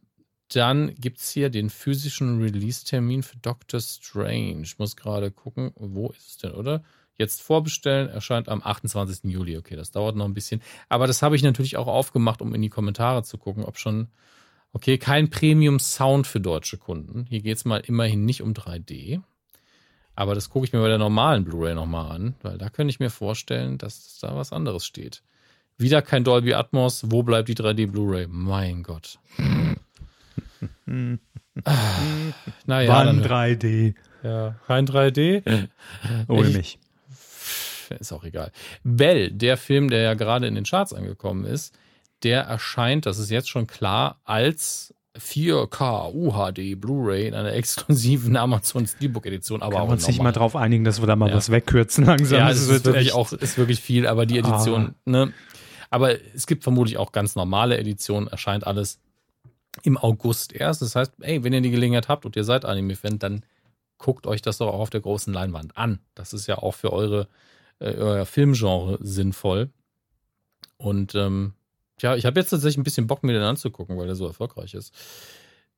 dann gibt es hier den physischen Release-Termin für Doctor Strange. Ich muss gerade gucken, wo ist es denn, oder? Jetzt vorbestellen, erscheint am 28. Juli. Okay, das dauert noch ein bisschen. Aber das habe ich natürlich auch aufgemacht, um in die Kommentare zu gucken, ob schon. Okay, kein Premium-Sound für deutsche Kunden. Hier geht es mal immerhin nicht um 3D. Aber das gucke ich mir bei der normalen Blu-ray nochmal an, weil da könnte ich mir vorstellen, dass da was anderes steht. Wieder kein Dolby Atmos. Wo bleibt die 3D Blu-ray? Mein Gott. ah, naja.
Wann 3D?
Ja, kein 3D.
Ohne mich
ist auch egal. Bell, der Film, der ja gerade in den Charts angekommen ist, der erscheint, das ist jetzt schon klar, als 4K UHD Blu-ray in einer exklusiven Amazon Steelbook Edition, aber
Kann
auch
uns nicht mal drauf einigen, dass wir da mal ja. was wegkürzen langsam.
Ja, es ist wirklich auch ist wirklich viel, aber die Edition, ah. ne? Aber es gibt vermutlich auch ganz normale Editionen, erscheint alles im August erst. Das heißt, ey, wenn ihr die Gelegenheit habt und ihr seid Anime-Fan, dann guckt euch das doch auch auf der großen Leinwand an. Das ist ja auch für eure äh, euer Filmgenre sinnvoll. Und ähm, ja, ich habe jetzt tatsächlich ein bisschen Bock, mir den anzugucken, weil der so erfolgreich ist.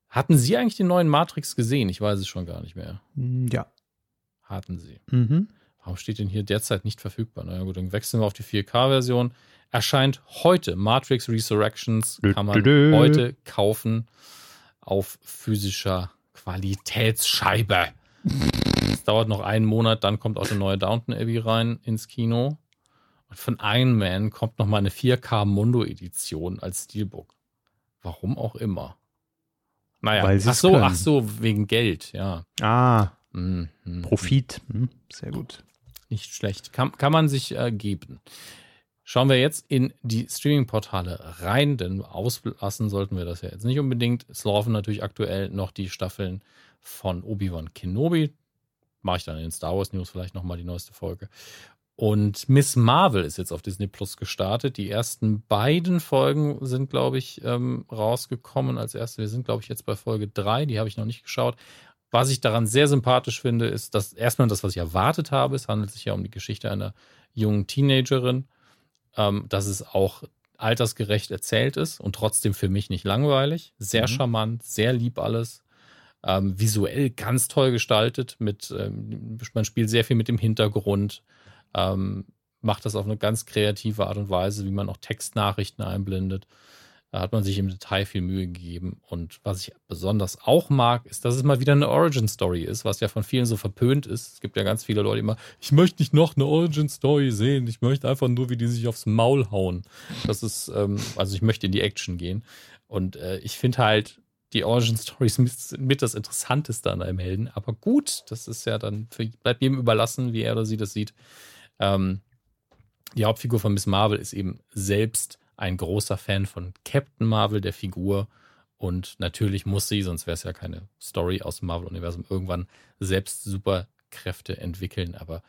Hatten Sie eigentlich den neuen Matrix gesehen? Ich weiß es schon gar nicht mehr.
Hm, ja.
Hatten Sie.
Mhm.
Warum steht denn hier derzeit nicht verfügbar? Na ja, gut, dann wechseln wir auf die 4K-Version. Erscheint heute. Matrix Resurrections kann man heute kaufen auf physischer Qualitätsscheibe. Es dauert noch einen Monat, dann kommt auch der neue Downton Abbey rein ins Kino. Und von Iron Man kommt noch mal eine 4K Mondo Edition als Steelbook. Warum auch immer. Naja,
Weil
ach so,
können.
ach so, wegen Geld, ja.
Ah,
Mhm, mhm.
Profit. Hm, sehr gut.
Nicht schlecht. Kann, kann man sich äh, geben. Schauen wir jetzt in die Streaming-Portale rein, denn auslassen sollten wir das ja jetzt nicht unbedingt. Es laufen natürlich aktuell noch die Staffeln von Obi-Wan Kenobi. Mache ich dann in den Star Wars News vielleicht nochmal die neueste Folge. Und Miss Marvel ist jetzt auf Disney Plus gestartet. Die ersten beiden Folgen sind, glaube ich, ähm, rausgekommen als erste. Wir sind, glaube ich, jetzt bei Folge 3. Die habe ich noch nicht geschaut. Was ich daran sehr sympathisch finde, ist, dass erstmal das, was ich erwartet habe, es handelt sich ja um die Geschichte einer jungen Teenagerin, ähm, dass es auch altersgerecht erzählt ist und trotzdem für mich nicht langweilig. Sehr
Mhm.
charmant, sehr lieb alles. Ähm, visuell ganz toll gestaltet. Mit, ähm, man spielt sehr viel mit dem Hintergrund, ähm, macht das auf eine ganz kreative Art und Weise, wie man auch Textnachrichten einblendet. Da hat man sich im Detail viel Mühe gegeben. Und was ich besonders auch mag, ist, dass es mal wieder eine Origin-Story ist, was ja von vielen so verpönt ist. Es gibt ja ganz viele Leute, die immer, ich möchte nicht noch eine Origin-Story sehen. Ich möchte einfach nur, wie die sich aufs Maul hauen. Das ist, ähm, also ich möchte in die Action gehen. Und äh, ich finde halt, die Origin-Stories mit, mit das Interessanteste an einem Helden. Aber gut, das ist ja dann, für, bleibt jedem überlassen, wie er oder sie das sieht. Ähm, die Hauptfigur von Miss Marvel ist eben selbst ein großer Fan von Captain Marvel, der Figur. Und natürlich muss sie, sonst wäre es ja keine Story aus dem Marvel-Universum, irgendwann selbst Superkräfte entwickeln. Aber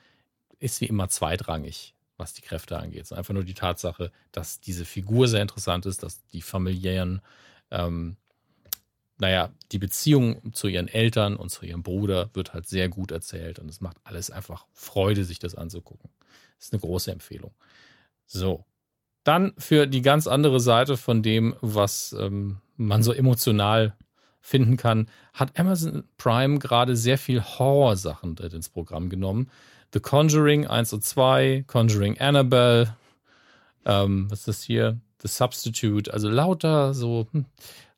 ist wie immer zweitrangig, was die Kräfte angeht. Es ist einfach nur die Tatsache, dass diese Figur sehr interessant ist, dass die familiären, ähm, naja, die Beziehung zu ihren Eltern und zu ihrem Bruder wird halt sehr gut erzählt. Und es macht alles einfach Freude, sich das anzugucken. Das ist eine große Empfehlung. So, dann für die ganz andere Seite von dem, was ähm, man so emotional finden kann, hat Amazon Prime gerade sehr viel Horrorsachen ins Programm genommen. The Conjuring 1 und 2, Conjuring Annabelle, ähm, was ist das hier? The Substitute, also lauter so hm,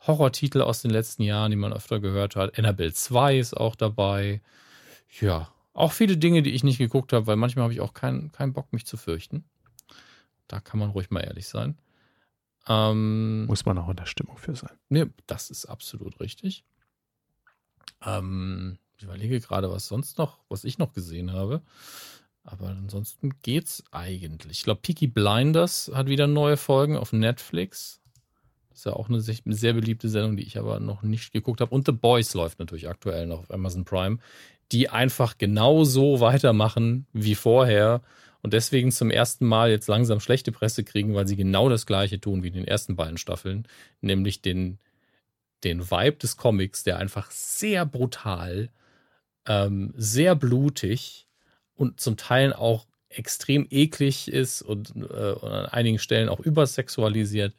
Horrortitel aus den letzten Jahren, die man öfter gehört hat. Annabelle 2 ist auch dabei. Ja, auch viele Dinge, die ich nicht geguckt habe, weil manchmal habe ich auch keinen keinen Bock, mich zu fürchten. Da kann man ruhig mal ehrlich sein. Ähm,
Muss man auch in der Stimmung für sein.
ne, das ist absolut richtig. Ähm, Ich überlege gerade, was sonst noch, was ich noch gesehen habe. Aber ansonsten geht's eigentlich. Ich glaube, Peaky Blinders hat wieder neue Folgen auf Netflix. Ist ja auch eine sehr beliebte Sendung, die ich aber noch nicht geguckt habe. Und The Boys läuft natürlich aktuell noch auf Amazon Prime, die einfach genauso weitermachen wie vorher und deswegen zum ersten Mal jetzt langsam schlechte Presse kriegen, weil sie genau das gleiche tun wie in den ersten beiden Staffeln, nämlich den, den Vibe des Comics, der einfach sehr brutal, ähm, sehr blutig und zum Teil auch extrem eklig ist und, äh, und an einigen Stellen auch übersexualisiert,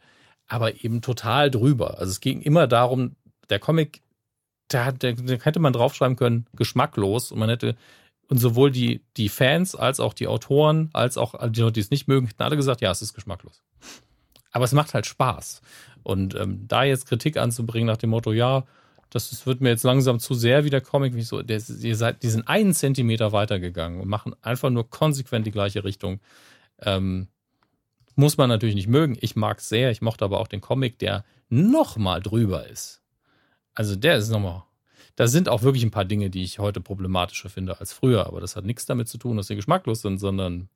aber eben total drüber. Also es ging immer darum, der Comic, da, hätte man draufschreiben können, geschmacklos und man hätte und sowohl die, die Fans als auch die Autoren, als auch die Leute, die es nicht mögen, hätten alle gesagt, ja, es ist geschmacklos. Aber es macht halt Spaß. Und ähm, da jetzt Kritik anzubringen nach dem Motto, ja, das wird mir jetzt langsam zu sehr wie der Comic, wie so, der, ihr seid, die sind einen Zentimeter weitergegangen und machen einfach nur konsequent die gleiche Richtung. Ähm, muss man natürlich nicht mögen. Ich mag es sehr. Ich mochte aber auch den Comic, der noch mal drüber ist. Also der ist nochmal. Da sind auch wirklich ein paar Dinge, die ich heute problematischer finde als früher. Aber das hat nichts damit zu tun, dass sie geschmacklos sind, sondern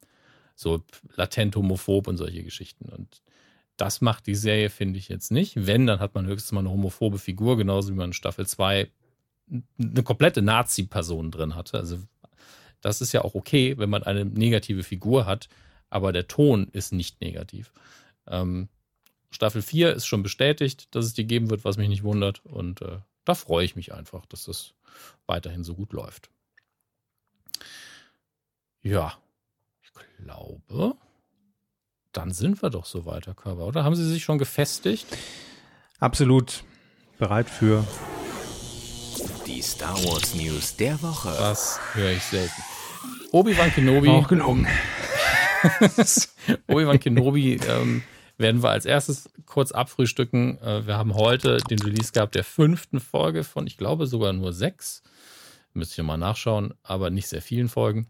so latent homophob und solche Geschichten. Und das macht die Serie, finde ich jetzt nicht. Wenn, dann hat man höchstens mal eine homophobe Figur, genauso wie man in Staffel 2 eine komplette Nazi-Person drin hatte. Also das ist ja auch okay, wenn man eine negative Figur hat, aber der Ton ist nicht negativ. Ähm, Staffel 4 ist schon bestätigt, dass es die geben wird, was mich nicht wundert. Und äh, da freue ich mich einfach, dass das weiterhin so gut läuft. Ja, ich glaube, dann sind wir doch so weiter, Körper, oder? Haben Sie sich schon gefestigt?
Absolut bereit für
die Star Wars News der Woche.
Das höre ich selten. Obi-Wan Kenobi.
Auch gelogen.
Obi-Wan Kenobi ähm, werden wir als erstes kurz abfrühstücken. Äh, wir haben heute den Release gehabt der fünften Folge von, ich glaube sogar nur sechs. Müsste ich mal nachschauen, aber nicht sehr vielen Folgen.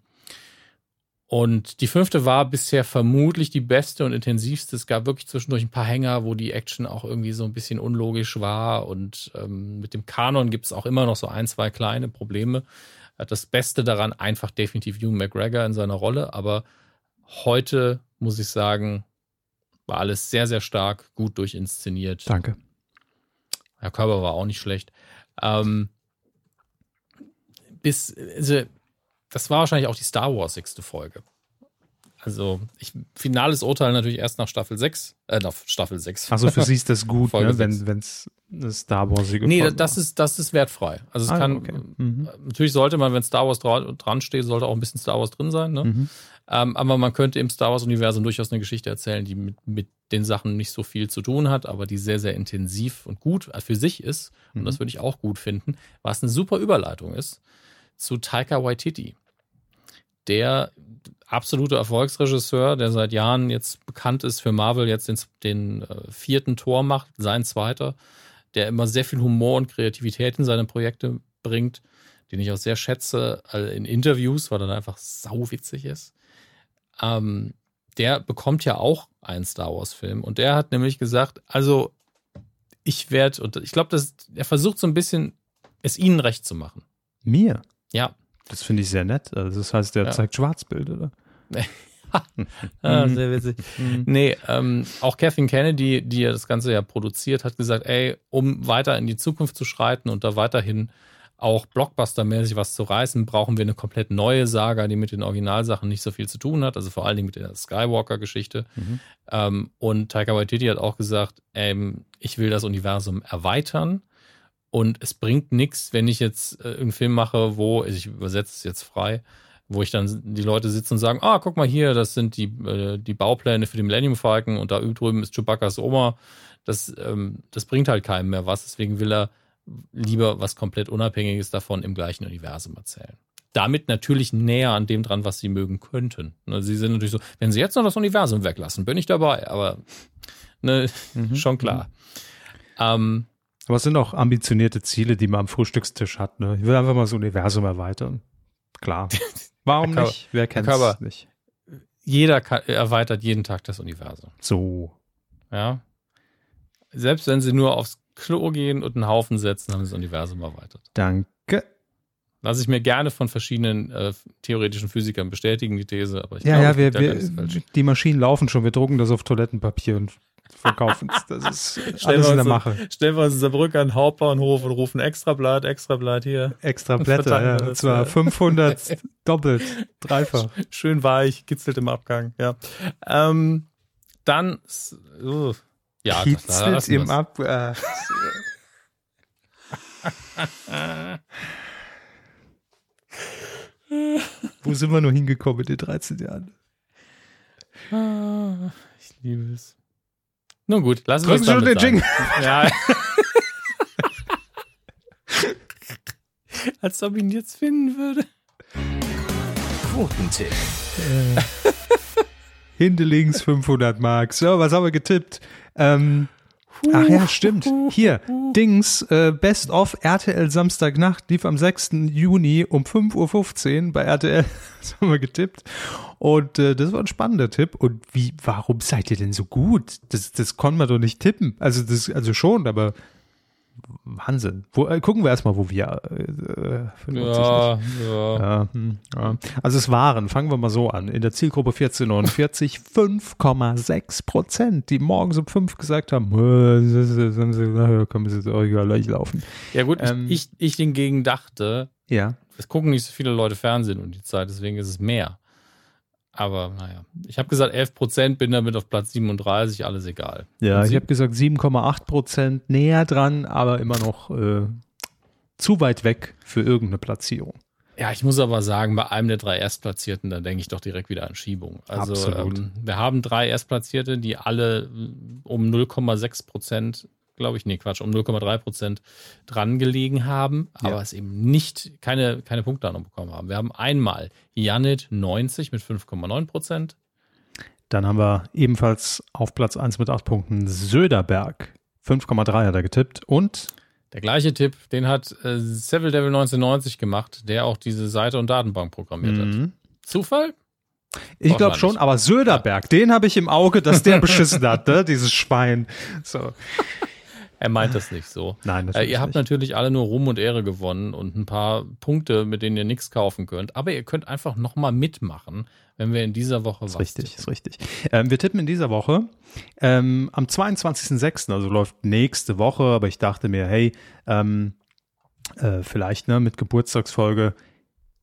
Und die fünfte war bisher vermutlich die beste und intensivste. Es gab wirklich zwischendurch ein paar Hänger, wo die Action auch irgendwie so ein bisschen unlogisch war. Und ähm, mit dem Kanon gibt es auch immer noch so ein, zwei kleine Probleme. Das Beste daran einfach definitiv Hugh McGregor in seiner Rolle. Aber heute muss ich sagen, war alles sehr, sehr stark, gut durchinszeniert.
Danke.
Herr Körber war auch nicht schlecht. Ähm, bis, also das war wahrscheinlich auch die Star Wars sechste Folge. Also, ich, finales Urteil natürlich erst nach Staffel 6, äh, nach Staffel 6.
Also für sie ist das gut, ne, wenn es eine Star Wars
Nee, das ist, das ist wertfrei. Also es ah, kann, okay. mhm. natürlich sollte man, wenn Star Wars dra dran steht, sollte auch ein bisschen Star Wars drin sein, ne? Mhm. Ähm, aber man könnte im Star Wars-Universum durchaus eine Geschichte erzählen, die mit, mit den Sachen nicht so viel zu tun hat, aber die sehr, sehr intensiv und gut für sich ist. Und mhm. das würde ich auch gut finden, was eine super Überleitung ist zu Taika Waititi der absolute Erfolgsregisseur, der seit Jahren jetzt bekannt ist für Marvel, jetzt den, den äh, vierten Tor macht, sein zweiter, der immer sehr viel Humor und Kreativität in seine Projekte bringt, den ich auch sehr schätze äh, in Interviews, weil er einfach sauwitzig ist. Ähm, der bekommt ja auch einen Star Wars-Film und der hat nämlich gesagt, also ich werde, und ich glaube, er versucht so ein bisschen, es ihnen recht zu machen.
Mir?
Ja,
das finde ich sehr nett. Also das heißt, der ja. zeigt Schwarzbild, oder?
ah, sehr witzig. Mhm. nee, ähm, auch Kathleen Kennedy, die ja das Ganze ja produziert, hat gesagt, ey, um weiter in die Zukunft zu schreiten und da weiterhin auch Blockbuster-mäßig was zu reißen, brauchen wir eine komplett neue Saga, die mit den Originalsachen nicht so viel zu tun hat, also vor allen Dingen mit der Skywalker-Geschichte. Mhm. Ähm, und Taika Waititi hat auch gesagt, ähm, ich will das Universum erweitern und es bringt nichts, wenn ich jetzt äh, einen Film mache, wo, also ich übersetze es jetzt frei, wo ich dann die Leute sitzen und sagen, ah, guck mal hier, das sind die, äh, die Baupläne für den Millennium Falcon und da drüben ist Chewbacca's Oma. Das, ähm, das bringt halt keinem mehr was. Deswegen will er lieber was komplett Unabhängiges davon im gleichen Universum erzählen. Damit natürlich näher an dem dran, was sie mögen könnten. Ne, sie sind natürlich so, wenn sie jetzt noch das Universum weglassen, bin ich dabei, aber ne, mhm. schon klar. Mhm. Ähm,
aber es sind auch ambitionierte Ziele, die man am Frühstückstisch hat. Ne? Ich will einfach mal das Universum erweitern. Klar. Warum nicht? Wer kennt es nicht?
Jeder kann, erweitert jeden Tag das Universum.
So.
Ja. Selbst wenn sie nur aufs Klo gehen und einen Haufen setzen, haben das Universum erweitert.
Danke.
Lasse ich mir gerne von verschiedenen äh, theoretischen Physikern bestätigen, die These, aber ich
ja,
glaube,
ja, wir, wir,
so
die Maschinen laufen schon. Wir drucken das auf Toilettenpapier und verkaufen es. Das ist
Stellen
alles in der Mache.
Stellen wir uns in Saarbrücken an den Hauptbahnhof und rufen Extrablatt, Extrablatt hier.
Extra Blätter, ja. Und
das,
zwar
ja.
500 doppelt, dreifach.
Schön weich, kitzelt im Abgang, ja. Ähm, dann, uh, ja,
Kitzelt
wir's.
Ab. Äh. Wo sind wir nur hingekommen in den 13 Jahren?
Ah, Ich liebe es. Nun gut, lassen wir
Drücken
es
Sie schon den
sein. Ja. Als ob ich ihn jetzt finden würde.
Quotentipp.
Hinten links 500 Mark. So, was haben wir getippt? Ähm, ach ja, stimmt. Hier, Dings, äh, Best of RTL Samstagnacht lief am 6. Juni um 5.15 Uhr bei RTL. Das haben wir getippt. Und äh, das war ein spannender Tipp. Und wie, warum seid ihr denn so gut? Das, das konnte man doch nicht tippen. Also, das, also schon, aber Wahnsinn. Wo, äh, gucken wir erstmal, wo wir äh, äh, 95
Ja, ja.
ja, hm, ja. Also es waren, fangen wir mal so an, in der Zielgruppe 1449 5,6 Prozent, die morgens um 5 gesagt haben, "Äh, ist- na, können wir jetzt gleich laufen.
Ja gut,
Ähm,
ich, ich, ich hingegen dachte,
Ja,
es gucken nicht so viele Leute Fernsehen um die Zeit, deswegen ist es mehr. Aber naja, ich habe gesagt 11 Prozent, bin damit auf Platz 37, alles egal.
ja ich habe gesagt 7,8 Prozent näher dran, aber immer noch äh, zu weit weg für irgendeine Platzierung.
Ja, ich muss aber sagen, bei einem der drei Erstplatzierten, da denke ich doch direkt wieder an Schiebung. Also ähm, wir haben drei Erstplatzierte, die alle äh, um 0,6 Prozent, glaube ich, nee, Quatsch, um 0,3 Prozent dran gelegen haben, aber
Ja.
es eben nicht, keine, keine Punktlandung bekommen haben. Wir haben einmal Janit 90 mit 5,9 Prozent.
Dann haben wir ebenfalls auf Platz 1 mit 8 Punkten Söderberg. 5,3 hat er getippt und
Der gleiche Tipp, den hat äh, Seville Devil 1990 gemacht, der auch diese Seite und Datenbank programmiert hat.
Mhm.
Zufall?
Ich glaube schon, aber Söderberg, den habe ich im Auge, dass der beschissen hat, ne? dieses Schwein. So.
Er meint das nicht so.
Nein,
Äh, ihr habt natürlich alle nur Ruhm und Ehre gewonnen und ein paar Punkte, mit denen ihr nichts kaufen könnt. Aber ihr könnt einfach nochmal mitmachen, wenn wir in dieser Woche
ist
was
richtig,
tippen.
ist richtig. Ähm, wir tippen in dieser Woche ähm, am 22.06., also läuft nächste Woche, aber ich dachte mir, hey, ähm, äh, vielleicht ne, mit Geburtstagsfolge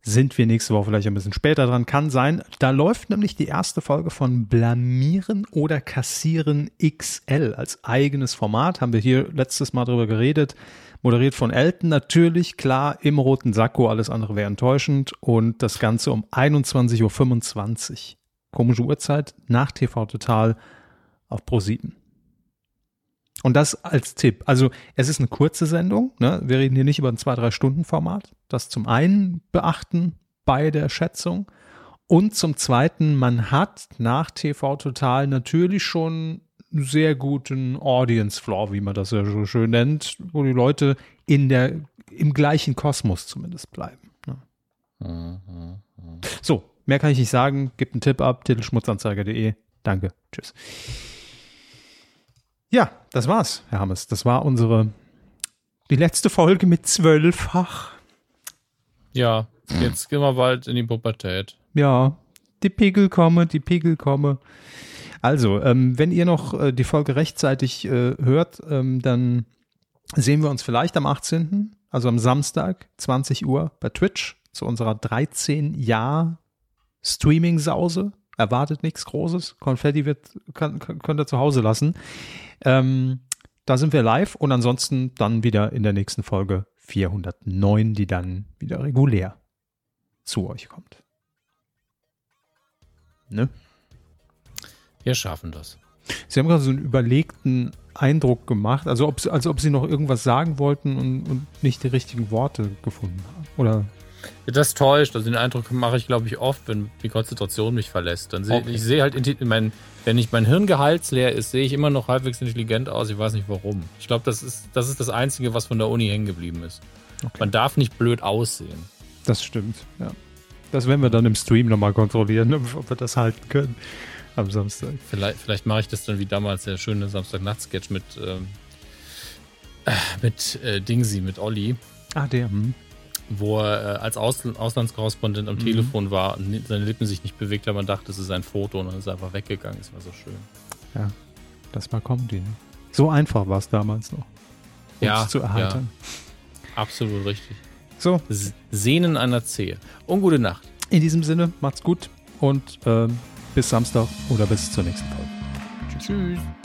sind wir nächste Woche vielleicht ein bisschen später dran. Kann sein. Da läuft nämlich die erste Folge von Blamieren oder Kassieren XL als eigenes Format. Haben wir hier letztes Mal drüber geredet. Moderiert von Elton natürlich, klar, im roten Sakko, alles andere wäre enttäuschend. Und das Ganze um 21.25 Uhr. Komische Uhrzeit, nach TV Total auf Pro7. Und das als Tipp. Also es ist eine kurze Sendung. Ne? Wir reden hier nicht über ein 2-3-Stunden-Format. Das zum einen beachten bei der Schätzung. Und zum zweiten, man hat nach TV Total natürlich schon einen sehr guten Audience Floor, wie man das ja so schön nennt, wo die Leute in der, im gleichen Kosmos zumindest bleiben. Ne?
Mhm.
So, mehr kann ich nicht sagen. Gebt einen Tipp ab, titelschmutzanzeiger.de. Danke. Tschüss. Ja, das war's, Herr Hammes. Das war unsere, die letzte Folge mit zwölffach.
Ja, jetzt gehen wir bald in die Pubertät.
Ja, die Pegel komme, die Pegel komme. Also, ähm, wenn ihr noch äh, die Folge rechtzeitig äh, hört, ähm, dann sehen wir uns vielleicht am 18., also am Samstag, 20 Uhr bei Twitch zu unserer 13 Jahr Streaming-Sause. Erwartet nichts Großes. Konfetti wird, kann, kann, könnt ihr zu Hause lassen. Ähm, da sind wir live und ansonsten dann wieder in der nächsten Folge 409, die dann wieder regulär zu euch kommt. Ne?
Wir schaffen das.
Sie haben gerade so einen überlegten Eindruck gemacht, also ob, als ob Sie noch irgendwas sagen wollten und, und nicht die richtigen Worte gefunden haben. Oder
Das täuscht. Also den Eindruck mache ich, glaube ich, oft, wenn die Konzentration mich verlässt. Dann sehe
Okay.
ich sehe halt, mein, wenn ich mein Hirn gehaltsleer ist, sehe ich immer noch halbwegs intelligent aus. Ich weiß nicht warum. Ich glaube, das ist, das ist das Einzige, was von der Uni hängen geblieben ist.
Okay.
Man darf nicht blöd aussehen.
das stimmt, ja. Das werden wir dann im Stream nochmal kontrollieren, ob wir das halten können am Samstag.
Vielleicht, vielleicht mache ich das dann wie damals der schöne Samstagnacht-Sketch mit, ähm, äh, mit äh, Dingsy, mit Olli.
Ah, der. Hm.
Wo er äh, als Aus Auslandskorrespondent am mhm. Telefon war und seine Lippen sich nicht bewegt haben. Man dachte, es ist ein Foto und dann ist er einfach weggegangen. Es war so schön.
Ja, das war Comedy. Ne? So einfach war es damals noch.
Ja,
zu erheitern.
Ja, absolut richtig. So. Sehnen einer Zehe. Und gute Nacht.
In diesem Sinne, macht's gut und ähm, bis Samstag oder bis zur nächsten Folge.
Tschüss. Tschüss.